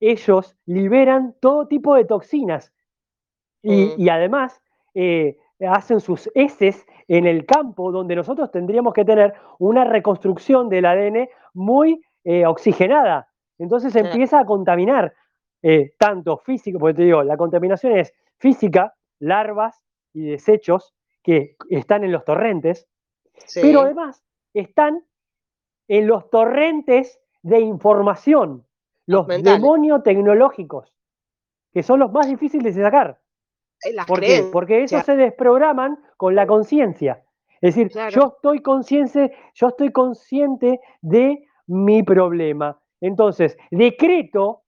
ellos liberan todo tipo de toxinas y, mm. además eh, hacen sus heces en el campo donde nosotros tendríamos que tener una reconstrucción del ADN muy eh, oxigenada. Entonces empieza a contaminar eh, tanto físico, porque te digo, la contaminación es física, larvas y desechos que están en los torrentes, pero además están en los torrentes de información los demonios tecnológicos, que son los más difíciles de sacar. ¿Por qué? Porque esos se desprograman con la conciencia. Es decir, yo estoy consciente, yo estoy consciente de mi problema. Entonces, decreto,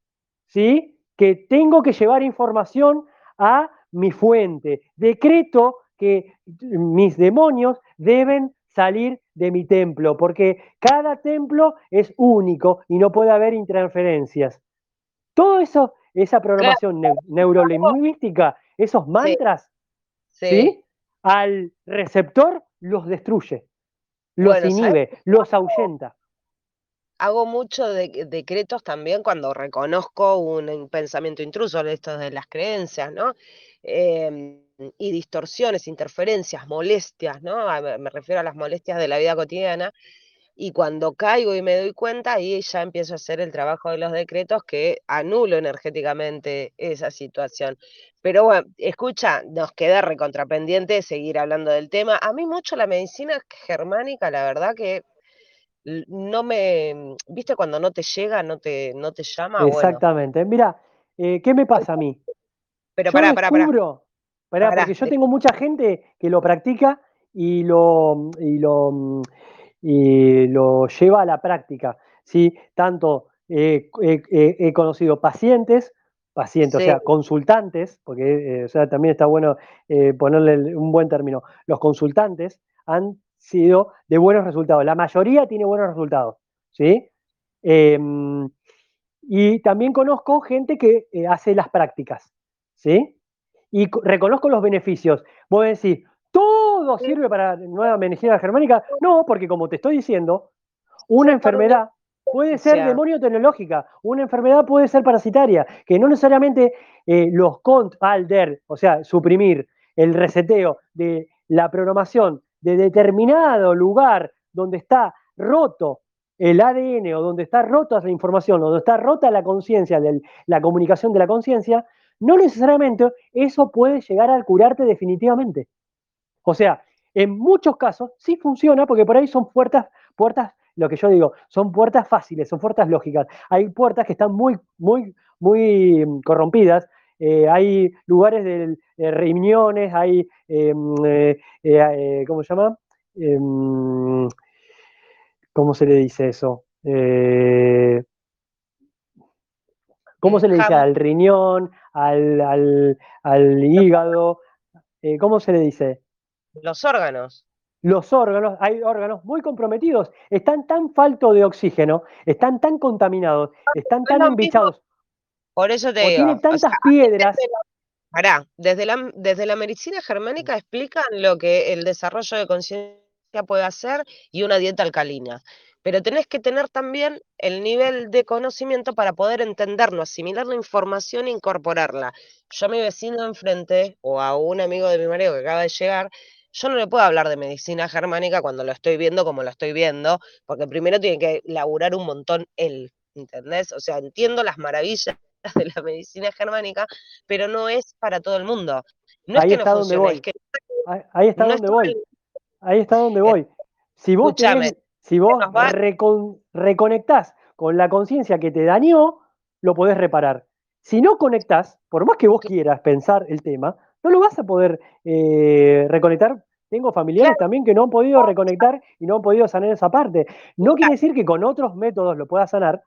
¿sí? Que tengo que llevar información a mi fuente. Decreto que mis demonios deben salir de mi templo, porque cada templo es único y no puede haber interferencias. Todo eso, esa programación neurolingüística, esos mantras, sí. Al receptor los destruye, los inhibe, los ahuyenta hago mucho de, decretos también cuando reconozco un, pensamiento intruso, esto de las creencias, ¿no? Em, y distorsiones, interferencias, molestias, ¿no? Me refiero a las molestias de la vida cotidiana. Y cuando caigo y me doy cuenta, ahí ya empiezo a hacer el trabajo de los decretos que anulo energéticamente esa situación. Pero bueno, escucha, nos queda recontrapendiente seguir hablando del tema. A mí mucho la medicina germánica, la verdad que no me, viste cuando no te llega, no te, no te llama. Exactamente. Mira, eh, ¿qué me pasa a mí? Pero yo pará, pará, pará. porque yo tengo mucha gente que lo practica y lo, y lo, y lo lleva a la práctica. ¿sí? Tanto he conocido pacientes, pacientes, o sea, consultantes, porque eh, o sea, también está bueno eh, ponerle un buen término, los consultantes han sido de buenos resultados. La mayoría tiene buenos resultados, ¿sí? Em, y también conozco gente que eh, hace las prácticas, ¿sí? Y reconozco los beneficios. Voy a decir, ¿todo sirve para nueva medicina germánica? No, porque como te estoy diciendo, una enfermedad puede ser demonio tecnológica, una enfermedad puede ser parasitaria, que no necesariamente eh, los cont alder, o sea, suprimir el reseteo de la programación de determinado lugar donde está roto el ADN o donde está rota la información o donde está rota la conciencia, la comunicación de la conciencia, no necesariamente eso puede llegar a curarte definitivamente. O sea, en muchos casos sí funciona porque por ahí son puertas, puertas, lo que yo digo, son puertas fáciles, son puertas lógicas. Hay puertas que están muy, muy, muy mm, corrompidas eh, hay lugares de, reuniones, hay, em, eh, eh, ¿cómo se llama? Em, ¿Cómo se le dice eso? ¿Cómo se le dice al riñón, al, hígado? ¿Cómo se le dice? Los órganos los órganos, hay órganos muy comprometidos, están tan faltos de oxígeno, están tan contaminados, están tan embichados. Por eso te digo. Tiene tantas piedras. Pará, desde la, desde la medicina germánica explican lo que el desarrollo de conciencia puede hacer y una dieta alcalina. Pero tenés que tener también el nivel de conocimiento para poder entenderlo, asimilar la información e incorporarla. Yo a mi vecino enfrente o a un amigo de mi marido que acaba de llegar, yo no le puedo hablar de medicina germánica cuando lo estoy viendo como lo estoy viendo, porque primero tiene que laburar un montón él, ¿entendés? O sea, entiendo las maravillas de la medicina germánica, pero no es para todo el mundo. No ahí es que está donde voy. ahí, está donde voy. Ahí está donde voy. Si vos, si vos reconectás con la conciencia que te dañó, lo podés reparar. Si no conectás, por más que vos quieras pensar el tema, no lo vas a poder eh, reconectar. Tengo familiares también que no han podido reconectar y no han podido sanar esa parte. No quiere decir que con otros métodos lo puedas sanar,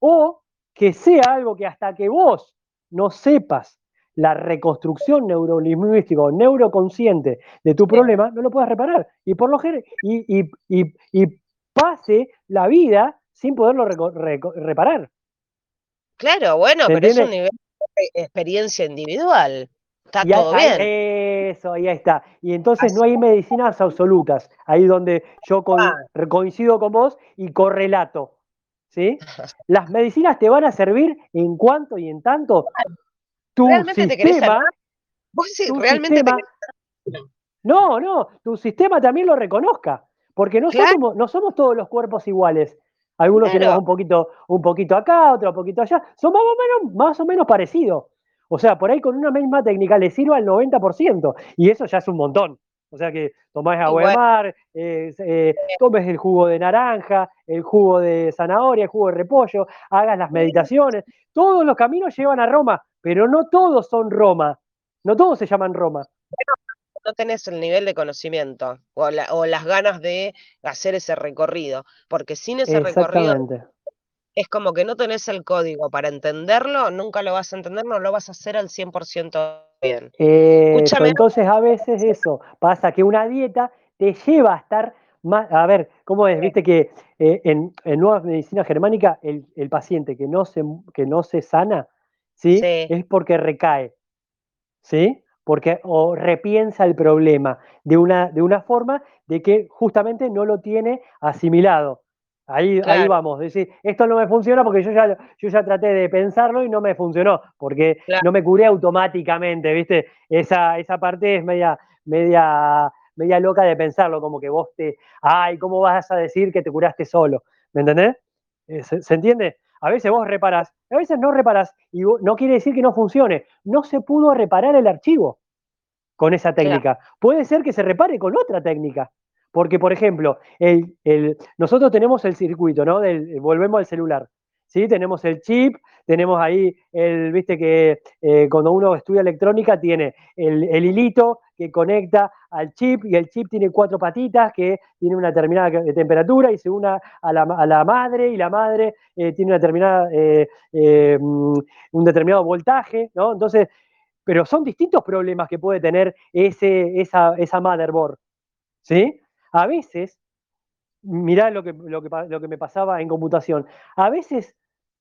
o que sea algo que hasta que vos no sepas la reconstrucción neurolingüística o neuroconsciente de tu problema, no lo puedas reparar. Y por lo y, y, pase la vida sin poderlo reparar. Claro, bueno, pero es un nivel de experiencia individual. Está todo bien. eso, ahí está. Y entonces no hay medicinas absolutas. Ahí donde yo ah. coincido con vos y correlato. ¿sí? Las medicinas te van a servir en cuanto y en tanto tu ¿Realmente sistema, te realmente no, no, tu sistema también lo reconozca, porque no, somos, no somos todos los cuerpos iguales. Algunos tenemos un poquito, un poquito acá, otro un poquito allá. Son más o menos, más o menos parecidos. O sea, por ahí con una misma técnica le sirve al 90%, y eso ya es un montón. O sea que tomás agua de mar, eh, tomes el jugo de naranja, el jugo de zanahoria, el jugo de repollo, hagas las meditaciones. Todos los caminos llevan a Roma, pero no todos son Roma. No todos se llaman Roma. No tenés el nivel de conocimiento o, las ganas de hacer ese recorrido, porque sin ese recorrido es como que no tenés el código para entenderlo, nunca lo vas a entender, no lo vas a hacer al 100% bien. entonces a veces eso pasa que una dieta te lleva a estar más, a ver, ¿cómo es? Viste que eh, en, nueva medicina germánica el, paciente que no se, que no se sana, ¿sí? Es porque recae, ¿sí? Porque o repiensa el problema de una, de una forma de que justamente no lo tiene asimilado. Ahí, ahí vamos, decir, esto no me funciona porque yo ya, yo ya traté de pensarlo y no me funcionó, porque no me curé automáticamente, ¿viste? Esa, esa parte es media, media, media loca de pensarlo, como que vos te, ay, ¿cómo vas a decir que te curaste solo? ¿Me entendés? Eh, ¿Se, entiende? A veces vos reparás, a veces no reparás, y no quiere decir que no funcione, no se pudo reparar el archivo con esa técnica. Puede ser que se repare con otra técnica. Porque, por ejemplo, nosotros tenemos el circuito, ¿no? Del, volvemos al celular. ¿sí? Tenemos el chip, tenemos ahí, el, viste que eh, cuando uno estudia electrónica tiene el, hilito que conecta al chip y el chip tiene cuatro patitas que tiene una determinada temperatura y se une a la, madre y la madre eh, tiene una determinada, eh, mm, un determinado voltaje, ¿no? Entonces, pero son distintos problemas que puede tener ese, esa, esa motherboard, ¿sí? A veces, mirá lo que, lo que, me pasaba en computación, a veces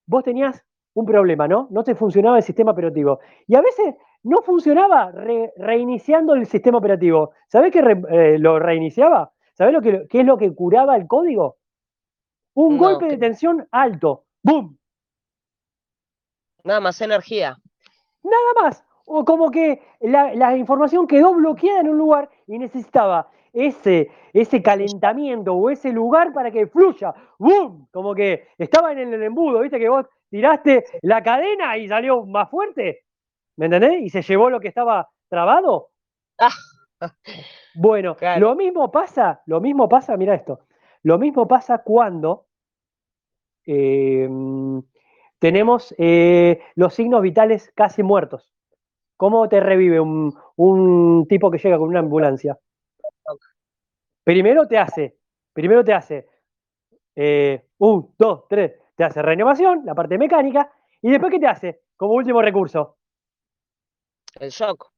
vos tenías un problema, ¿no? No te funcionaba el sistema operativo. Y a veces no funcionaba reiniciando el sistema operativo. ¿Sabés qué eh, lo reiniciaba? ¿Sabés lo que, qué es lo que curaba el código? Un golpe de tensión alto. ¡Bum! Nada más energía. Nada más. O como que la, la información quedó bloqueada en un lugar y necesitaba ese, ese calentamiento o ese lugar para que fluya. ¡Bum! Como que estaba en el embudo, ¿viste? Que vos tiraste la cadena y salió más fuerte. ¿Me entendés? Y se llevó lo que estaba trabado. Ah. Bueno, lo mismo pasa, lo mismo pasa, mira esto, lo mismo pasa cuando em, tenemos eh, los signos vitales casi muertos. ¿Cómo te revive un, un tipo que llega con una ambulancia? Primero te hace, primero te hace eh, un, dos, tres, te hace reanimación, la parte mecánica, y después ¿qué te hace? Como último recurso. El shock.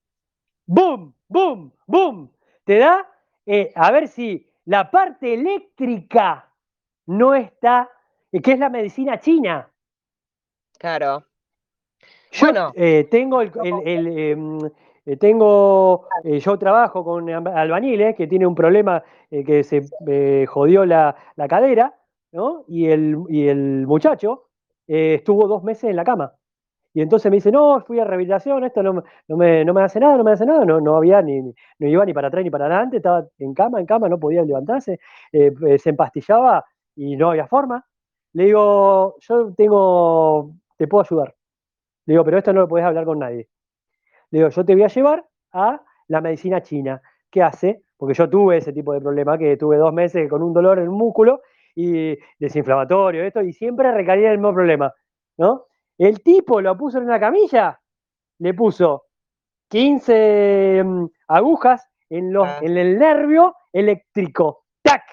¡Boom! ¡Boom! ¡Boom! Te da, eh, a ver si la parte eléctrica no está, eh, que es la medicina china. Claro. Yo bueno, tengo el, eh, tengo, eh, yo trabajo con albañiles que tiene un problema eh, que se jodió la, cadera, ¿no? Y el, el muchacho estuvo dos meses en la cama. Y entonces me dice, no, fui a rehabilitación, esto no, me, hace nada, no me hace nada, no, no había ni, no iba ni para atrás ni para adelante, estaba en cama, en cama, no podía levantarse, se empastillaba y no había forma. Le digo, yo tengo, te puedo ayudar. Le digo, pero esto no lo podés hablar con nadie. Le digo, yo te voy a llevar a la medicina china. ¿Qué hace? Porque yo tuve ese tipo de problema, que tuve dos meses con un dolor en el músculo y desinflamatorio, esto, y siempre recaía el mismo problema, ¿no? El tipo lo puso en una camilla, le puso 15 mm, agujas en, los, ah. en el nervio eléctrico. ¡Tac!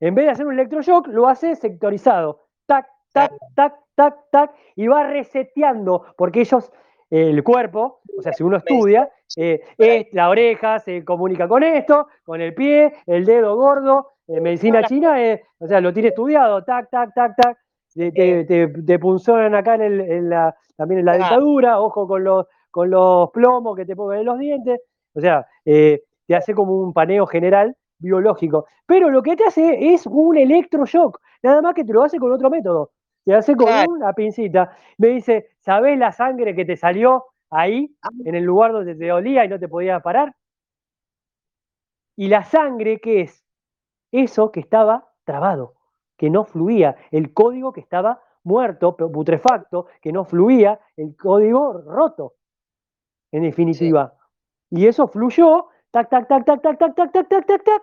En vez de hacer un electroshock, lo hace sectorizado. ¡Tac, tac, tac, tac, tac! Y va reseteando, porque ellos el cuerpo, o sea, si uno estudia, eh, la oreja se comunica con esto, con el pie, el dedo gordo, eh, medicina china, eh, o sea, lo tiene estudiado, tac, tac, tac, tac, te, te, punzonan acá en, la, también en la dentadura, ojo con los, con los plomos que te pongan en los dientes, o sea, te hace como un paneo general biológico, pero lo que te hace es un electroshock, nada más que te lo hace con otro método. Te hace con una pincita. Me dice, ¿sabés la sangre que te salió ahí, ah. en el lugar donde te dolía y no te podías parar? Y la sangre, ¿qué es? Eso que estaba trabado, que no fluía, el código que estaba muerto, putrefacto, que no fluía, el código roto, en definitiva. Y eso fluyó, tac, tac, tac, tac, tac, tac, tac, tac, tac, tac, tac.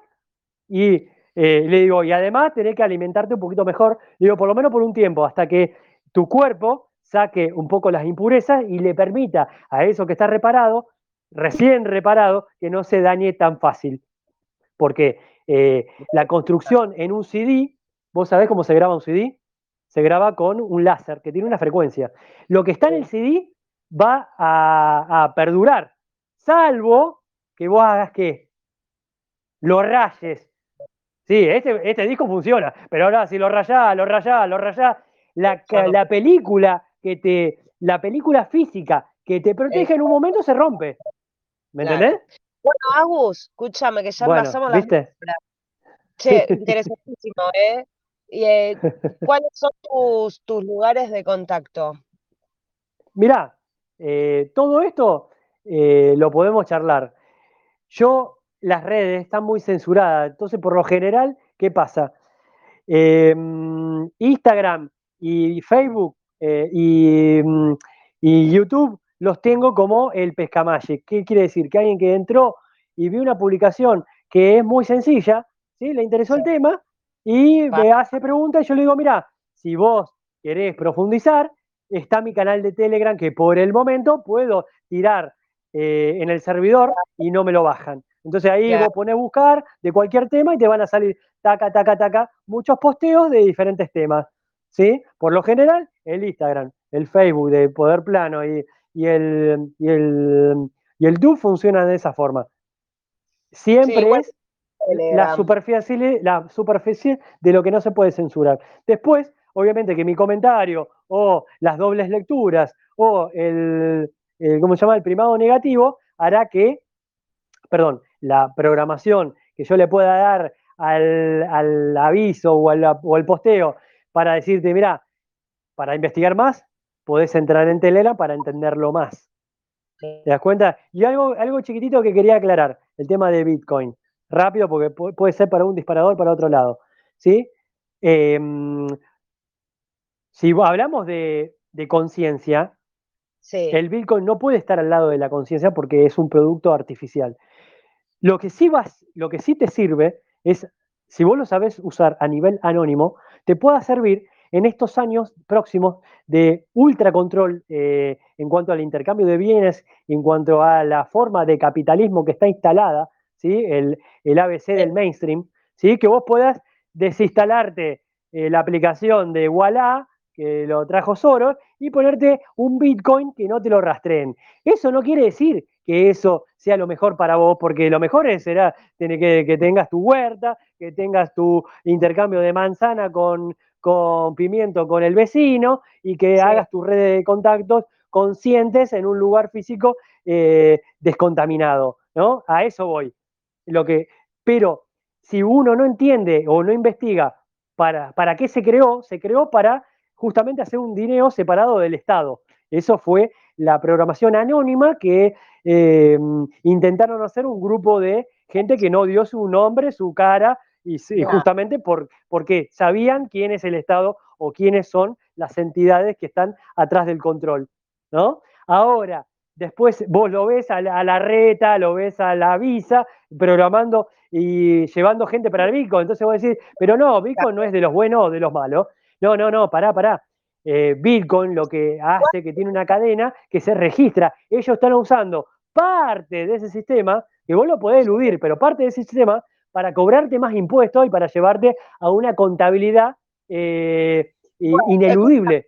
Y eh, le digo, y además tenés que alimentarte un poquito mejor, le digo, por lo menos por un tiempo, hasta que tu cuerpo saque un poco las impurezas y le permita a eso que está reparado, recién reparado, que no se dañe tan fácil. Porque eh, la construcción en un CD, ¿vos sabés cómo se graba un CD? Se graba con un láser que tiene una frecuencia. Lo que está en el CD va a, a perdurar, salvo que vos hagas que lo rayes. Sí, este, este disco funciona, pero ahora si lo rayás, lo rayás, lo rayás, la, la película que te, la película física que te protege en un momento se rompe. ¿Me entendés? Bueno, Agus, escúchame, que ya pasamos la ¿viste? Che, interesantísimo, ¿eh? Y, eh, ¿Cuáles son tus, tus, lugares de contacto? Mirá, eh, todo esto eh, lo podemos charlar. Yo, las redes están muy censuradas, entonces por lo general, ¿qué pasa? Em, Instagram y Facebook mm, y, YouTube los tengo como el pescamalle. ¿Qué quiere decir? Que alguien que entró y vio una publicación que es muy sencilla, ¿sí? le interesó el tema y me hace preguntas y yo le digo, mira, si vos querés profundizar, está mi canal de Telegram que por el momento puedo tirar eh, en el servidor y no me lo bajan. Entonces ahí vos pones buscar de cualquier tema y te van a salir taca, taca, taca, muchos posteos de diferentes temas. ¿sí? Por lo general, el Instagram, el Facebook de Poder Plano y, el, y, el, y el Do funcionan de esa forma. Siempre es la superficie, la superficie de lo que no se puede censurar. Después, obviamente que mi comentario o las dobles lecturas o el, ¿cómo se llama? El primado negativo hará que, perdón, la programación que yo le pueda dar al, aviso o al, o al, posteo para decirte, mira, para investigar más, podés entrar en Telera para entenderlo más. ¿Te das cuenta? Y algo, algo chiquitito que quería aclarar, el tema de Bitcoin. Rápido, porque puede ser para un disparador para otro lado. ¿Sí? Em, si hablamos de, conciencia, el Bitcoin no puede estar al lado de la conciencia porque es un producto artificial. Lo que sí vas, lo que sí te sirve es, si vos lo sabes usar a nivel anónimo, te pueda servir en estos años próximos de ultra control eh, en cuanto al intercambio de bienes, en cuanto a la forma de capitalismo que está instalada, ¿sí? el, ABC del mainstream, ¿sí? que vos puedas desinstalarte eh, la aplicación de Walla, que lo trajo Soros, y ponerte un Bitcoin que no te lo rastreen. Eso no quiere decir que eso sea lo mejor para vos, porque lo mejor será que, que tengas tu huerta, que tengas tu intercambio de manzana con, con pimiento con el vecino y que hagas tu red de contactos conscientes en un lugar físico eh, descontaminado, ¿no? A eso voy. Lo que, pero si uno no entiende o no investiga para, para qué se creó, se creó para justamente hacer un dinero separado del Estado. Eso fue la programación anónima que eh, intentaron hacer un grupo de gente que no dio su nombre, su cara, y, justamente por, porque sabían quién es el Estado o quiénes son las entidades que están atrás del control, ¿no? Ahora, después vos lo ves a la, reta, lo ves a la visa, programando y llevando gente para el Bitcoin. Entonces vos decís, pero no, Bitcoin no es de los buenos o de los malos. No, no, no, pará, pará. Eh, Bitcoin lo que hace que tiene una cadena que se registra. Ellos están usando parte de ese sistema, que vos lo podés eludir, pero parte de ese sistema para cobrarte más impuestos y para llevarte a una contabilidad eh, ineludible.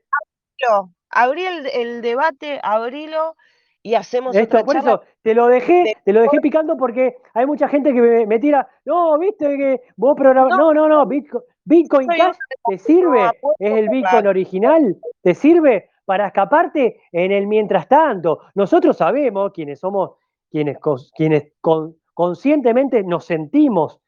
Abrí el, debate, abrilo y hacemos Esto, por eso te lo dejé, te lo dejé picando porque hay mucha gente que me, tira, no, viste que vos programas, no, no, no, Bitcoin, Cash te sirve, es el Bitcoin original, te sirve para escaparte en el mientras tanto. Nosotros sabemos quienes somos, quienes, quienes con, conscientemente nos sentimos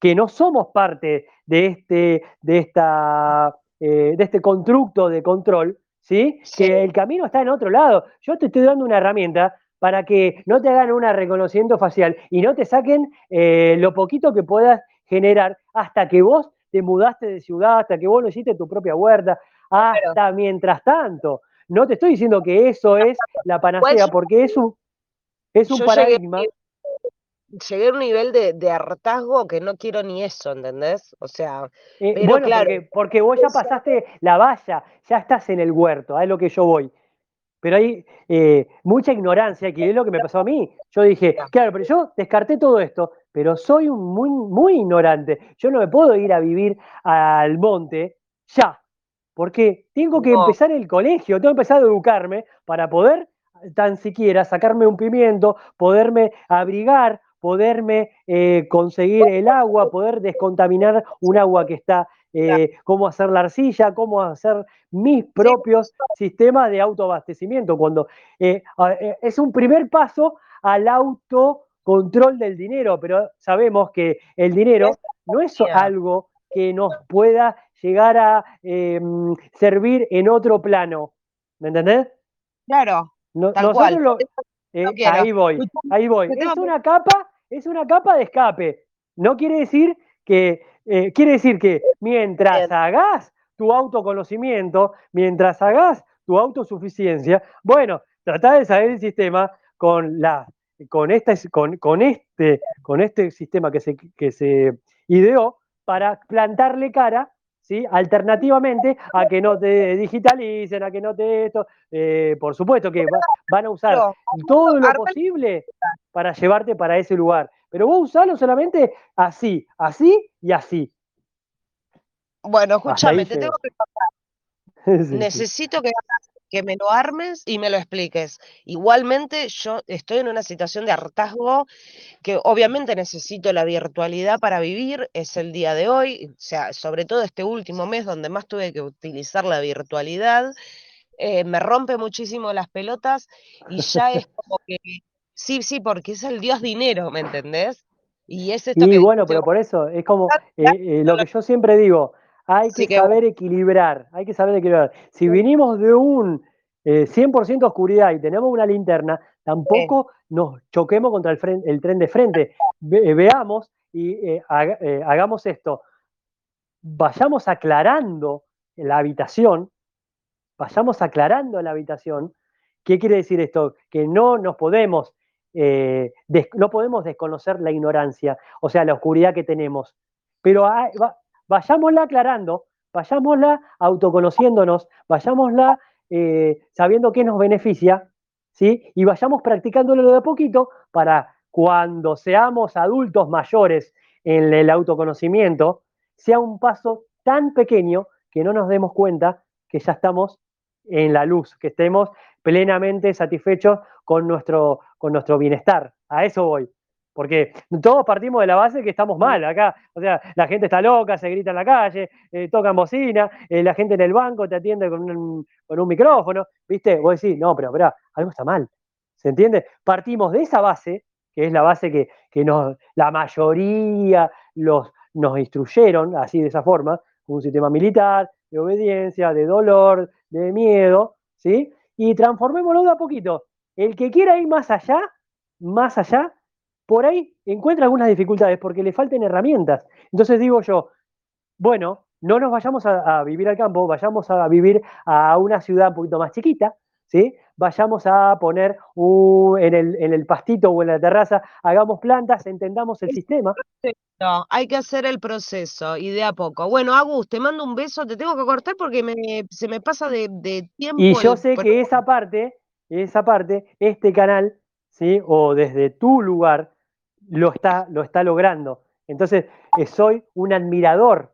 que no somos parte de este, de esta, eh, de este constructo de control, ¿sí? Que el camino está en otro lado. Yo te estoy dando una herramienta para que no te hagan un reconocimiento facial y no te saquen eh, lo poquito que puedas generar hasta que vos te mudaste de ciudad, hasta que vos no hiciste tu propia huerta, hasta mientras tanto. No te estoy diciendo que eso es la panacea, porque es un, es un paradigma. llegué a un nivel de, hartazgo que no quiero ni eso, ¿entendés? O sea, eh, pero bueno, claro, porque, porque, vos ya pasaste la valla, ya estás en el huerto, es lo que yo voy. Pero hay eh, mucha ignorancia, que es lo que me pasó a mí. Yo dije, claro, pero yo descarté todo esto, pero soy un muy, muy ignorante. Yo no me puedo ir a vivir al monte ya, porque tengo que empezar el colegio, tengo que empezar a educarme para poder tan siquiera sacarme un pimiento, poderme abrigar, poderme eh, conseguir el agua, poder descontaminar un agua que está, eh, cómo hacer la arcilla, cómo hacer mis propios sistemas de autoabastecimiento. Cuando eh, es un primer paso al autocontrol del dinero, pero sabemos que el dinero no es algo que nos pueda llegar a em, servir en otro plano. ¿Me entendés? Claro. Eh, ahí voy, ahí voy. Es una capa, es una capa de escape. No quiere decir que, eh, quiere decir que mientras hagas tu autoconocimiento, mientras hagas tu autosuficiencia, bueno, trata de saber el sistema con la con, este, con, con, este, con este sistema que se, que se ideó para plantarle cara ¿sí? Alternativamente a que no te digitalicen, a que no te esto, eh, por supuesto que van a usar todo lo posible para llevarte para ese lugar, pero vos usalo solamente así, así y así. Bueno, escúchame, te tengo que contar. Necesito que que me lo armes y me lo expliques. Igualmente, yo estoy en una situación de hartazgo que obviamente necesito la virtualidad para vivir, es el día de hoy, o sea, sobre todo este último mes donde más tuve que utilizar la virtualidad, eh, me rompe muchísimo las pelotas y ya es como que, sí, sí, porque es el Dios dinero, ¿me entendés? Y es esto y bueno, pero por eso es como eh, eh, lo que yo siempre digo, hay que, saber equilibrar, hay que saber equilibrar. Si vinimos de un 100% eh, oscuridad y tenemos una linterna, tampoco nos choquemos contra el, el, tren de frente. Eh, veamos y eh, hagamos esto. Vayamos aclarando la habitación, vayamos aclarando la habitación. ¿Qué quiere decir esto? Que no nos podemos, no podemos desconocer la ignorancia, o sea, la oscuridad que tenemos. Pero vayámosla aclarando, vayámosla autoconociéndonos, vayámosla eh, sabiendo qué nos beneficia, ¿sí? Y vayamos practicándolo de a poquito para cuando seamos adultos mayores en el autoconocimiento, sea un paso tan pequeño que no nos demos cuenta que ya estamos en la luz, que estemos plenamente satisfechos con nuestro, con nuestro bienestar. A eso voy. Porque todos partimos de la base que estamos mal acá. O sea, la gente está loca, se grita en la calle, eh, tocan bocina, eh, la gente en el banco te atiende con un, con un micrófono. ¿Viste? Vos decís, no, pero espera, algo está mal. ¿Se entiende? Partimos de esa base, que es la base que, nos, la mayoría los, nos instruyeron, así de esa forma, un sistema militar, de obediencia, de dolor, de miedo, ¿sí? Y transformémoslo de a poquito. El que quiera ir más allá, más allá, por ahí encuentra algunas dificultades porque le faltan herramientas. Entonces digo yo, bueno, no nos vayamos a, vivir al campo, vayamos a vivir a una ciudad un poquito más chiquita, ¿sí? Vayamos a poner en, el, pastito o en la terraza, hagamos plantas, entendamos el sistema. No, hay que hacer el proceso y de a poco. Bueno, Agus, te mando un beso, te tengo que cortar porque se me pasa de, tiempo. Y yo sé que esa parte, esa parte, este canal, ¿sí? O desde tu lugar, lo está, lo está logrando. Entonces, eh, soy un admirador,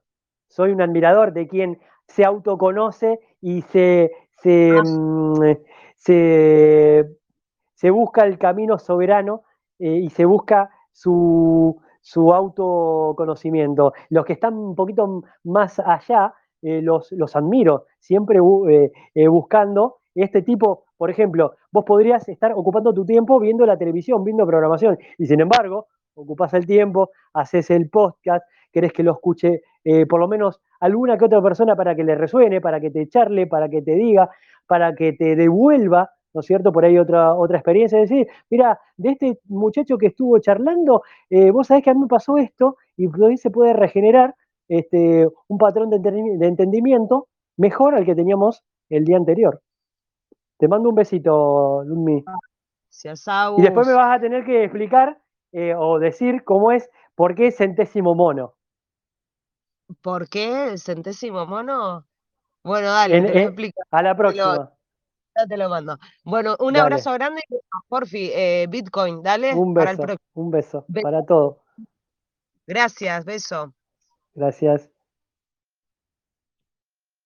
soy un admirador de quien se autoconoce y se, se, mm, busca el camino soberano eh, y se busca su, su, autoconocimiento. Los que están un poquito más allá, eh, los, los, admiro, siempre buscando este tipo, por ejemplo, vos podrías estar ocupando tu tiempo viendo la televisión, viendo programación, y sin embargo, ocupás el tiempo, haces el podcast, querés que lo escuche eh, por lo menos alguna que otra persona para que le resuene, para que te charle, para que te diga, para que te devuelva, ¿no es cierto? Por ahí otra, otra experiencia, decir, mira, de este muchacho que estuvo charlando, eh, vos sabés que a mí me pasó esto, y ahí se puede regenerar este, un patrón de, de entendimiento mejor al que teníamos el día anterior. Te mando un besito, Lumi. Gracias, Y después me vas a tener que explicar eh, o decir cómo es, ¿por qué centésimo mono? ¿Por qué el centésimo mono? Bueno, dale, En- te lo eh, explico. a la Te lo, próxima. ya te lo mando. Bueno, un Dale. abrazo grande, porfi, eh, Bitcoin, dale, Un para el beso, un beso Be- para todo. Gracias, beso. Gracias.